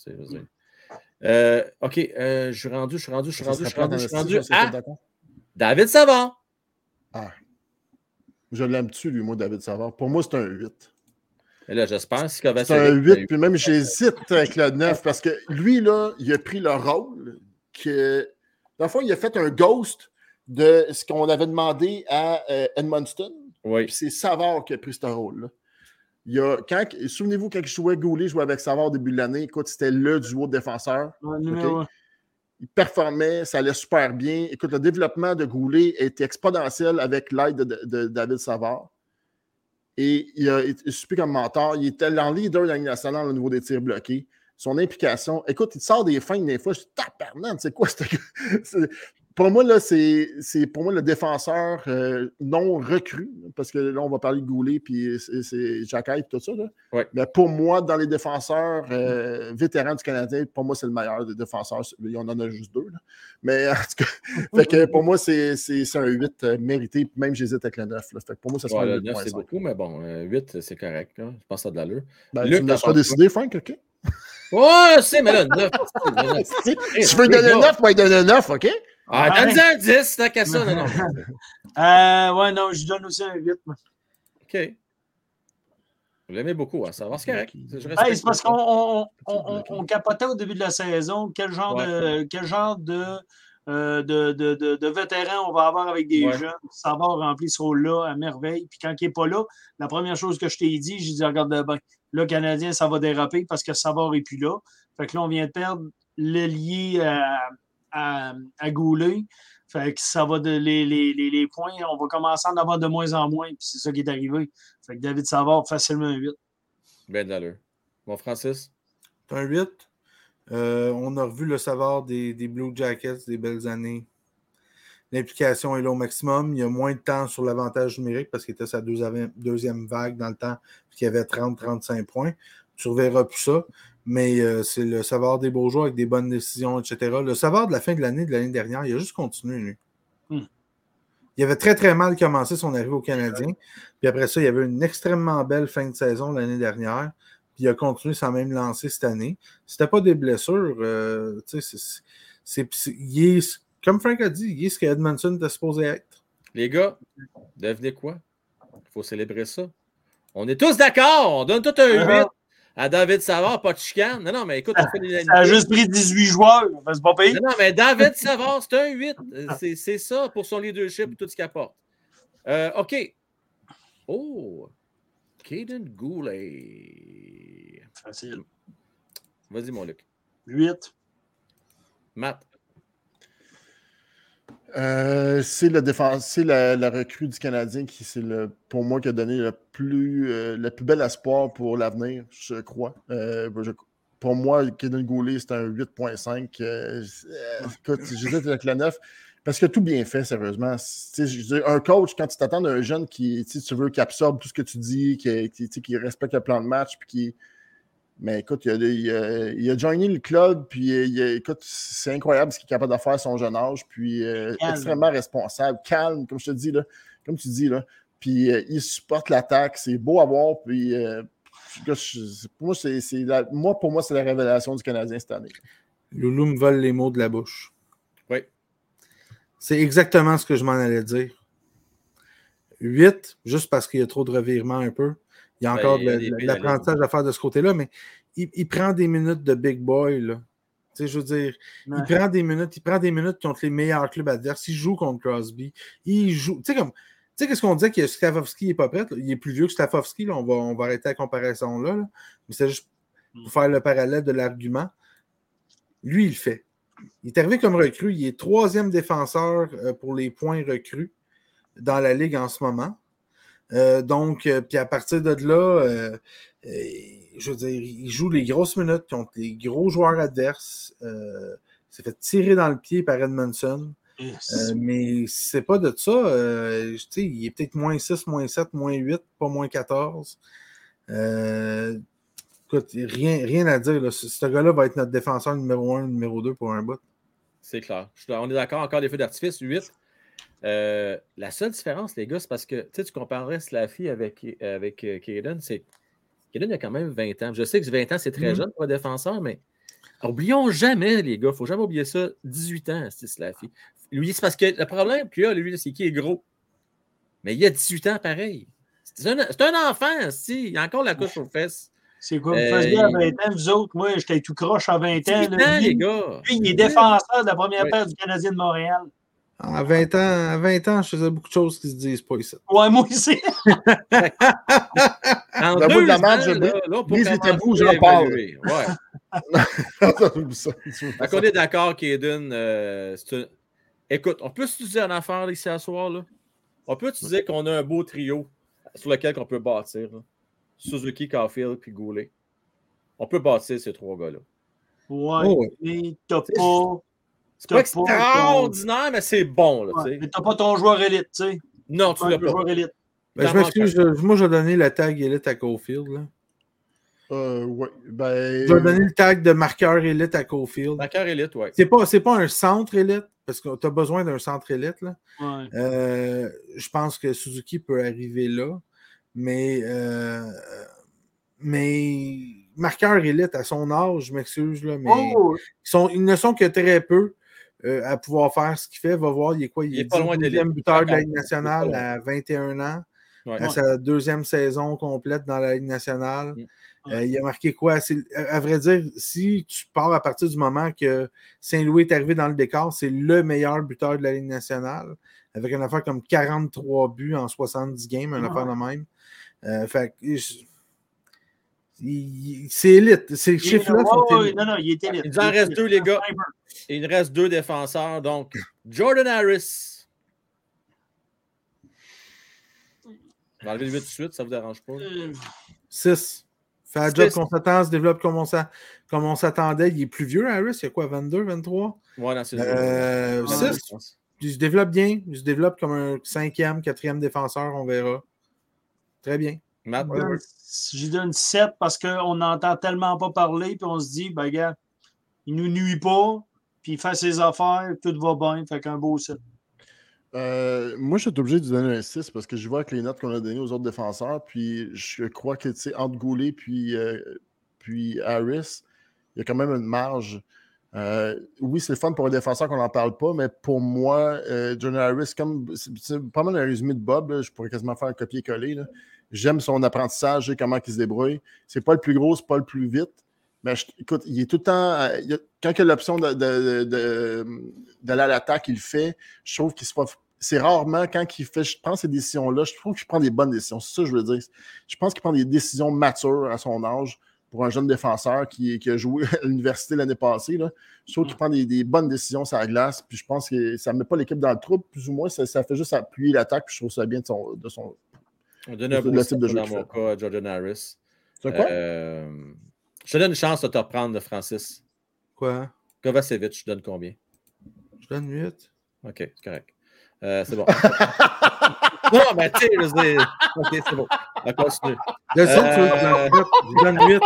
Euh, OK, euh, je suis rendu, je suis rendu, je suis rendu, je suis rendu, je suis rendu à David Savard. Ah. Je l'aime dessus, lui, moi, David Savard? Pour moi, c'est un 8. Et là, j'espère C'est un 8, puis même j'hésite avec le 9 parce que lui, là, il a pris le rôle que. Dans le fond, il a fait un ghost de ce qu'on avait demandé à euh, Edmundston. Oui. c'est Savard qui a pris ce rôle-là. Il y a, quand, souvenez-vous, quand je jouais Goulet, je jouais avec Savard au début de l'année. Écoute, c'était le duo de défenseurs. Il performait, ça allait super bien. Écoute, le développement de Goulet était exponentiel avec l'aide de, David Savard. Et il a été comme mentor. Il était en leader de la nationale au niveau des tirs bloqués. Son implication. Écoute, il sort des fins des fois. Je suis c'est quoi? pour moi, là, c'est pour moi le défenseur euh, non recru, parce que là, on va parler de Goulet, puis c'est Jacques tout ça. Là. Mais pour moi, dans les défenseurs euh, vétérans du Canadien, pour moi, c'est le meilleur des défenseurs. Il y en a juste deux. Là. Mais en tout cas, fait que pour moi, c'est un 8 euh, mérité, même j'hésite avec le 9. Fait que pour moi, ça sera ouais, le 9, c'est beaucoup, mais bon, 8, c'est correct. Je pense que ça a de l'allure. Ben, tu ne laisses pas décider, Frank, OK? Ouais, c'est, mais là, 9. tu veux donner 9, moi, il donne 9, OK? Ah, donne un 10, t'as qu'à ça, non, non. euh, ouais, non, je donne aussi un 8, moi. OK. Vous l'aimez beaucoup, ça va, c'est correct. c'est parce qu'on on, on, on, capotait au début de la saison quel genre de, quel genre de euh, de, de, vétérans on va avoir avec des jeunes. Va remplir ce rôle-là à merveille. Puis quand il n'est pas là, la première chose que je t'ai dit, j'ai dit regarde ben, le Canadien, ça va déraper parce que Savard n'est plus là. Fait que là, on vient de perdre le lié à, à, Goulet. Fait que ça va de les, les, points, on va commencer à en avoir de moins en moins. Puis c'est ça qui est arrivé. Fait que David Savard, facilement un 8. Ben d'allure. Bon, Francis? un 8. Euh, on a revu le savoir des, Blue Jackets des belles années. L'implication est là au maximum. Il y a moins de temps sur l'avantage numérique parce qu'il était sa deuxième vague dans le temps, qu'il y avait 30-35 points. Tu ne reverras plus ça. Mais euh, c'est le savoir des beaux jours avec des bonnes décisions, etc. Le savoir de la fin de l'année, de l'année dernière, il a juste continué, lui. Hmm. Il avait très, très mal commencé son arrivée au Canadien. Puis après ça, il y avait une extrêmement belle fin de saison l'année dernière il a continué sans même lancer cette année. C'était pas des blessures. Euh, c'est, comme Frank a dit, il est ce que Edmondson était supposé être. Les gars, devenez quoi? Il faut célébrer ça. On est tous d'accord. On donne tout un 8 à David Savard, pas de chicane. Non, non, mais écoute, on fait des Ça a juste pris 18 joueurs. C'est pas payé. Non, non, mais David Savard, c'est un 8. C'est, ça pour son leadership et tout ce qu'il apporte. Euh, OK. Oh, Caden Goulet. Facile. Vas-y, mon Luc. 8. Matt. Euh, c'est le c'est la, recrue du Canadien qui, c'est le, pour moi, qui a donné le plus, euh, le plus bel espoir pour l'avenir, je crois. Euh, pour moi, Caden Goulet, c'est un 8.5. écoute, j'hésite avec la 9. Parce que tout bien fait, sérieusement. un coach, quand tu t'attends d'un jeune qui, tu veux qu'il absorbe tout ce que tu dis, qui, respecte le plan de match, puis qui. Mais écoute, il a, il, joiné le club, puis écoute, c'est incroyable ce qu'il est capable de faire à son jeune âge, puis euh, extrêmement responsable, calme, comme je te dis, là, comme tu dis, là. Puis euh, il supporte l'attaque, c'est beau à voir, puis euh, pour moi, c'est, moi, pour moi, c'est la révélation du Canadien cette année. Loulou me vole les mots de la bouche. C'est exactement ce que je m'en allais dire. 8, juste parce qu'il y a trop de revirements un peu. Il y a ben, encore de, l'apprentissage à faire de ce côté-là, mais il, prend des minutes de big boy. Là. Tu sais, je veux dire, il prend des minutes, il prend des minutes contre les meilleurs clubs adverses. Il joue contre Crosby. Il joue. Tu sais, comme. Tu sais, qu'est-ce qu'on disait que Stavovski n'est pas prêt? Il est plus vieux que Stavovski. On, va, on va arrêter la comparaison là. Mais c'est juste pour mm. faire le parallèle de l'argument. Lui, il le fait. Il est arrivé comme recrue. Il est troisième défenseur euh, pour les points recrues dans la Ligue en ce moment. Euh, donc, euh, puis à partir de là, je veux dire, il joue les grosses minutes contre les gros joueurs adverses. il s'est fait tirer dans le pied par Edmondson. mais c'est pas de ça. il est peut-être moins 6, moins 7, moins 8, pas moins 14 rien, rien à dire. Ce gars-là va être notre défenseur numéro 1, numéro 2 pour un bout. C'est clair. On est d'accord, encore des feux d'artifice, 8. Euh, la seule différence, les gars, c'est parce que tu comparerais Slaffy avec, avec euh, Kaden, c'est Kaden a quand même 20 ans. Je sais que 20 ans, c'est très mm-hmm. jeune pour un défenseur, mais oublions jamais, les gars, il ne faut jamais oublier ça. 18 ans, c'est Slaffy. Lui, c'est parce que le problème qu'il a, lui, c'est qu'il est gros. Mais il a 18 ans pareil. C'est un, un, enfant, si. Il a encore la couche aux fesses. C'est quoi, vous faisiez à 20 ans, vous autres? Moi, j'étais tout croche à 20 ans. Là. les gars. Lui, il est défenseur de la première paire du Canadien de Montréal. À 20 ans, à 20 ans, je faisais beaucoup de choses qui se disent pas ici. Ouais, moi aussi. en deux bout de la match, je là, là, pour les tabous, j'en parle. Ouais. Donc, on est d'accord, Kaden. Euh, Écoute, on peut se dire en affaire ici à soir, là? On peut se dire qu'on a un beau trio sur lequel on peut bâtir. Là. Suzuki, Caulfield puis Goulet. On peut bâtir ces trois gars-là. Ouais, oh, mais t'as pas. C'est pas extraordinaire, mais c'est bon. Là, ouais, mais t'as pas ton joueur élite, tu sais. Non, tu l'as pas. Joueur élite. Ben, je m'excuse, moi, je vais donner la tag élite à Caulfield. Là. Euh, ouais, ben... Je vais donner le tag de marqueur élite à Caulfield. Marqueur élite, oui. C'est pas, pas un centre élite, parce que tu as besoin d'un centre élite. Là. Ouais. Euh, je pense que Suzuki peut arriver là. Mais, euh, mais marqueur élite à son âge, je m'excuse, là, mais oh! ils, sont, ils, ne sont que très peu euh, à pouvoir faire ce qu'il fait. Va voir, il est quoi? Il, est, pas loin buteur de la Ligue nationale à 21 ans. à sa deuxième saison complète dans la Ligue nationale. Mm. Euh, il a marqué quoi? À vrai dire, si tu pars à partir du moment que Saint-Louis est arrivé dans le décor, c'est le meilleur buteur de la Ligue nationale, avec une affaire comme 43 buts en 70 games, une affaire de même. Euh, fait c'est élite. Ces chiffres-là Non, non, il est élite. Il en reste deux, les gars. Il reste deux défenseurs. Donc, Jordan Harris. On va enlever le 8 de suite, ça ne vous dérange pas? 6. Fait un job qu'on s'attend, se développe comme on s'attendait. Il est plus vieux, Harris. Il y a quoi, 22, 23? Ouais, c'est euh, 6. Il se développe bien. Il se développe comme un cinquième, quatrième défenseur, on verra. Très bien. Matt, je donne 7 parce qu'on n'entend tellement pas parler, puis on se dit, ben, gars, il nous nuit pas, puis il fait ses affaires, tout va bien, fait qu'un beau 7. Euh, moi, je suis obligé de donner un 6 parce que je vois avec les notes qu'on a données aux autres défenseurs, puis je crois que, tu sais, entre Goulet puis, euh, puis Harris, il y a quand même une marge. Euh, oui, c'est le fun pour un défenseur qu'on n'en parle pas, mais pour moi, John Harris, comme c'est pas mal un résumé de Bob, je pourrais quasiment faire un copier-coller. J'aime son apprentissage, et comment il se débrouille. C'est pas le plus gros, c'est pas le plus vite. Mais écoute, il est tout le temps. quand il a l'option d'aller de, de, à l'attaque, il le fait. Je trouve qu'il se C'est rarement quand il fait, je prends ces décisions-là, je trouve qu'il prend des bonnes décisions. C'est ça que je veux dire. Je pense qu'il prend des décisions matures à son âge pour un jeune défenseur qui, qui a joué à l'université l'année passée. Là. Je trouve qu'il prend des, bonnes décisions sur la glace. Puis je pense que ça ne met pas l'équipe dans le troupe, plus ou moins. Ça, fait juste appuyer l'attaque. Puis je trouve ça bien de son, de son, on donne un beau de jeu dans mon cas à Jordan Harris. C'est quoi? Euh, je te donne une chance de te reprendre, Francis. Quoi? Kovacevic, je donne combien? Je donne 8. OK, c'est correct. Euh, c'est bon. non, mais tu sais, je dis. OK, c'est bon. On continue. Euh... je donne 8.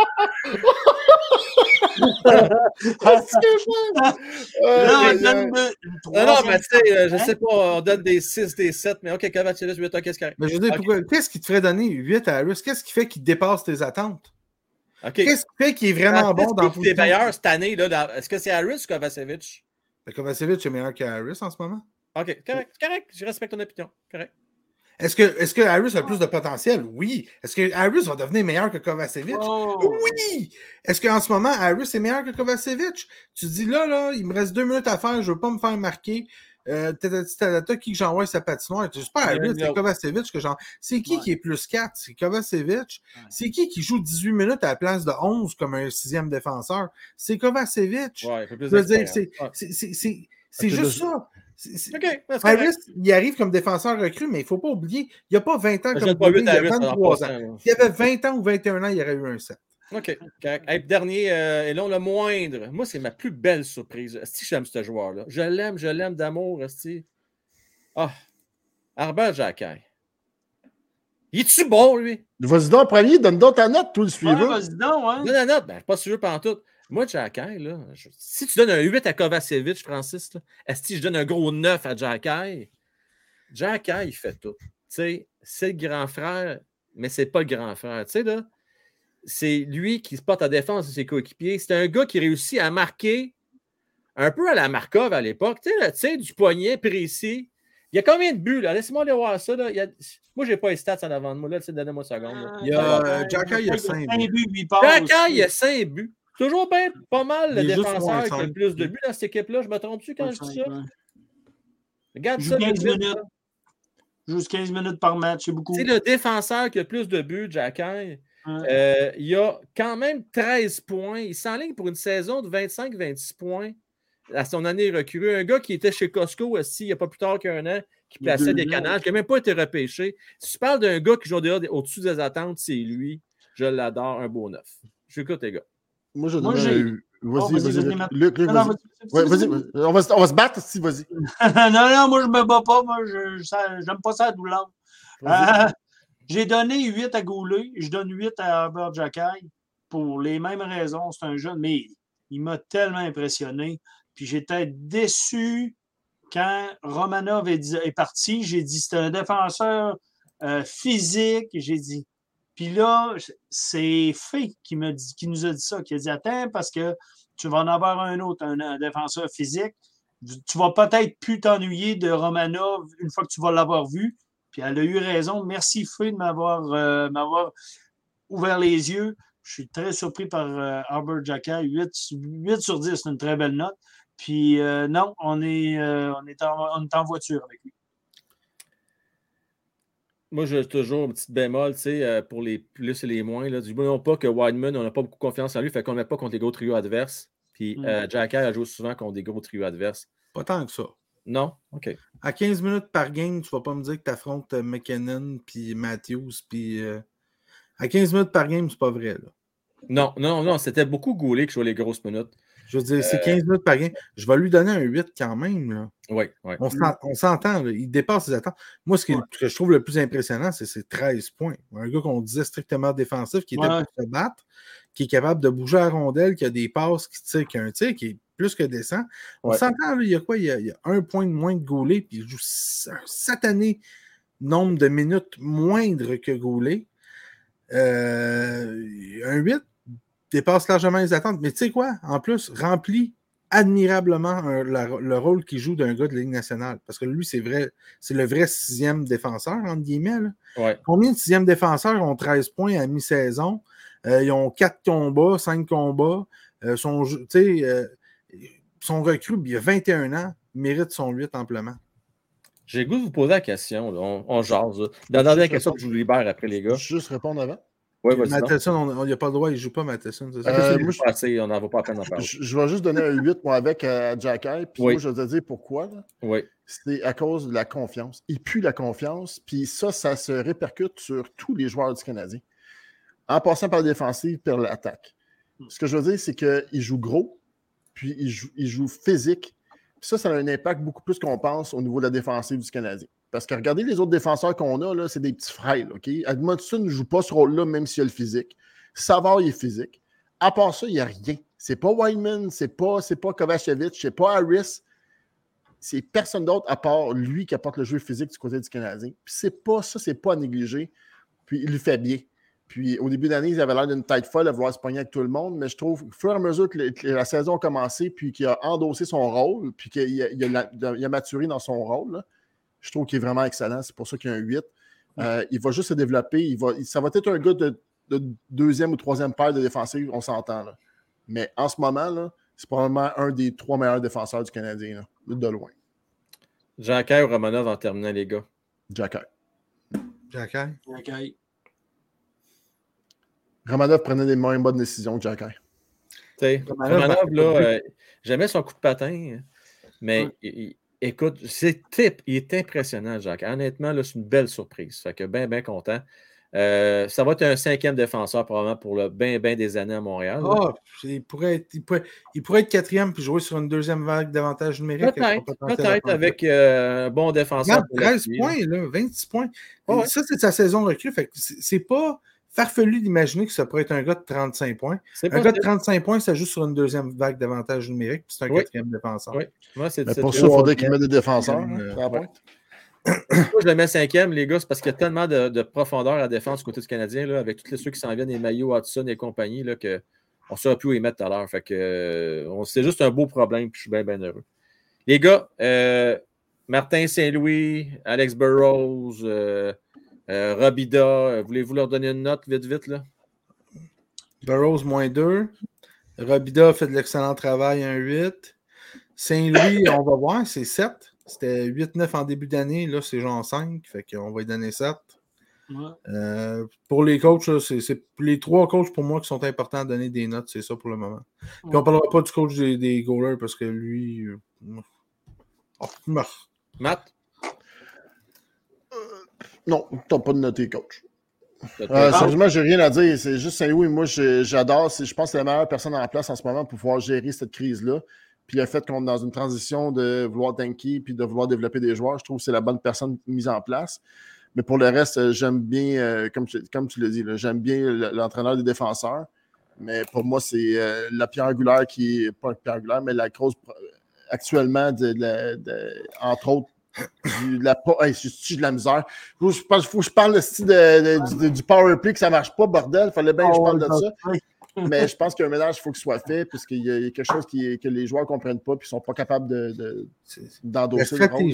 non, non, mais tu sais, je sais pas, on donne des 6, des 7, mais OK, Kovacevic, 8, OK, qu'est-ce qui Mais je veux dire, qu'est-ce qui te ferait donner 8 à Harris? Qu'est-ce qui fait qu'il dépasse tes attentes? Qu'est-ce qui fait qu'il est vraiment bon dans le est meilleur cette année? Est-ce que c'est Harris ou Kovacevic? Ben, Kovacevic est meilleur qu'Harris en ce moment. OK, correct, correct. Je respecte ton opinion. Correct. Est-ce que, est que Harris a plus de potentiel? Oui. Est-ce que Harris va devenir meilleur que Kovacevic? Oh. Oui! Est-ce qu'en ce moment, Harris est meilleur que Kovacevic? Tu dis là, là, il me reste deux minutes à faire, je ne veux pas me faire marquer. Euh, qui que j'envoie sa patinoire? C'est pas Harris, c'est Kovacevic que j'envoie. C'est qui qui est plus 4? C'est Kovacevic. C'est qui qui joue 18 minutes à la place de 11 comme un sixième défenseur? C'est Kovacevic. Ouais, c'est juste ça. Harris, il arrive comme défenseur recru, mais il ne faut pas oublier, il n'y a pas 20 ans comme il y a 23 ans. S'il y avait 20 ans ou 21 ans, il y aurait eu un 7. OK. dernier, euh, et là, le moindre. Moi, c'est ma plus belle surprise. Si j'aime ce joueur-là. Je l'aime, je l'aime d'amour. Ah, Arbel Jacquet. Il est-tu bon, lui? Vas-y donc, premier, donne donc ta note, tout le suivant. vas-y donc, hein. Donne la note. Ben, pas sûr pendant tout. Moi, Jacky, là, si tu donnes un 8 à Kovacevic, Francis, est-ce que je donne un gros 9 à Jacky? Jacky, il fait tout. c'est le grand frère, mais c'est pas le grand frère. Tu sais, là, c'est lui qui se porte à défense de ses coéquipiers. C'est un gars qui réussit à marquer un peu à la Markov à l'époque. Tu sais, du poignet précis. Il y a combien de buts, là? Laissez-moi aller voir ça. Là. Il y a... Moi, je n'ai pas les stats en avant de moi. Là, donnez-moi une seconde. Il y a euh, Jacky, il y a 5 buts. Jacky, il y a 5 buts. Toujours bien, pas mal le défenseur qui a le plus de buts dans cette équipe-là. Je me trompe-tu quand je dis ça? Regarde ça. 15 minutes. Juste 15 minutes par match, c'est beaucoup. C'est le défenseur qui a le plus de buts, Jack euh, il a quand même 13 points. Il s'enligne pour une saison de 25-26 points à son année recrue. Un gars qui était chez Costco aussi, il n'y a pas plus tard qu'un an, qui plaçait des canals, qui n'a même pas été repêché. Si tu parles d'un gars qui joue au-dessus des attentes, c'est lui. Je l'adore, un beau neuf. J'écoute les gars. Moi, je donne Vas-y, vas-y. Luc, Luc, vas-y. On va se battre si, vas-y. non, non, moi, je me bats pas. Moi, je n'aime pas ça à douleur. Euh, j'ai donné 8 à Goulet. Je donne 8 à Herbert Jacquet pour les mêmes raisons. C'est un jeune, mais il m'a tellement impressionné. Puis j'étais déçu quand Romanov est, parti. J'ai dit c'était un défenseur euh, physique. J'ai dit puis là, c'est Fé qui, nous a dit ça, qui a dit Attends, parce que tu vas en avoir un autre, un, défenseur physique. Tu vas peut-être plus t'ennuyer de Romanov une fois que tu vas l'avoir vu. Puis elle a eu raison. Merci, Feu, de m'avoir m'avoir ouvert les yeux. Je suis très surpris par Albert Jacka. 8, 8, sur 10, c'est une très belle note. Puis non, on est, en, on est en voiture avec lui. Moi, j'ai toujours un petit bémol, tu sais, euh, pour les plus et les moins. Là. Du non pas que Wideman, on n'a pas beaucoup confiance en lui, fait qu'on ne met pas contre les gros trios adverses. Puis mm. euh, Jack a joué souvent contre des gros trios adverses. Pas tant que ça. Non? OK. À 15 minutes par game, tu ne vas pas me dire que tu affrontes euh, McKinnon puis Matthews. Puis, à 15 minutes par game, c'est pas vrai. Là. Non, non, non. C'était beaucoup Goulet qui jouait les grosses minutes. Je veux dire, c'est 15 minutes par game. Je vais lui donner un 8 quand même. Là. Oui, oui. On s'entend, il dépasse ses attentes. Moi, ce, que je trouve le plus impressionnant, c'est ses 13 points. Un gars qu'on disait strictement défensif, qui était pour se battre, qui est capable de bouger à la rondelle, qui a des passes, qui tire, qui a un tir, qui est plus que décent. On s'entend, il y a quoi? Il y a, un point de moins de Goulet, puis il joue un satané nombre de minutes moindre que Goulet. Euh, un 8, dépasse largement les attentes. Mais tu sais quoi? En plus, remplit admirablement le rôle qu'il joue d'un gars de Ligue nationale. Parce que lui, c'est vrai, c'est le vrai sixième défenseur, entre guillemets. Combien de sixième défenseurs ont 13 points à mi-saison? Euh, ils ont 4 combats, 5 combats. Euh, son, euh, son recrue, il a 21 ans, mérite son 8 amplement. J'ai le goût de vous poser la question. On, on jase. Dans la dernière question que je vous libère après, les gars. Juste répondre avant. Ouais, Matheson, on n'y a pas le droit, il ne joue pas Matheson. Euh, moi, je, on n'en va pas à peine en parler. Je, vais juste donner un 8 moi, avec euh, Jack Puis moi, je vais te dire pourquoi. Oui. C'est à cause de la confiance. Il pue la confiance. Puis ça, ça se répercute sur tous les joueurs du Canadien. En passant par la défensive, par l'attaque. Hmm. Ce que je veux dire, c'est qu'il joue gros, puis il joue, il joue physique. Puis ça, ça a un impact beaucoup plus qu'on pense au niveau de la défensive du Canadien. Parce que regardez les autres défenseurs qu'on a, là, c'est des petits frères. OK? Ne joue pas ce rôle-là, même s'il a le physique. Savard, il est physique. À part ça, il n'y a rien. C'est pas Weinman, c'est pas, pas Kovacevic, c'est pas Harris. C'est personne d'autre à part lui qui apporte le jeu physique du côté du Canadien. Puis c'est pas ça, c'est pas à négliger. Puis il le fait bien. Puis au début d'année, il avait l'air d'une tête folle à vouloir se pogner avec tout le monde, mais je trouve, au fur et à mesure que, la saison a commencé, puis qu'il a endossé son rôle, puis qu'il a, maturé dans son rôle, je trouve qu'il est vraiment excellent. C'est pour ça qu'il y a un 8. Euh, il va juste se développer. Il va, ça va être un gars de, deuxième ou troisième paire de défensifs, on s'entend. Mais en ce moment, c'est probablement un des trois meilleurs défenseurs du Canadien, de loin. Jacques ou Romanov en terminant, les gars? Jacques. Jacques. Romanov prenait des moins bonnes décisions que Jacques. Romanov, là, euh, j'aimais son coup de patin, mais il, Écoute, c'est type, il est impressionnant, Jacques. Honnêtement, c'est une belle surprise. Fait que bien, bien content. Euh, ça va être un cinquième défenseur probablement pour le bien, bien des années à Montréal. Oh, il, pourrait être, il, pourrait, être quatrième puis jouer sur une deuxième vague d'avantage numérique. Peut-être, avec euh, un bon défenseur. 13 points, là, 26 points. Ça, c'est sa saison recrue. Fait c'est pas farfelu d'imaginer que ça pourrait être un gars de 35 points. Un gars de 35 points, ça joue sur une deuxième vague d'avantage numérique, puis c'est un quatrième défenseur. Oui. Moi, c'est, pour ça, il faudrait qu'il mette des défenseurs. Euh, Moi, je le mets cinquième, les gars, c'est parce qu'il y a tellement de, profondeur à la défense du côté du Canadien, là, avec tous ceux qui s'en viennent, les maillots, Hudson et compagnie, là, que on ne saurait plus où les mettre tout à l'heure. Fait que euh, c'est juste un beau problème, puis je suis bien, bien heureux. Les gars, euh, Martin Saint-Louis, Alex Burrows, euh, Robida, euh, voulez-vous leur donner une note vite, vite, là? Burroughs, moins 2. Robida fait de l'excellent travail, un 8. Saint-Louis, on va voir, c'est 7. C'était 8-9 en début d'année, là, c'est genre 5. Fait qu'on va lui donner 7. Euh, pour les coachs, c'est les trois coachs pour moi qui sont importants à donner des notes, c'est ça pour le moment. Puis on ne parlera pas du coach des, des goalers parce que lui. Oh, Matt? Non, tu n'as pas de noté, coach. Euh, sérieusement, j'ai rien à dire. C'est juste Saint-Louis. Moi, j'adore. Je pense que c'est la meilleure personne en place en ce moment pour pouvoir gérer cette crise-là. Puis le fait qu'on est dans une transition de vouloir tanker puis de vouloir développer des joueurs, je trouve que c'est la bonne personne mise en place. Mais pour le reste, euh, j'aime bien, euh, comme, tu, comme tu l'as dit, j'aime bien l'entraîneur des défenseurs. Mais pour moi, c'est la pierre angulaire qui est pas une pierre angulaire, mais la cause actuellement, de, entre autres, de la, de la misère? Il faut, que je parle de, du, power play que ça marche pas, bordel. Fallait bien que je parle de ça. Mais je pense qu'un ménage, il faut qu'il soit fait, puisqu'il y, a quelque chose qui, que les joueurs ne comprennent pas et ne sont pas capables d'endosser de, le rôle.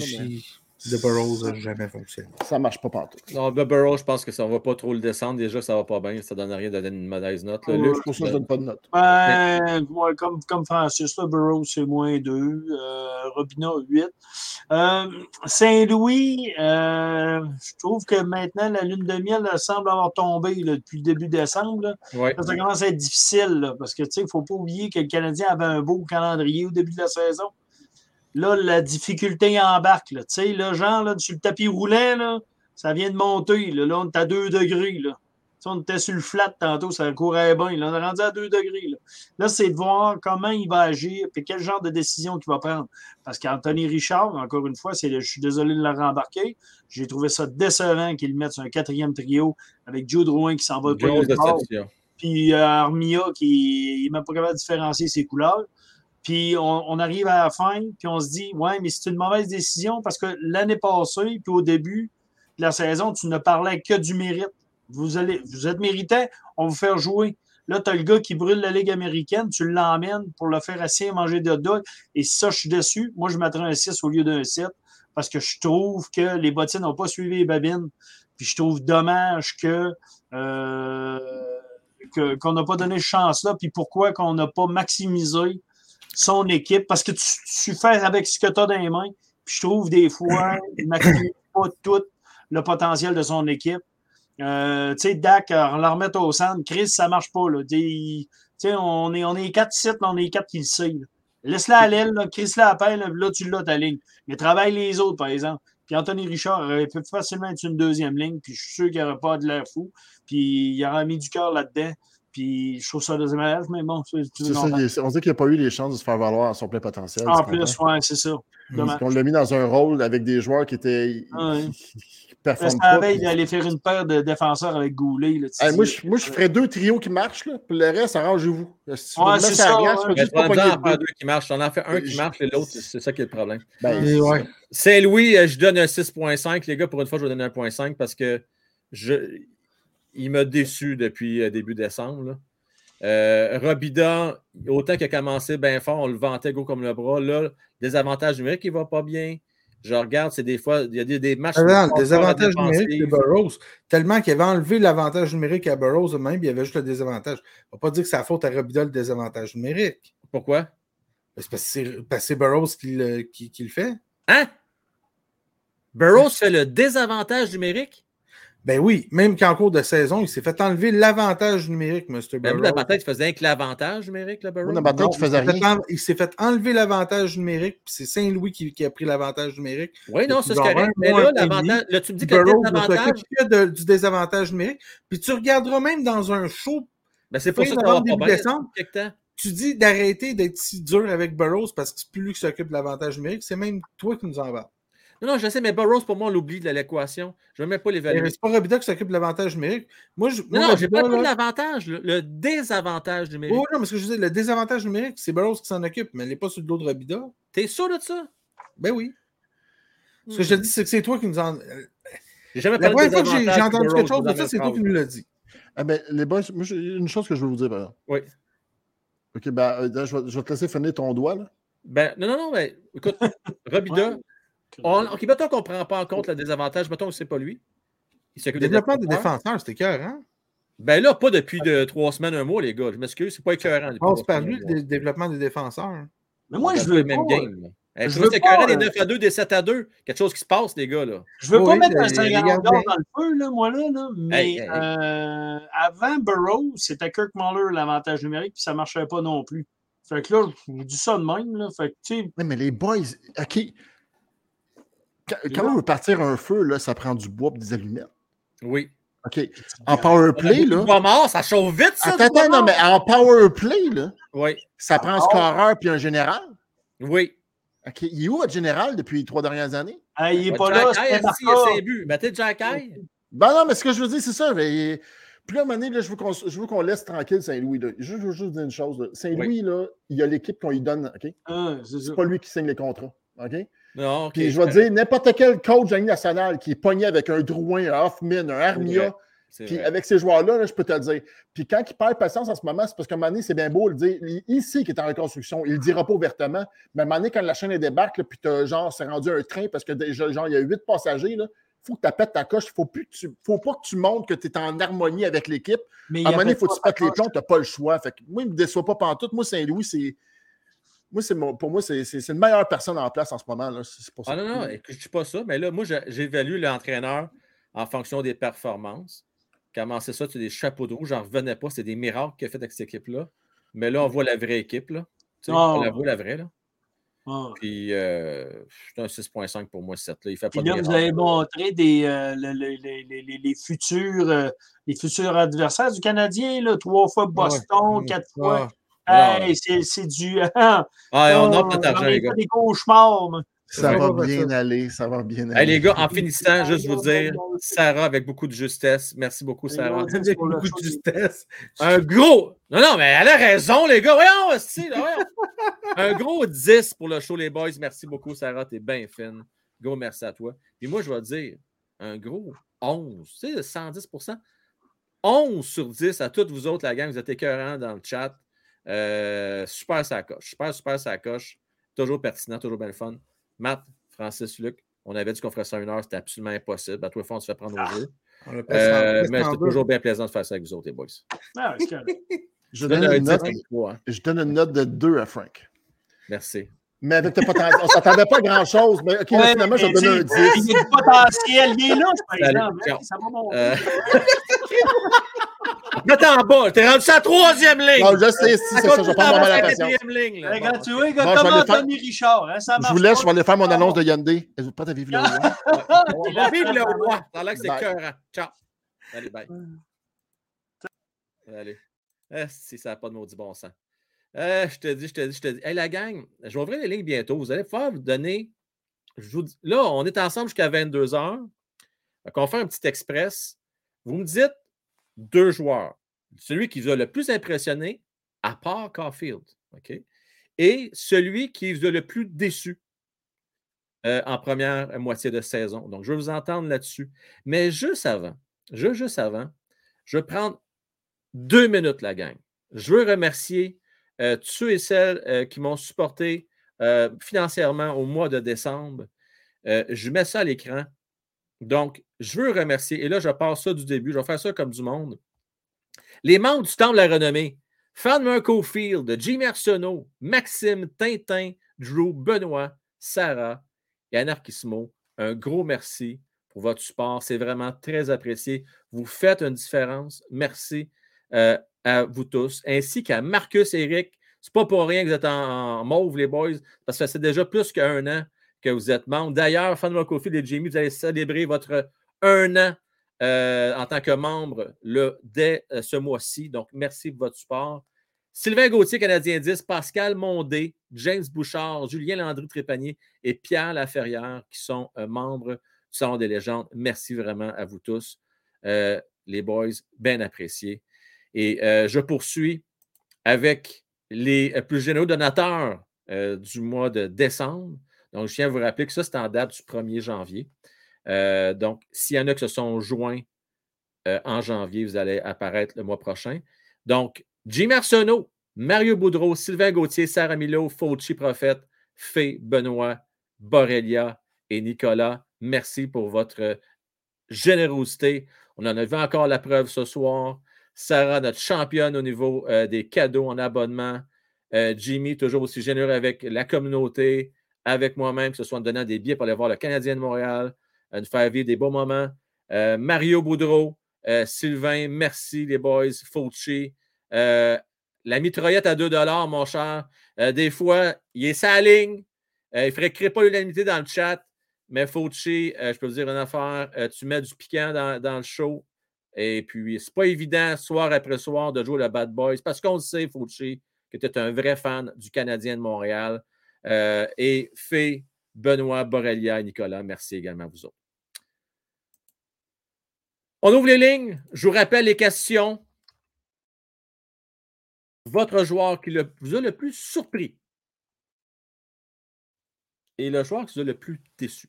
The Burrows n'a jamais fonctionné. Ça marche pas partout. Non, The Burrows, je pense que ça ne va pas trop le descendre. Déjà, ça va pas bien. Ça ne donne rien de donner une mauvaise note. Là. Luc, pour ça, je donne pas de note. Ben, moi, comme, comme Francis, là, Burrows, c'est moins 2. Euh, Robina, 8. Euh, Saint-Louis, euh, je trouve que maintenant, la lune de miel semble avoir tombé là, depuis le début décembre. Ouais. Ça commence à être difficile là, parce que, tu sais, il ne faut pas oublier que le Canadien avait un beau calendrier au début de la saison. Là, la difficulté embarque. Là, tu sais, là, genre, là, sur le tapis roulant, là, ça vient de monter. Là, là on est à 2 degrés. Là. Tu sais, on était sur le flat tantôt, ça courait bien. Là, on est rendu à 2 degrés. Là, là c'est de voir comment il va agir et quel genre de décision qu'il va prendre. Parce qu'Anthony Richard, encore une fois, c'est le- je suis désolé de le rembarquer. J'ai trouvé ça décevant qu'il mette sur un quatrième trio avec Joe Drouin qui s'en va pas puis euh, Armia qui n'est même pas capable de différencier ses couleurs. Puis on, arrive à la fin, puis on se dit, ouais, mais c'est une mauvaise décision parce que l'année passée, puis au début de la saison, tu ne parlais que du mérite. Vous, allez, vous êtes méritant, on vous faire jouer. Là, tu as le gars qui brûle la Ligue américaine, tu l'emmènes pour le faire assis et manger des hot dogs. Et ça, je suis déçu. Moi, je mettrais un 6 au lieu d'un 7 parce que je trouve que les bottines n'ont pas suivi les babines. Puis je trouve dommage que euh, qu'on n'a pas donné de chance-là, puis pourquoi qu'on n'a pas maximisé son équipe, parce que tu, fais avec ce que tu as dans les mains, puis je trouve des fois, il ne maximise pas tout le potentiel de son équipe. Euh, tu sais, Dak, euh, on la remet au centre, Chris, ça marche pas, là. Sais, on est, on est quatre sites, on est quatre qui le là. Laisse-la à l'aile, là, Chris la appelle, là, tu l'as ta ligne. Mais travaille les autres, par exemple. Puis Anthony Richard aurait pu facilement être une deuxième ligne, puis je suis sûr qu'il n'y aurait pas de l'air fou. Puis il aurait mis du cœur là-dedans. Puis je trouve ça désagréable, mais bon, c'est tu C'est ça, il est- on dit qu'il n'a pas eu les chances de se faire valoir à son plein potentiel. En plus, ouais, c'est ça. Dommage. On l'a mis dans un rôle avec des joueurs qui étaient. Performent Reste pas. la veille d'aller faire une paire de défenseurs avec Goulet. Là, Hey, moi, je, moi, je ferais deux trios qui marchent, là, puis le reste, arrangez-vous. Si Ouais, c'est ça, glace, ouais. pas en deux. deux qui marchent. On en fait un qui marche et l'autre, c'est c'est ça qui est le problème. Ben, Et ouais. Saint-Louis, euh, je donne un 6.5. Les gars, pour une fois, je vais donner un 1.5 parce que je, il m'a déçu depuis euh, début décembre. là. Euh, Robida, autant qu'il a commencé bien fort, on le vantait gros comme le bras. Là, des avantages numériques, il va pas bien. Je regarde, c'est des fois, il y a des, des matchs. Ah non, désavantage numérique de. Burroughs, tellement qu'il avait enlevé l'avantage numérique à Burroughs même, il y avait juste le désavantage. On va pas dire que c'est la faute à Robida le désavantage numérique. Pourquoi? C'est parce que c'est- parce que c'est Burroughs qui le, qui- qui le fait. Hein? Burroughs fait le désavantage numérique? Ben oui, même qu'en cours de saison, il s'est fait enlever l'avantage numérique, M. Ben, dans ma tête, il faisait que l'avantage numérique, le Non, il faisait il s'est fait rien. en- Il s'est fait enlever l'avantage numérique, puis c'est Saint-Louis qui, qui a pris l'avantage numérique. Oui, non, c'est genre correct. Mais là, l'avantage. Là, tu me dis que de- du désavantage numérique. Puis tu regarderas même dans un show, Ben, c'est pour fin ça pas début décembre. Tu dis d'arrêter d'être si dur avec Burroughs parce que c'est plus lui qui s'occupe de l'avantage numérique, c'est même toi qui nous en va. Non, non, je sais, mais Burroughs, pour moi, on l'oublie de l'équation. Je ne vais même pas l'évaluer. C'est pas Robida qui s'occupe de l'avantage numérique. Moi, je, Non, moi, non, j'ai Robida, pas l'avantage, le, le désavantage numérique. Oh, non, mais ce que je dis, le désavantage numérique, c'est Burroughs qui s'en occupe, mais elle n'est pas sur le dos de Robida. T'es sûr de ça? Ben oui. Ce que je te dis, c'est que c'est toi qui nous en. J'ai jamais La première de fois que j'ai entendu Burroughs quelque chose de ça, c'est toi qui nous l'as dit. Ah, ben, les boys, moi, j'ai une chose que je veux vous dire, par exemple. Oui. OK, ben, euh, je, vais, je vais te laisser finir ton doigt, là. Ben, non, non, non, mais écoute, Robida, Ouais. On, ok, mettons qu'on ne prend pas en compte le désavantage, mettons que c'est pas lui. Il Le développement des défenseurs. c'était cœur, hein? Ben là, pas depuis de trois semaines, un mois, les gars. Je m'excuse, c'est pas écœurant. Passe trois par lui, le développement des défenseurs. Mais moi, On je veux le même pas, game. Hey, je je veux écœurant des euh, 9 à 2, des 7 à 2. Quelque chose qui se passe, les gars. Là. Je veux pas mettre un les- 50 les dans le feu, là, moi, là, là, mais Hey, hey. euh, avant Burrow, c'était Kirk Muller l'avantage numérique, puis ça marchait pas non plus. Fait que là, je vous dis ça de même, là. Fait que, mais les boys, OK. Quand, on veut partir un feu, là, ça prend du bois et des allumettes. Oui. OK. En power play, là. Pas mort, ça chauffe vite, ça. Attends, attends, non, mais en power play, là, Oui. ça prend un scoreur puis un général? Oui. OK. Il est où votre général depuis les trois dernières années? hey, il est Ouais, pas Jack là, il a ses buts. Mettez Jack. Ben non, mais ce que je veux dire, c'est ça. mais- Puis là, à un moment donné, là, je veux qu'on je veux qu'on laisse tranquille Saint-Louis. là. Je veux juste dire une chose. là. Saint-Louis, là, il y a l'équipe qu'on lui donne. OK? Ah. C'est pas lui qui signe les contrats. OK? Non. Puis je vais te dire, n'importe quel coach de la Ligue nationale qui est pogné avec un Drouin, un Hoffman, un Armia, Puis avec ces joueurs-là, je peux te le dire. Puis quand il perd patience en ce moment, c'est parce qu'à un moment donné, c'est bien beau le dire. Il, sait qu'il est en reconstruction. Il ne le dira pas ouvertement. Mais à un moment donné, quand la chaîne est débarque, puis tu genre, c'est rendu un train parce que genre, il y a huit passagers, il faut que tu pètes ta coche. Il ne faut, pas que tu montres que tu es en harmonie avec l'équipe. À un moment donné, il faut que tu pètes les plombs, tu n'as pas le choix. Fait que, moi, il ne me déçoit pas pantoute. Moi, Saint-Louis, c'est. Moi, pour moi, c'est une meilleure personne en place en ce moment. Là. Pour ça. Ah non, non, je ne dis pas ça, mais là, moi, j'évalue l'entraîneur en fonction des performances. Comment c'est ça, tu as des chapeaux de rouge, j'en revenais pas, c'est des miracles qu'il a fait avec cette équipe-là. Mais là, on voit la vraie équipe. Là. On la voit la vraie. Là. Puis, euh, c'est un 6.5 pour moi, 7. Là. Il fait pas là, vous avez montré des, euh, les, les, les, futurs, euh, les futurs adversaires du Canadien, là, trois fois Boston, quatre fois. Hey, c'est du. ah, on a pas d'argent, les gars. des cauchemars. Ça va bien aller, ça va bien aller. les gars, en finissant, juste vous dire, Sarah avec beaucoup de justesse. Merci beaucoup, Sarah. Avec beaucoup de justesse. Un gros. Non, non, mais elle a raison, les gars. Voyons, aussi, Un gros 10 pour le show, les boys. Merci beaucoup, Sarah. T'es bien fine. Gros merci à toi. Puis moi, je vais dire un gros 11. Tu sais, 110% 11 sur 10 à toutes vous autres, la gang. Vous êtes écœurants dans le chat. Euh, super, ça coche. Super, super, ça coche. Toujours pertinent, toujours bien fun. Matt, Francis, Luc, on avait dit qu'on ferait ça une heure, c'était absolument impossible. À toi, on se fait prendre au ah! jeu. Euh, mais c'est toujours bien plaisant de faire ça avec vous autres, les boys. Ah, je, donne une note, hein. je donne une note de 2 à Frank. Merci. Mais avec le potentiel, on ne s'attendait pas à grand-chose. Mais finalement, je vais donner un 10. Il y a du potentiel, il est là, par exemple. Hein, ça va monter. Euh... Mets en bas, t'es rendu sur la troisième ligne. Non, je sais, si c'est ça, je vais pas avoir la patience. Ligne, Regarde, tu vois, bon, comment Tommy Richard, hein, ça marche Je vous laisse, je vais aller faire mon annonce de Yandé. Êtes-vous prêts à vivre le roi? Vivre le roi. Ça a que c'est cœur. Ciao. Allez, bye. Allez. Eh, si ça n'a pas de maudit bon sens. Eh, je te dis, je te dis, je te dis. Hey, la gang, je vais ouvrir les lignes bientôt. Vous allez pouvoir vous donner. Je vous dis, là, on est ensemble jusqu'à 22 h. On faire un petit express. Vous me dites deux joueurs. Celui qui vous a le plus impressionné, à part Caulfield. Et celui qui vous a le plus déçu euh, en première moitié de saison. Donc, je vais vous entendre là-dessus. Mais juste avant, juste, avant, je vais prendre deux minutes, la gang. Je veux remercier euh, ceux et celles euh, qui m'ont supporté financièrement au mois de décembre. je mets ça à l'écran. Donc, je veux remercier, et là, je passe ça du début, je vais faire ça comme du monde. Les membres du Temple de la Renommée, Fan Marco Field, Jimmy Arsenault, Maxime, Tintin, Drew, Benoît, Sarah et Anarchismo, un gros merci pour votre support. C'est vraiment très apprécié. Vous faites une différence. Merci euh, à vous tous, ainsi qu'à Marcus et Eric. C'est pas pour rien que vous êtes en, mauve, les boys, parce que c'est déjà plus qu'un an que vous êtes membre. D'ailleurs, Fan Marco Field et Jimmy, vous allez célébrer votre un an euh, en tant que membre le, dès euh, ce mois-ci. Donc, merci pour votre support. Sylvain Gauthier, Canadien 10, Pascal Mondé, James Bouchard, Julien Landry Trépanier et Pierre Laferrière qui sont euh, membres du Salon des légendes. Merci vraiment à vous tous, les boys, bien appréciés. Et je poursuis avec les plus généreux donateurs du mois de décembre. Donc, je tiens à vous rappeler que ça, c'est en date du 1er janvier. Euh, donc, s'il y en a qui se sont joints euh, en janvier, vous allez apparaître le mois prochain. Donc, Jim Arsenault, Mario Boudreau, Sylvain Gauthier, Sarah Milo, Fauci Prophète, Fé, Benoît, Borrelia et Nicolas, merci pour votre générosité. On en a vu encore la preuve ce soir. Sarah, notre championne au niveau euh, des cadeaux en abonnement. Jimmy, toujours aussi généreux avec la communauté, avec moi-même, que ce soit en donnant des billets pour aller voir le Canadien de Montréal, nous faire vivre des beaux moments. Euh, Mario Boudreau, euh, Sylvain, merci les boys, Fauci. Euh, la mitraillette à 2 mon cher. des fois, il est sa ligne. il ne ferait pas l'unanimité dans le chat. Mais Fauci, je peux vous dire une affaire. tu mets du piquant dans, le show. Et puis, c'est pas évident, soir après soir, de jouer le Bad Boys. Parce qu'on le sait, Fauci, que tu es un vrai fan du Canadien de Montréal. Et fait Benoît, Borrelia et Nicolas, merci également à vous autres. On ouvre les lignes. Je vous rappelle les questions. Votre joueur qui vous a le plus surpris et le joueur qui vous a le plus déçu.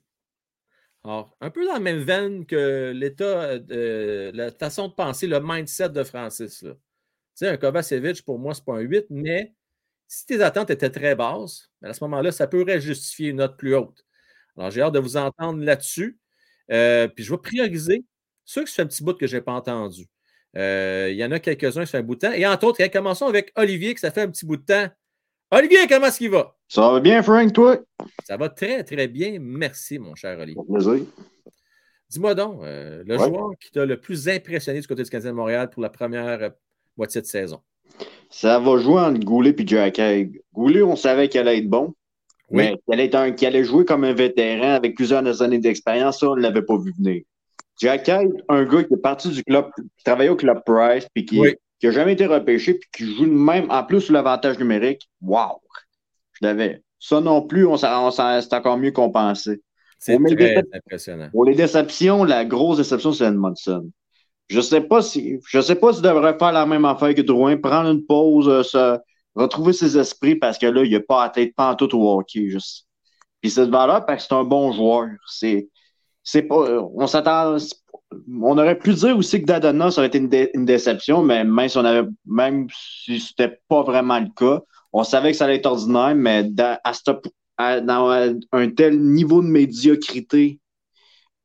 Alors, un peu dans la même veine que l'état, de la façon de penser, le mindset de Francis. Tu sais, un Kovacevic, pour moi, c'est pas un 8, mais si tes attentes étaient très basses, ben, à ce moment-là, ça pourrait justifier une note plus haute. Alors, j'ai hâte de vous entendre là-dessus. Euh, puis, je vais prioriser ceux qui fait un petit bout que je n'ai pas entendu. Euh, il y en a quelques-uns qui fait un bout de temps. Et entre autres, commençons avec Olivier, qui ça fait un petit bout de temps. Olivier, comment est-ce qu'il va? Ça va bien, Frank, toi? Ça va très, très bien. Merci, mon cher Olivier. Dis-moi donc, euh, le joueur qui t'a le plus impressionné du côté du Canadien de Montréal pour la première moitié de saison? Ça va jouer entre Goulet et Jack Goulet, on savait qu'il allait être bon. Mais qu'il allait, allait, jouer comme un vétéran avec plusieurs années d'expérience, ça, on ne l'avait pas vu venir. Jack un gars qui est parti du club, qui travaillait au club Price, puis qui n'a jamais été repêché, puis qui joue même en plus sur l'avantage numérique. Wow! Je l'avais. Ça non plus, on, on, c'est encore mieux qu'on pensait. C'est très impressionnant. Pour les déceptions, la grosse déception, c'est Edmondson. Je sais pas si je sais pas s'il devrait faire la même affaire que Drouin, prendre une pause, euh, se, retrouver ses esprits parce que là, il n'a pas à tête tout au hockey. Juste. Puis cette valeur parce que c'est un bon joueur. C'est, c'est pas. Euh, on s'attend. On aurait pu dire aussi que Dadonna, ça aurait été une, déception, mais même si on avait même si c'était pas vraiment le cas, on savait que ça allait être ordinaire, mais à, dans un tel niveau de médiocrité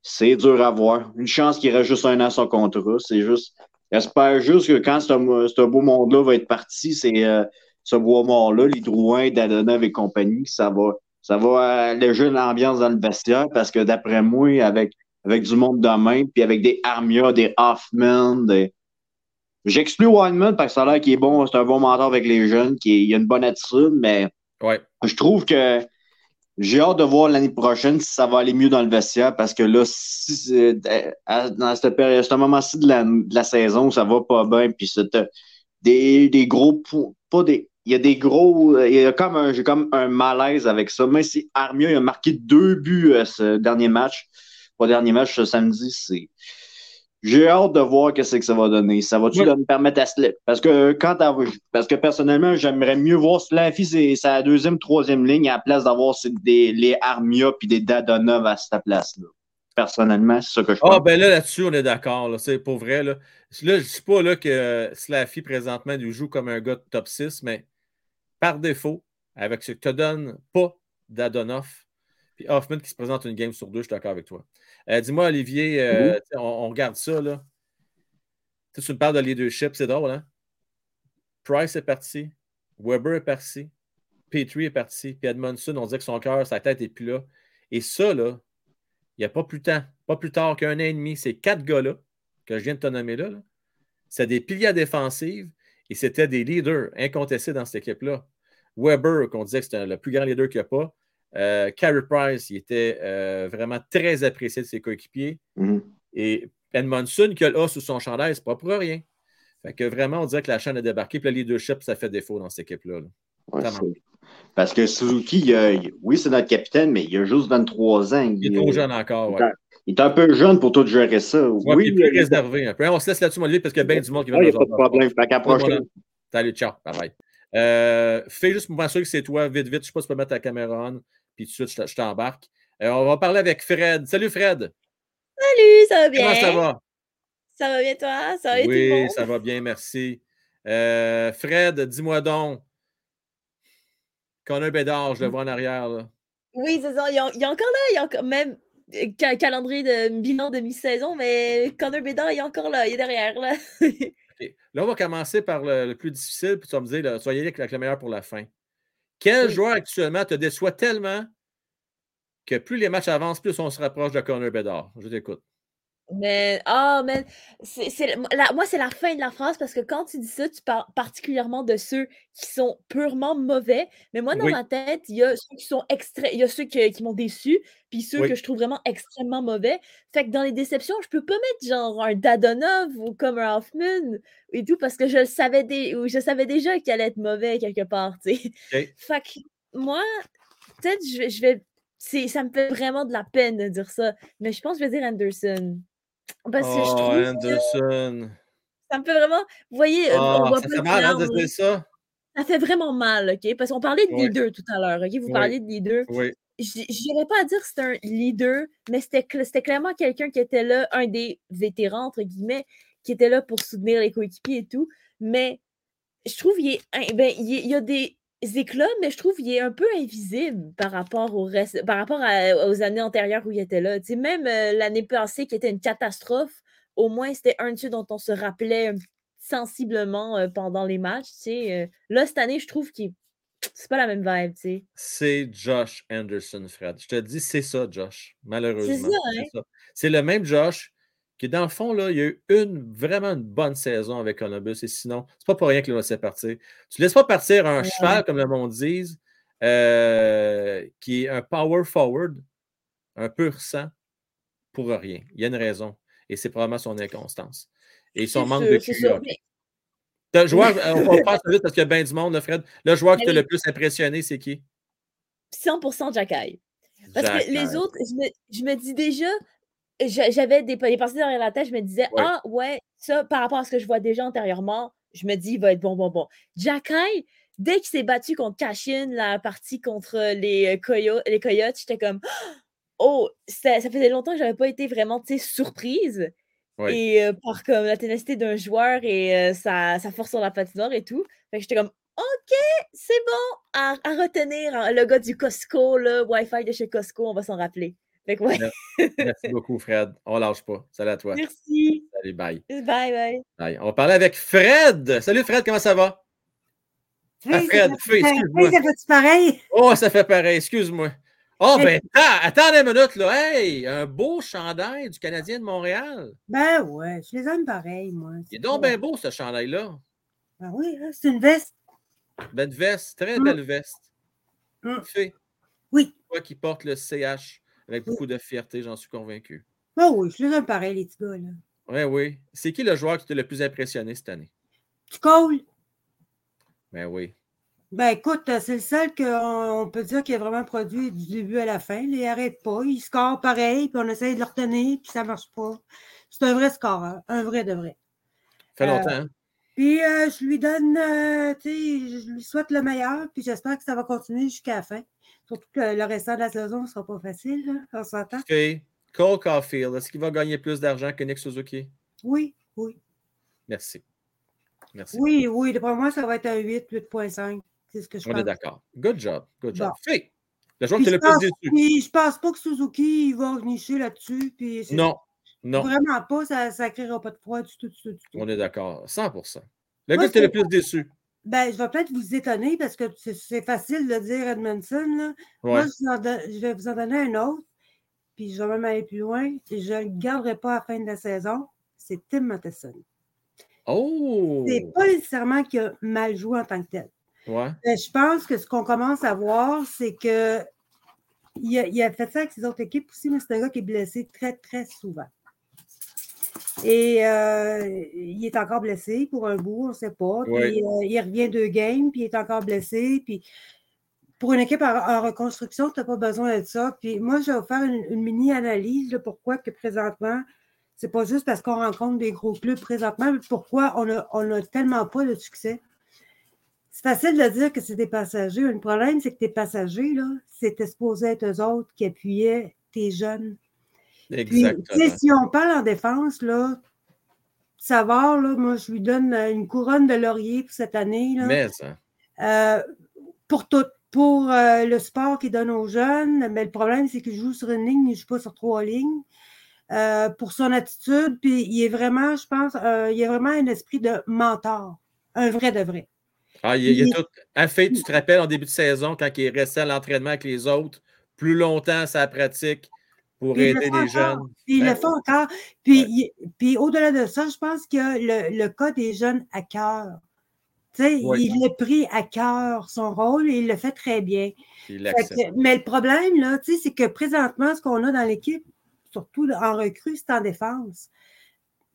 c'est dur à voir. Une chance qu'il reste juste un an son contrat. C'est juste. J'espère juste que quand ce, beau monde-là va être parti, c'est euh, ce bois mort-là, les Drouin, Dadonov et compagnie, ça va, ça va alléger l'ambiance dans le vestiaire parce que d'après moi, avec, avec du monde de main, puis avec des Armia, des Hoffman, des. J'exclus Weinman parce que ça a l'air qu'il est bon, c'est un bon mentor avec les jeunes, qui il a une bonne attitude, mais ouais. je trouve que j'ai hâte de voir l'année prochaine si ça va aller mieux dans le vestiaire parce que là, si, euh, dans cette période, ce moment-ci de la, de la saison, ça va pas bien, puis c'est euh, des, des gros pas des. Il y a des gros. Il y a comme un, j'ai comme un malaise avec ça. Même si Armia a marqué deux buts euh, ce dernier match, pas dernier match ce samedi, c'est j'ai hâte de voir qu'est-ce que ça va donner. Ça va-tu me permettre à Slip? Parce que quand parce que personnellement, j'aimerais mieux voir Slaffy, c'est sa deuxième, troisième ligne à la place d'avoir des, les Armia puis des Dadonov à cette place-là. Personnellement, c'est ça que je pense. Ah, ben là, là-dessus, on est d'accord. C'est pour vrai. Là, là je ne dis pas là, que Slaffy, présentement, lui joue comme un gars de top 6, mais par défaut, avec ce que te donne pas Dadonov, puis Hoffman qui se présente une game sur deux, je suis d'accord avec toi. Euh, dis-moi, Olivier, euh, on, regarde ça. Là. Tu me parles de leadership, c'est drôle, hein? Price est parti, Weber est parti, Petrie est parti, puis Edmondson, on disait que son cœur, sa tête n'est plus là. Et ça, là, il n'y a pas plus, temps, pas plus tard qu'un an et demi, ces quatre gars-là, que je viens de te nommer là, c'est des piliers défensifs et c'était des leaders incontestés dans cette équipe-là. Weber, qu'on disait que c'était le plus grand leader qu'il n'y a pas, euh, Carey Price, il était euh, vraiment très apprécié de ses coéquipiers. Mm-hmm. Et Edmondson, qui a le A sous son chandail, c'est pas pour rien. Fait que vraiment, on dirait que la chaîne a débarqué. Puis le leadership, ça fait défaut dans cette équipe-là. parce que Suzuki, oui, c'est notre capitaine, mais il a juste 23 ans. Il, est trop jeune encore. Ouais. Il est un peu jeune pour tout gérer ça. oui, il est plus réservé un peu. On se laisse là-dessus, mon parce qu'il y a bien du monde qui va nous Il n'y a pas de problème. Fait qu'à prochaine. Salut, ciao. Bye bye. Euh, fais juste pour m'assurer que c'est toi, vite, vite. Je ne sais pas si tu peux mettre ta caméra on, puis tout de suite, je t'embarque. Euh, on va parler avec Fred. Salut, Fred. Salut, ça va bien? Comment ça va? Ça va bien, toi? Ça va bien, Oui, ça va bien, merci. Euh, Fred, dis-moi donc. Connor Bédard, je le vois en arrière. Là. Oui, c'est ça. Il y, a, encore là, il y a encore même calendrier de bilan de mi-saison, mais Connor Bédard, il est encore là, il est derrière. Là. Là, on va commencer par le, plus difficile, puis tu vas me dire, soyez avec le meilleur pour la fin. Quel joueur actuellement te déçoit tellement que plus les matchs avancent, plus on se rapproche de Connor Bedard? Je t'écoute. Mais, ah, mais, c'est, moi, c'est la fin de la phrase parce que quand tu dis ça, tu parles particulièrement de ceux qui sont purement mauvais. Mais moi, dans ma tête, il y a ceux qui sont extra... il y a ceux qui m'ont déçu, puis ceux que je trouve vraiment extrêmement mauvais. Fait que dans les déceptions, je peux pas mettre genre un Dadonov ou comme un Hoffman et tout parce que je le savais, ou je savais déjà qu'il allait être mauvais quelque part, tu sais. Fait que moi, peut-être, je, je vais. Ça me fait vraiment de la peine de dire ça, mais je pense que je vais dire Anderson. Parce que je oh, trouve Anderson. ça me fait vraiment. Vous voyez, on oh, ça fait mal hein, de dire ça. Ça fait vraiment mal, OK? Parce qu'on parlait de les deux tout à l'heure, OK? Vous parliez de les deux. Oui. je n'irais pas à dire que c'est un leader, mais c'était clairement quelqu'un qui était là, un des vétérans, entre guillemets, qui était là pour soutenir les coéquipiers et tout. Mais je trouve qu'il ben, il y a des éclats, mais je trouve qu'il est un peu invisible par rapport au reste, par rapport aux années antérieures où il était là. même euh, l'année passée, qui était une catastrophe, au moins c'était un de ceux dont on se rappelait sensiblement euh, pendant les matchs. Euh. Là, cette année, je trouve qu'il c'est pas la même vibe, tu sais. C'est Josh Anderson, Fred. Je te dis, c'est ça, Josh. Malheureusement. C'est ça, hein? C'est le même Josh qui, dans le fond, là, il y a eu une, vraiment une bonne saison avec Columbus. Et sinon, c'est pas pour rien qu'il va laisser partir. Tu laisses pas partir un cheval, comme le monde dit, euh, qui est un power forward, un pur sang, pour rien. Il y a une raison. Et c'est probablement son inconstance. Et son manque de QA. Le joueur, on va faire vite parce qu'il y a bien du monde, Fred. Le joueur qui t'a le plus impressionné, c'est qui? 100% Jacky. Parce que les autres, je me, dis déjà, j'avais des, des pensées derrière la tête, je me disais, ah ouais, ça, par rapport à ce que je vois déjà antérieurement, je me dis, il va être bon, bon, bon. Jacky, dès qu'il s'est battu contre Cashin, la partie contre les, euh, Coyotes, les Coyotes, j'étais comme, oh, ça, ça faisait longtemps que je n'avais pas été vraiment surprise. Et par comme la ténacité d'un joueur et sa, force sur la patinoire et tout. Fait que j'étais comme OK, c'est bon à, retenir hein, le gars du Costco, le Wi-Fi de chez Costco, on va s'en rappeler. Fait que ouais. Merci beaucoup, Fred. On lâche pas. Salut à toi. Merci. Salut, bye. Bye, bye. On va parler avec Fred. Salut, Fred, comment ça va? Oui, ah, Fred, excuse-moi. ça fait pareil? Oh, ça fait pareil, excuse-moi. Oh, ben, attends, une minute, là. Hey, un beau chandail du Canadien de Montréal. Ben ouais, je les aime pareil, moi. Il est donc bien beau, ce chandail-là. Ben oui, hein, c'est une veste. Belle veste, très belle veste. Mmh. Fait. Oui. Toi qui porte le CH avec beaucoup de fierté, j'en suis convaincu. Ben oui, je les aime pareil, les petits gars, là. Oui, oui. C'est qui le joueur qui t'a le plus impressionné cette année? Tu Cole. Ben oui. Ben écoute, c'est le seul qu'on peut dire qu'il a vraiment produit du début à la fin. Il n'arrête pas. Il score pareil, puis on essaye de le retenir, puis ça ne marche pas. C'est un vrai score, hein, un vrai de vrai. Ça fait longtemps. Hein? Puis euh, je lui donne, euh, tu sais, je lui souhaite le meilleur, puis j'espère que ça va continuer jusqu'à la fin. Surtout que le restant de la saison ne sera pas facile, là, on s'entend. Cole Caulfield, est-ce qu'il va gagner plus d'argent que Nick Suzuki? Oui, oui. Merci. Merci. Oui, oui, pour moi, ça va être un 8, 8.5. C'est ce que je On est d'accord. Good job. Good job. Fait. Le joueur qui le plus déçu. Puis je pense pas que Suzuki va nicher là-dessus. non. Non. Vraiment pas, ça ne créera pas de froid du tout, du tout, On est d'accord. 100 Le gars qui est le plus déçu. Ben, je vais peut-être vous étonner parce que c'est facile de dire Edmondson. Là. Moi, je, vais vous en donner un autre. Puis je vais même aller plus loin. Je ne le garderai pas à la fin de la saison. C'est Tim Matheson. Oh! C'est pas nécessairement qu'il a mal joué en tant que tel. Ben, je pense que ce qu'on commence à voir, c'est que il a, fait ça avec ses autres équipes aussi, mais c'est un gars qui est blessé très, très souvent. Et euh, il est encore blessé pour un bout, on ne sait pas. Puis, euh, il revient deux games, puis il est encore blessé. Puis pour une équipe en, reconstruction, tu n'as pas besoin de ça. Puis moi, je vais faire une, mini-analyse de pourquoi que présentement, c'est pas juste parce qu'on rencontre des gros clubs présentement, mais pourquoi on n'a on a tellement pas de succès. C'est facile de dire que c'est des passagers. Le problème, c'est que tes passagers, là, c'était supposé être eux autres qui appuyaient tes jeunes. Exactement. si on parle en défense, là, savoir, là, moi, je lui donne une couronne de laurier pour cette année. Là, mais ça. Euh, pour tout. Pour euh, le sport qu'il donne aux jeunes, mais le problème, c'est qu'il joue sur une ligne, il ne joue pas sur trois lignes. Euh, pour son attitude, puis il est vraiment, je pense, il a vraiment un esprit de mentor, un vrai de vrai. Ah, il, a tout. En fait, tu te rappelles en début de saison, quand il restait à l'entraînement avec les autres, plus longtemps sa pratique pour aider les jeunes. il le fait encore. Puis, puis au-delà de ça, je pense qu'il y a le, cas des jeunes à cœur. Il a pris à cœur son rôle et il le fait très bien. mais le problème, là, c'est que présentement, ce qu'on a dans l'équipe, surtout en recrue, c'est en défense.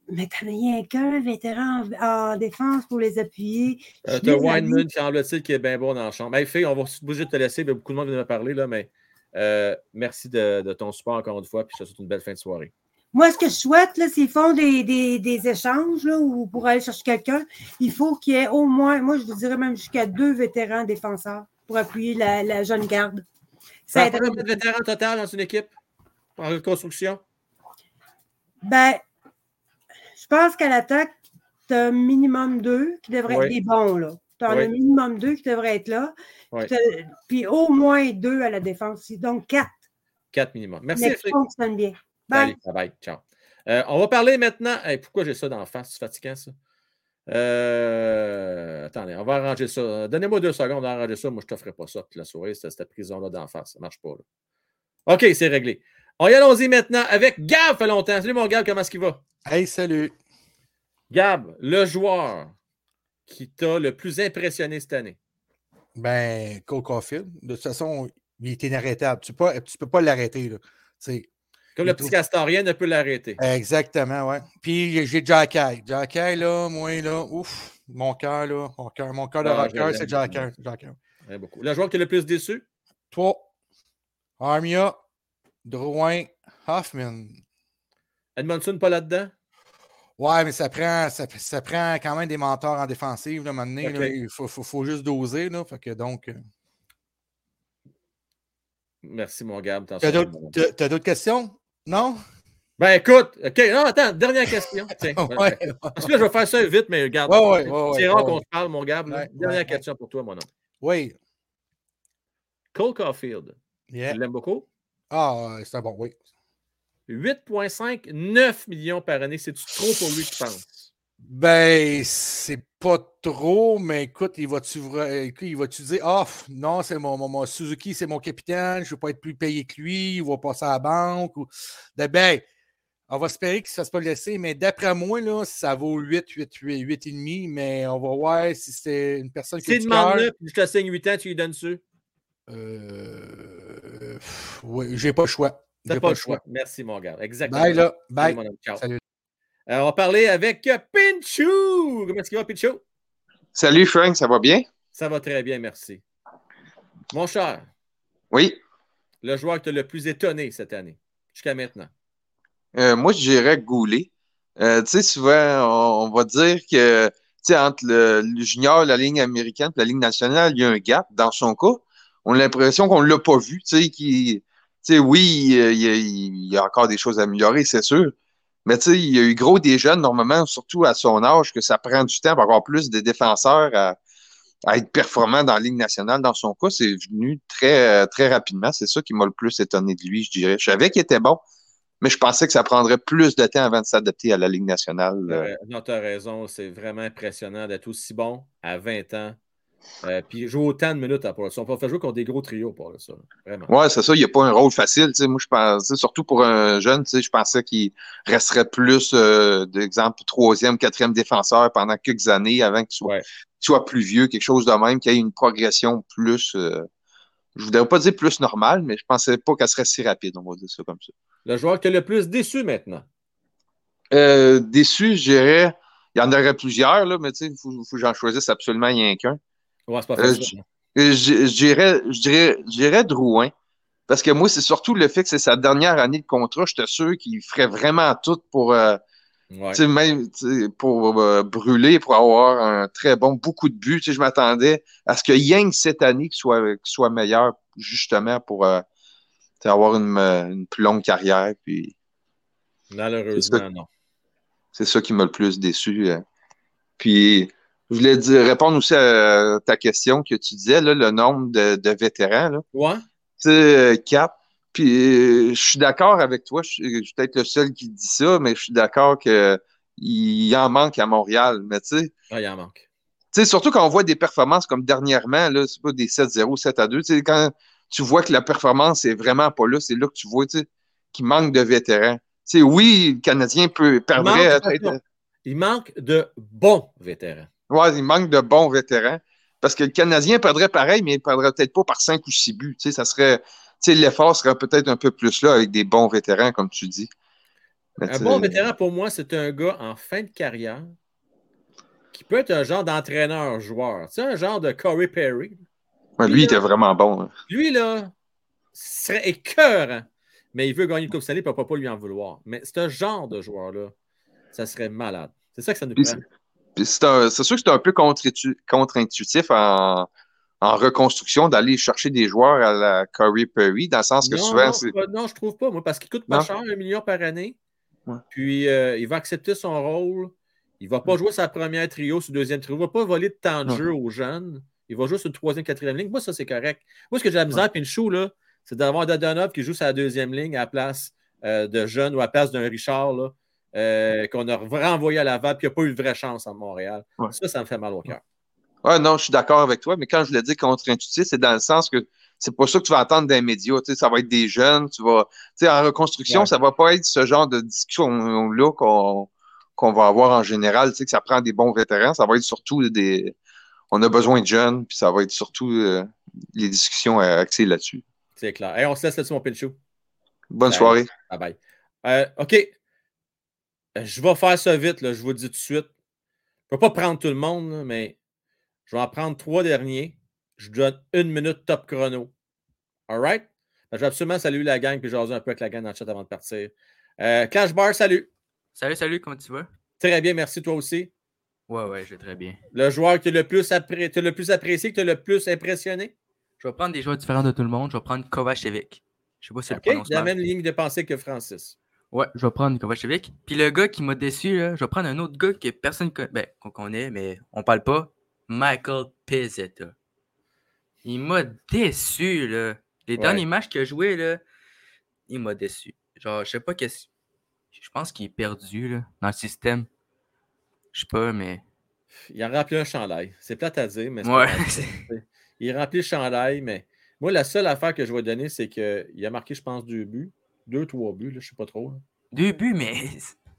Mais t'en as rien qu'un vétéran en, défense pour les appuyer. Euh, t'as Wineman qui semble-t-il qui est bien bon dans la chambre. Hey, Faye, on va bouger de te laisser, mais beaucoup de monde vient de me parler, là, mais euh, merci de, ton support encore une fois, puis je te souhaite une belle fin de soirée. Moi, ce que je souhaite, c'est qu'ils font des, échanges là, ou pour aller chercher quelqu'un, il faut qu'il y ait au moins, moi, je vous dirais même jusqu'à deux vétérans défenseurs pour appuyer la, jeune garde. Ça, combien de vétérans total dans une équipe en reconstruction? Ben, je pense qu'à l'attaque, tu as un minimum deux qui devraient être des bons, là. Tu as un minimum deux qui devraient être là. Puis, au moins deux à la défense. Donc, quatre. Quatre minimum. Merci. Ça fonctionne bien. Bye. bye. Ciao. Euh, on va parler maintenant. pourquoi j'ai ça d'en face? C'est fatigant, ça. Euh, attendez, on va arranger ça. Donnez-moi deux secondes, on va arranger ça. Moi, je ne t'offrirai pas ça la soirée, cette prison-là d'en face. Ça ne marche pas. OK, c'est réglé. On y allons-y maintenant avec Gab, fait longtemps. Salut mon Gab, comment est-ce qu'il va? Hey, salut. Gab, le joueur qui t'a le plus impressionné cette année? Ben, Cole Caulfield. De toute façon, il est inarrêtable. Tu ne peux pas l'arrêter. Comme le petit Castorien ne peut l'arrêter. Exactement, ouais. Puis j'ai Jack Jack là, moi, là, ouf, mon cœur, là, mon cœur, mon cœur de ah, rocker, c'est Jack beaucoup. Le joueur qui est le plus déçu? Toi. Armia, Drouin, Hoffman. Edmondson pas là-dedans? Ouais, mais ça prend, ça, prend quand même des mentors en défensive. Là, maintenant, il faut, faut, faut, juste doser. Là, fait que donc. Euh, Merci, mon Gab. T'as d'autres questions? Non? Ben écoute, OK, non, attends, dernière question. Parce que je vais faire ça vite, mais regarde. c'est rare qu'on se parle, mon Gab. dernière question pour toi, mon homme. Oui. Cole Caulfield. Tu l'aimes beaucoup? Ah, c'est un bon, oui. 8,5, 9 millions par année, c'est-tu trop pour lui, tu penses? Ben, c'est pas trop, mais écoute, il va-tu il va dire Ah, non, c'est mon, mon, Suzuki, c'est mon capitaine, je ne veux pas être plus payé que lui, il va passer à la banque. Ou... Ben, ben on va espérer qu'il ne se fasse pas laisser, mais d'après moi, là, ça vaut 8, 8, 8, 8 et demi, mais on va voir si c'est une personne qui. Si demande-le, je te signe 8 ans, tu lui donnes dessus. Euh, oui, j'ai pas le choix. T'as pas, le choix. Merci, mon gars. Exactement. Bye, là. Bye. Salut. Euh, on va parler avec Pinchou. Comment est-ce qu'il va, Pinchou? Salut, Frank. Ça va bien? Ça va très bien, merci. Mon cher. Oui. Le joueur qui t'a le plus étonné cette année, jusqu'à maintenant. Euh, moi, je dirais Goulet. Euh, tu sais, souvent, on, va dire que entre le, le, junior, la ligne américaine et la ligne nationale, il y a un gap. Dans son cas, on a l'impression qu'on ne l'a pas vu. Tu sais, oui, il y, a, encore des choses à améliorer, c'est sûr. Mais tu sais, il y a eu gros des jeunes, normalement, surtout à son âge, que ça prend du temps pour avoir plus de défenseurs à, être performants dans la Ligue nationale. Dans son cas, c'est venu très, très rapidement. C'est ça qui m'a le plus étonné de lui, je dirais. Je savais qu'il était bon, mais je pensais que ça prendrait plus de temps avant de s'adapter à la Ligue nationale. non, tu as raison. C'est vraiment impressionnant d'être aussi bon à 20 ans. Euh, puis jouer autant de minutes à ça. On peut faire jouer contre des gros trios pour ça. Vraiment. Ouais, c'est ça. Il n'y a pas un rôle facile. Moi, je pense, surtout pour un jeune, je pensais qu'il resterait plus, euh, d'exemple, troisième, quatrième défenseur pendant quelques années avant qu'il soit, plus vieux, quelque chose de même, qu'il y ait une progression plus. Euh, je ne voudrais pas dire plus normale, mais je ne pensais pas qu'elle serait si rapide, on va dire ça comme ça. Le joueur qui est le plus déçu maintenant? déçu, je dirais. Il y en aurait plusieurs, là, mais il faut, faut que j'en choisisse absolument rien qu'un. Ouais, c'est pas euh, je, dirais, je, dirais, je dirais Drouin. Parce que moi, c'est surtout le fait que c'est sa dernière année de contrat. J'étais sûr qu'il ferait vraiment tout pour, euh, même, pour euh, brûler, pour avoir un très bon, beaucoup de buts. je m'attendais à ce que Yang, cette année, soit, soit meilleur, justement, pour avoir une, une, plus longue carrière. Puis, Malheureusement, non. C'est ça qui m'a le plus déçu. Puis, je voulais dire, répondre aussi à ta question que tu disais, là, le nombre de, vétérans. Là. Ouais. Tu sais, quatre. Puis je suis d'accord avec toi, je, suis peut-être le seul qui dit ça, mais je suis d'accord qu'il en manque à Montréal. Mais tu sais. Ah, il en manque. Tu sais, surtout quand on voit des performances comme dernièrement, là, c'est pas des 7-0, 7 à 2. Tu sais, quand tu vois que la performance est vraiment pas là, c'est là que tu vois tu sais, qu'il manque de vétérans. Tu sais, oui, le Canadien peut perdre. Il manque de bons vétérans. Ouais, il manque de bons vétérans. Parce que le Canadien perdrait pareil, mais il ne perdrait peut-être pas par 5 ou 6 buts. Tu sais, ça serait. Tu sais, l'effort serait peut-être un peu plus là avec des bons vétérans, comme tu dis. un bon vétéran, pour moi, c'est un gars en fin de carrière qui peut être un genre d'entraîneur-joueur. Tu sais, un genre de Corey Perry. lui, il était vraiment bon. Hein. Lui, là, serait écœurant. Mais il veut gagner une Coupe Stanley, il ne peut pas lui en vouloir. Mais c'est un genre de joueur-là. Ça serait malade. C'est ça que ça nous prend c'est sûr que c'est un peu contre-intuitif en, en reconstruction d'aller chercher des joueurs à la Curry Perry, dans le sens que non, souvent. Non, non, je trouve pas, moi, parce qu'il coûte pas cher, un million par année. Puis euh, il va accepter son rôle. Il ne va pas jouer sa première trio, son deuxième trio. Il ne va pas voler de temps de jeu aux jeunes. Il va jouer sur une troisième, quatrième ligne. Moi, ça, c'est correct. Moi, ce que j'ai la misère, Pinchou, là, c'est d'avoir Dadonov qui joue sa deuxième ligne à la place euh, de jeunes ou à la place d'un Richard là, euh, qu'on a renvoyé à Laval puis il n'y a pas eu de vraie chance en Montréal. Ça, ça me fait mal au cœur. Ouais, non, je suis d'accord avec toi, mais quand je le dis contre-intuitif, c'est dans le sens que c'est pas ça que tu vas entendre des médias. Ça va être des jeunes, tu vas. En reconstruction, ça va pas être ce genre de discussion-là qu'on va avoir en général, que ça prend des bons vétérans. Ça va être surtout des. On a besoin de jeunes, puis ça va être surtout euh, les discussions axées là-dessus. C'est clair. Hey, on se laisse là-dessus, mon pinchou. Bonne soirée. Bye bye. Euh, OK. Je vais faire ça vite, là, je vous le dis tout de suite. Je ne peux pas prendre tout le monde, mais je vais en prendre trois derniers. Je donne une minute top chrono. All right? Ben, je vais absolument saluer la gang puis jaser un peu avec la gang dans le chat avant de partir. Euh, Clash Bar, salut. Salut, salut, comment tu vas? Très bien, merci toi aussi. Ouais, ouais, je vais très bien. Le joueur que tu as le plus, le plus apprécié, que tu as le plus impressionné? Je vais prendre des joueurs différents de tout le monde. Je vais prendre Kovacevic. Je sais pas si okay, le la même ligne de pensée que Francis. Ouais, je vais prendre Kovacevic. Puis le gars qui m'a déçu, là, je vais prendre un autre gars que personne ben, qu'on connaît, mais on parle pas. Michael Pizzetta. Il m'a déçu, là. Les derniers matchs qu'il a joué, là, il m'a déçu. Genre, je sais pas qu'est-ce. Je pense qu'il est perdu, là, dans le système. Je sais pas, mais. Il a rempli un chandail. C'est plate à dire, mais. Ouais. il remplit le chandail, mais. Moi, la seule affaire que je vais donner, c'est qu'il a marqué, je pense, deux buts. Deux, trois buts, là, je sais pas trop. Deux buts, mais.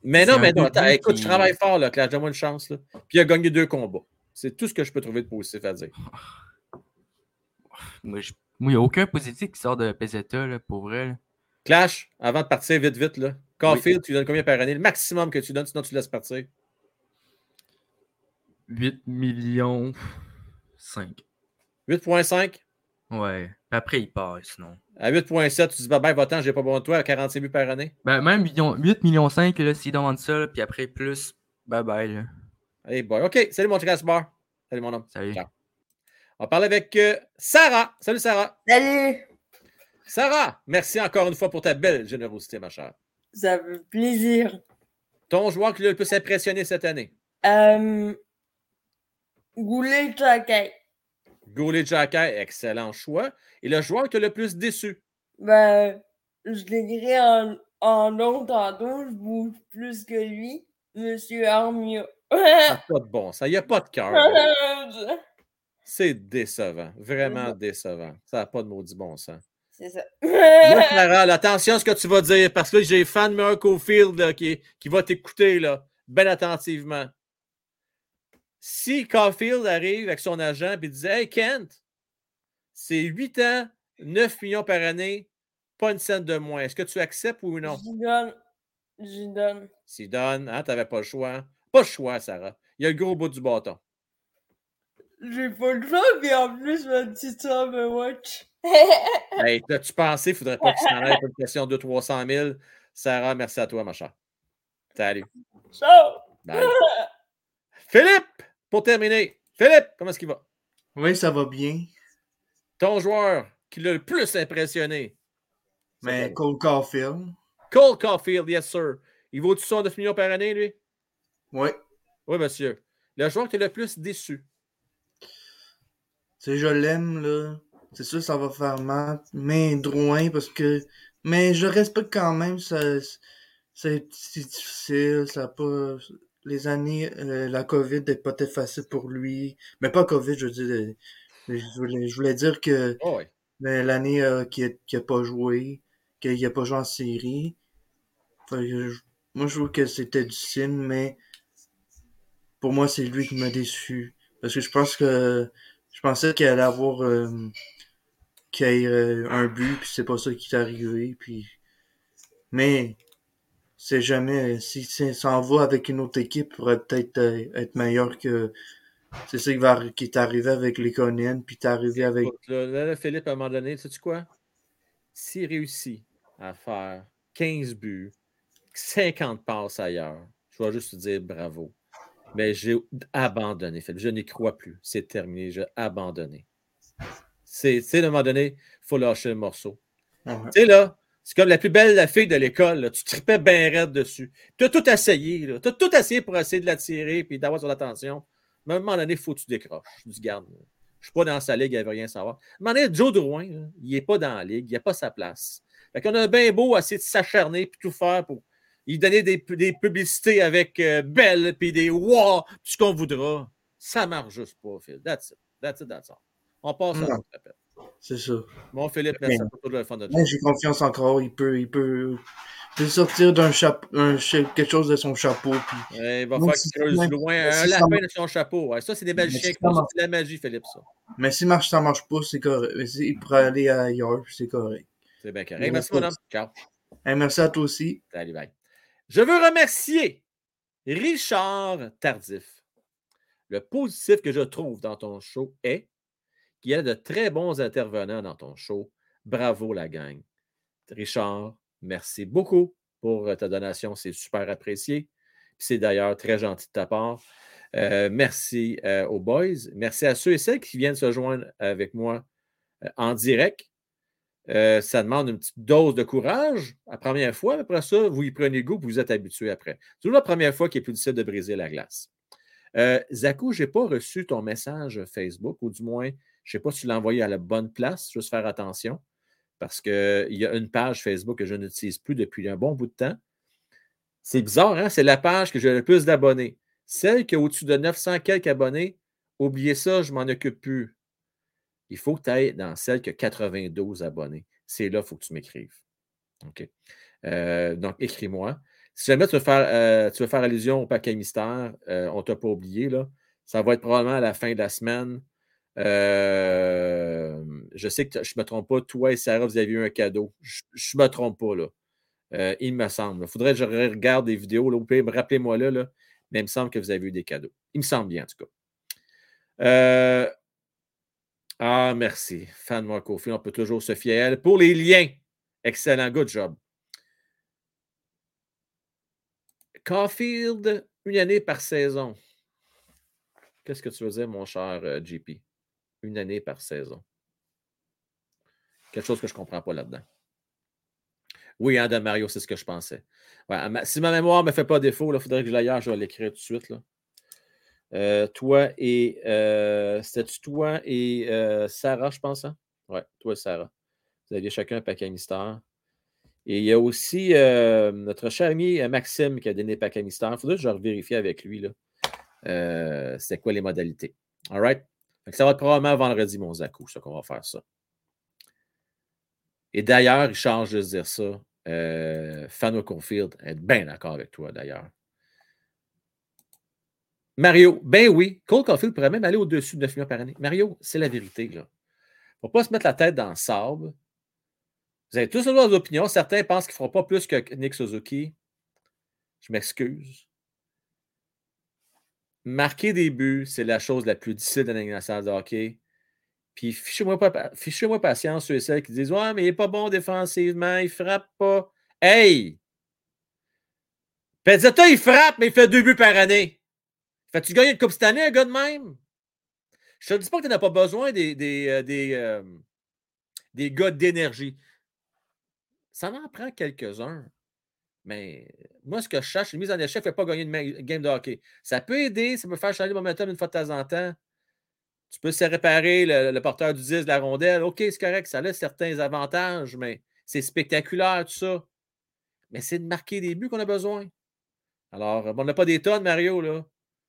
Mais non, mais non, attends, écoute, je travaille fort, là, Claire, donne-moi une chance. Là. Puis il a gagné deux combats. C'est tout ce que je peux trouver de positif à dire. Moi, il n'y a aucun positif qui sort de PZA, là, pour vrai. Clash, avant de partir vite, vite, là. Caulfield, tu donnes combien par année? Le maximum que tu donnes, sinon tu laisses partir. 8 millions 5. 8.5? Ouais. Après, il part, sinon. À 8.7, tu dis, bah ben, va-t'en, j'ai pas besoin de toi à 45 buts par année. Ben, même 8 millions 5, là, s'il demande ça, puis après, plus, bye bye, là. Hey boy. OK, salut mon bar. Salut mon homme. Salut. On parle avec euh, Sarah. Salut Sarah. Salut. Sarah, merci encore une fois pour ta belle générosité, ma chère. Ça fait plaisir. Ton joueur qui l'a le plus impressionné cette année? Euh, Goulet Jackay. Goulet Jackay, excellent choix. Et le joueur qui l'a le plus déçu? Ben, je le dirais en, en long tantôt, je bouge plus que lui, Monsieur Armia. Ça n'a pas de bon ça. Il n'y a pas de cœur. C'est décevant. Vraiment décevant. Ça n'a pas de maudit bon sens. C'est ça. attention à ce que tu vas dire, parce que j'ai fan de Marco Field qui, qui va t'écouter bien attentivement. Si Caulfield arrive avec son agent et dit Hey Kent, c'est 8 ans, 9 millions par année, pas une scène de moins. Est-ce que tu acceptes ou non? J'y donne. J'y donne. S'y donne, hein, tu n'avais pas le choix. Pas le choix, Sarah. Il y a le gros bout du bâton. J'ai pas le choix, mais en plus, ma petite ça me watch. hey, t'as-tu pensé, il faudrait pas que tu s'en ailles pour une question de 300 000? Sarah, merci à toi, ma chère. Salut. Ciao. Philippe, pour terminer. Philippe, comment est-ce qu'il va? Oui, ça va bien. Ton joueur qui l'a le plus impressionné? Mais Cole Caulfield. Cole Caulfield, yes, sir. Il vaut-tu 109 millions par année, lui? Oui. Oui, monsieur. Le joueur qui est le plus déçu. Tu je l'aime, là. C'est sûr, ça va faire mal. Mais Drouin, parce que. Mais je respecte quand même. Ça, c'est difficile. Ça pas. Les années. Euh, la COVID n'est pas facile pour lui. Mais pas COVID, je veux dire. Je voulais, dire que. Oh L'année euh, qu'il n'a pas joué. Qu'il n'a pas joué en série. moi, je trouve que c'était difficile, mais pour moi, c'est lui qui m'a déçu. Parce que je pense que je pensais qu'il allait avoir euh, qu'il ait euh, un but, puis c'est pas ça qui est arrivé. Puis... Mais c'est jamais. Si s'en va avec une autre équipe, il pourrait peut-être euh, être meilleur que. C'est ça qui, va, qui est arrivé avec les Conan, puis t'es arrivé avec. Là, Philippe, à un moment donné, sais-tu quoi? S'il réussit à faire 15 buts, 50 passes ailleurs, je vais juste te dire bravo. Mais j'ai abandonné, Je n'y crois plus. C'est terminé. J'ai abandonné. C'est, à un moment donné, il faut lâcher le morceau. Tu sais, là, c'est comme la plus belle la fille de l'école. Tu tripais bien raide dessus. Tu as tout essayé. Tu as tout essayé pour essayer de l'attirer et d'avoir son attention. Mais à un moment donné, il faut que tu décroches. Je dis, garde, je ne suis pas dans sa ligue, elle ne veut rien savoir. À un moment donné, Joe Drouin, il n'est pas dans la ligue, il n'a pas sa place. Fait qu'on a bien beau essayer de s'acharner et tout faire pour lui donner des, publicités avec euh, Belle puis des wow, tout ce qu'on voudra. Ça ne marche juste pas, Phil. That's it. That's it, that's all. On passe à l'autre appel. C'est ça. Bon, Philippe, merci pour le fond de J'ai confiance encore. Il peut, il peut, sortir d'un chapeau, quelque chose de son chapeau. Puis... il va faire qu'il creuse loin. Un lapin de son chapeau. Ouais, ça, c'est des belles chiens. C'est la magie, Philippe, ça. Mais si marche, ça marche pas, c'est correct. Il pourrait aller ailleurs, c'est correct. C'est bien correct. merci, mon homme. Ciao. merci à toi aussi. Salut, bye. Je veux remercier Richard Tardif. Le positif que je trouve dans ton show est il y a de très bons intervenants dans ton show. Bravo, la gang. Richard, merci beaucoup pour euh, ta donation. C'est super apprécié. C'est d'ailleurs très gentil de ta part. Euh, merci euh, aux boys. Merci à ceux et celles qui viennent se joindre avec moi en direct. ça demande une petite dose de courage la première fois. Après ça, vous y prenez goût vous êtes habitué après. C'est toujours la première fois qu'il est plus difficile de briser la glace. Zakou, je n'ai pas reçu ton message Facebook, ou du moins, je ne sais pas si tu l'as envoyé à la bonne place, juste faire attention, parce qu'il y a une page Facebook que je n'utilise plus depuis un bon bout de temps. C'est bizarre, hein? C'est la page que j'ai le plus d'abonnés. Celle qui a au-dessus de 900 quelques abonnés, oubliez ça, je m'en occupe plus. Il faut que tu ailles dans celle qui a 92 abonnés. C'est là qu'il faut que tu m'écrives. OK? Euh, donc, écris-moi. Si jamais tu veux faire, euh, tu veux faire allusion au paquet mystère, euh, on ne t'a pas oublié. Ça va être probablement à la fin de la semaine. Euh, je sais que je ne me trompe pas, toi et Sarah, vous avez eu un cadeau. Je ne me trompe pas, là. Euh, il me semble. Il faudrait que je regarde des vidéos. Là, vous pouvez me rappeler moi là, là, mais il me semble que vous avez eu des cadeaux. Il me semble bien, en tout cas. Euh, ah, merci. Fan de Kofi, on peut toujours se fier à elle. Pour les liens, excellent. Good job. Caulfield, une année par saison. Qu'est-ce que tu veux dire, mon cher JP? Une année par saison. Quelque chose que je ne comprends pas là-dedans. Oui, Adam Mario, c'est ce que je pensais. si ma mémoire ne me fait pas défaut, il faudrait que je l'aille, je vais l'écrire tout de suite. Là. Euh, toi et. Euh, toi et euh, Sarah, je pense? Hein? Oui, toi et Sarah. Vous aviez chacun un paquet mystère. Et il y a aussi notre cher ami Maxime qui a donné paquet mystère. Il faudrait que je vérifie avec lui. C'est quoi les modalités? All right? Ça va être probablement vendredi, mon Zaku, ça qu'on va faire ça. Et d'ailleurs, il change de dire ça. Euh, Fan Confield est bien d'accord avec toi, d'ailleurs. Mario, ben oui, Cole Caulfield pourrait même aller au-dessus de 9 millions par année. Mario, c'est la vérité. Il ne faut pas se mettre la tête dans le sable. Vous avez tous vos opinions. Certains pensent qu'il ne fera pas plus que Nick Suzuki. Je m'excuse. Marquer des buts, c'est la chose la plus difficile dans nationale de hockey. Puis fichez-moi fichez patience ceux et celles qui disent Ouais, mais il n'est pas bon défensivement, il frappe pas. Hey! Pezzetta, il frappe, mais il fait deux buts par année. Fais-tu gagner une Coupe cette année, un gars de même? Je te dis pas que tu n'as pas besoin des, des, euh, des, euh, des gars d'énergie. Ça en prend quelques-uns. Mais moi, ce que je cherche, une mise en échec ne fait pas gagner une game de hockey. Ça peut aider, ça peut faire changer le momentum une fois de temps en temps. Tu peux se réparer le, porteur du 10 de la rondelle. OK, c'est correct, ça a certains avantages, mais c'est spectaculaire, tout ça. Mais c'est de marquer des buts qu'on a besoin. Alors, on n'a pas des tonnes, Mario, là.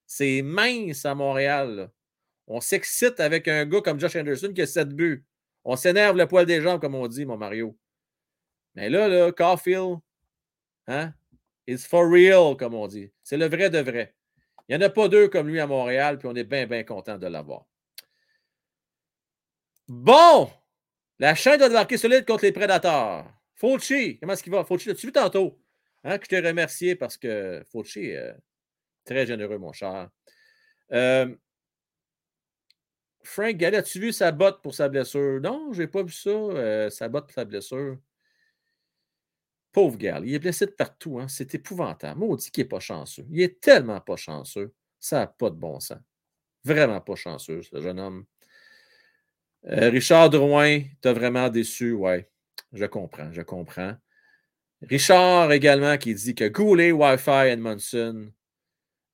C'est mince à Montréal. On s'excite avec un gars comme Josh Anderson qui a 7 buts. On s'énerve le poil des jambes, comme on dit, mon Mario. Mais là, là, Caulfield, Hein? It's for real, comme on dit. C'est le vrai de vrai. Il n'y en a pas deux comme lui à Montréal, puis on est bien, bien content de l'avoir. Bon! La chaîne doit marquer solide contre les prédateurs. Fauci, comment est-ce qu'il va? Fauci, l'as-tu vu tantôt? Hein, je t'ai remercié parce que Fauci est très généreux, mon cher. Euh, Frank Gallet, as-tu vu sa botte pour sa blessure? Non, je n'ai pas vu ça, euh, sa botte pour sa blessure. Pauvre gars, il est blessé de partout. Hein? C'est épouvantable. Maudit qu'il n'est pas chanceux. Il est tellement pas chanceux. Ça n'a pas de bon sens. Vraiment pas chanceux, ce jeune homme. Euh, Richard Drouin, t'as vraiment déçu, ouais. Je comprends, je comprends. Richard également qui dit que Goulet, Wi-Fi, Edmondson.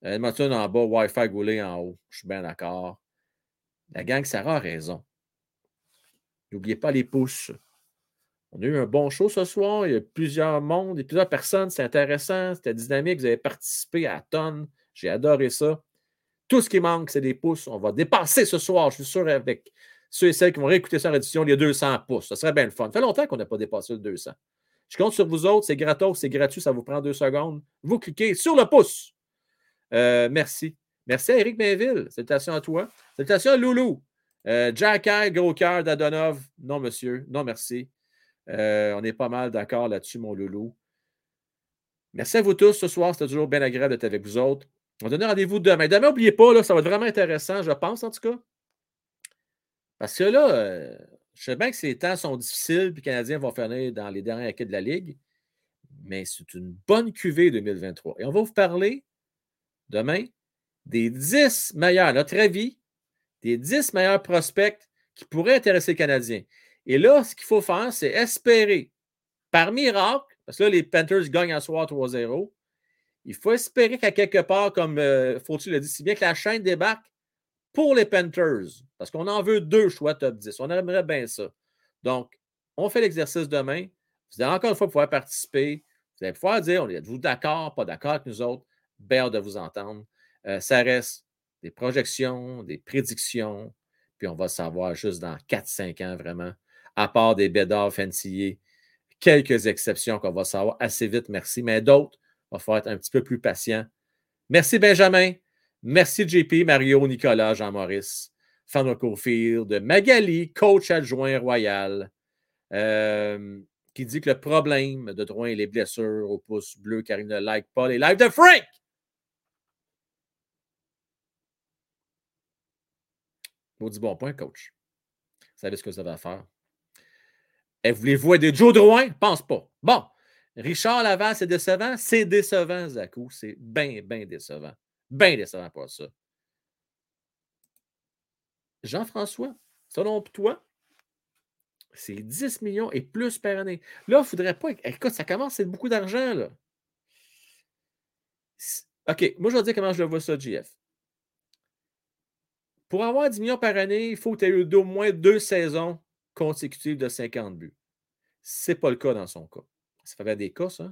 Edmondson en bas, Wi-Fi, Goulet en haut. Je suis bien d'accord. La gang Sarah a raison. N'oubliez pas les pouces. On a eu un bon show ce soir. Il y a plusieurs mondes, et plusieurs personnes. C'est intéressant. C'était dynamique. Vous avez participé à tonnes. J'ai adoré ça. Tout ce qui manque, c'est des pouces. On va dépasser ce soir, je suis sûr, avec ceux et celles qui vont réécouter ça en édition, il y a 200 pouces. Ça serait bien le fun. Ça fait longtemps qu'on n'a pas dépassé le 200. Je compte sur vous autres. C'est gratos, c'est gratuit. Ça vous prend deux secondes. Vous cliquez sur le pouce. Euh, merci. Merci à Eric Mainville. Salutations à toi. Salutations à Loulou. Euh, Jack gros cœur d'Adonov. Non, monsieur. Non, merci. Euh, on est pas mal d'accord là-dessus, mon loulou. Merci à vous tous ce soir. C'était toujours bien agréable d'être avec vous autres. On va donner rendez-vous demain. Demain, n'oubliez pas, là, ça va être vraiment intéressant, je pense, en tout cas. Parce que là, euh, je sais bien que ces temps sont difficiles, puis les Canadiens vont finir dans les derniers acquis de la Ligue, mais c'est une bonne cuvée 2023. Et on va vous parler demain des 10 meilleurs, notre avis, des 10 meilleurs prospects qui pourraient intéresser les Canadiens. Et là, ce qu'il faut faire, c'est espérer, par miracle, parce que là, les Panthers gagnent à soir 3-0, il faut espérer qu'à quelque part, comme euh, Faut-il le dit si bien, que la chaîne débarque pour les Panthers. Parce qu'on en veut deux choix top 10. On aimerait bien ça. Donc, on fait l'exercice demain. Vous allez encore une fois pouvoir participer. Vous allez pouvoir dire, êtes-vous d'accord, pas d'accord avec nous autres? Bien de vous entendre. Euh, ça reste des projections, des prédictions, puis on va savoir juste dans 4-5 ans vraiment, à part des bédards fancy, quelques exceptions qu'on va savoir assez vite, merci, mais d'autres, il va falloir être un petit peu plus patient. Merci Benjamin, merci JP, Mario, Nicolas, Jean-Maurice, Fernand Cofield, Magali, coach adjoint royal, euh, qui dit que le problème de droit est les blessures au pouce bleu car il ne like pas les lives de Frank. dit bon point, coach. Vous savez ce que vous avez à faire. Et eh, voulez-vous aider Joe Drouin? Pense pas. Bon. Richard Laval, c'est décevant? C'est décevant, Zakou. C'est bien, bien décevant. Bien décevant pour ça. Jean-François, selon toi, c'est 10 millions et plus par année. Là, il ne faudrait pas. Écoute, ça commence, c'est beaucoup d'argent, là. OK, moi, je vais dire comment je le vois ça, JF. Pour avoir 10 millions par année, il faut que tu aies eu au moins deux saisons consécutives de 50 buts. Ce n'est pas le cas dans son cas. Ça fait des cas, ça.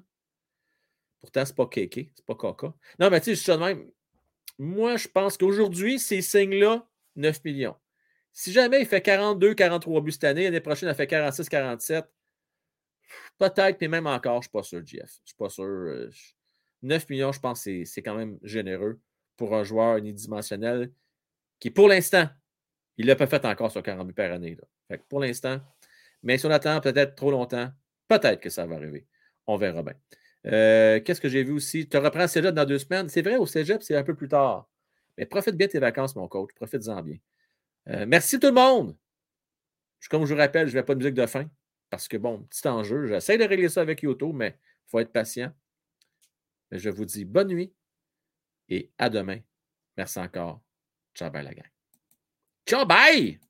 Pourtant, ce n'est pas kéké, c'est pas caca. Non, mais tu sais, je suis même. Moi, je pense qu'aujourd'hui, ces signes-là, 9 millions. Si jamais il fait 42, 43 buts cette année, l'année prochaine, il fait 46, 47, peut-être, mais même encore, je ne suis pas sûr, Jeff. Je ne suis pas sûr. 9 euh, millions, je pense que c'est quand même généreux pour un joueur unidimensionnel qui, pour l'instant, il l'a pas fait encore sur 40 buts par année. Pour l'instant, mais si on attend peut-être trop longtemps, peut-être que ça va arriver. On verra bien. Euh, qu'est-ce que j'ai vu aussi? Tu reprends cégep dans deux semaines. C'est vrai, au cégep, c'est un peu plus tard. Mais profite bien tes vacances, mon coach. Profite-en bien. Euh, merci tout le monde. Comme je vous rappelle, je ne vais pas de musique de fin parce que, bon, petit enjeu. J'essaie de régler ça avec Yoto, mais il faut être patient. Je vous dis bonne nuit et à demain. Merci encore. Ciao, bye la gang. Ciao, bye!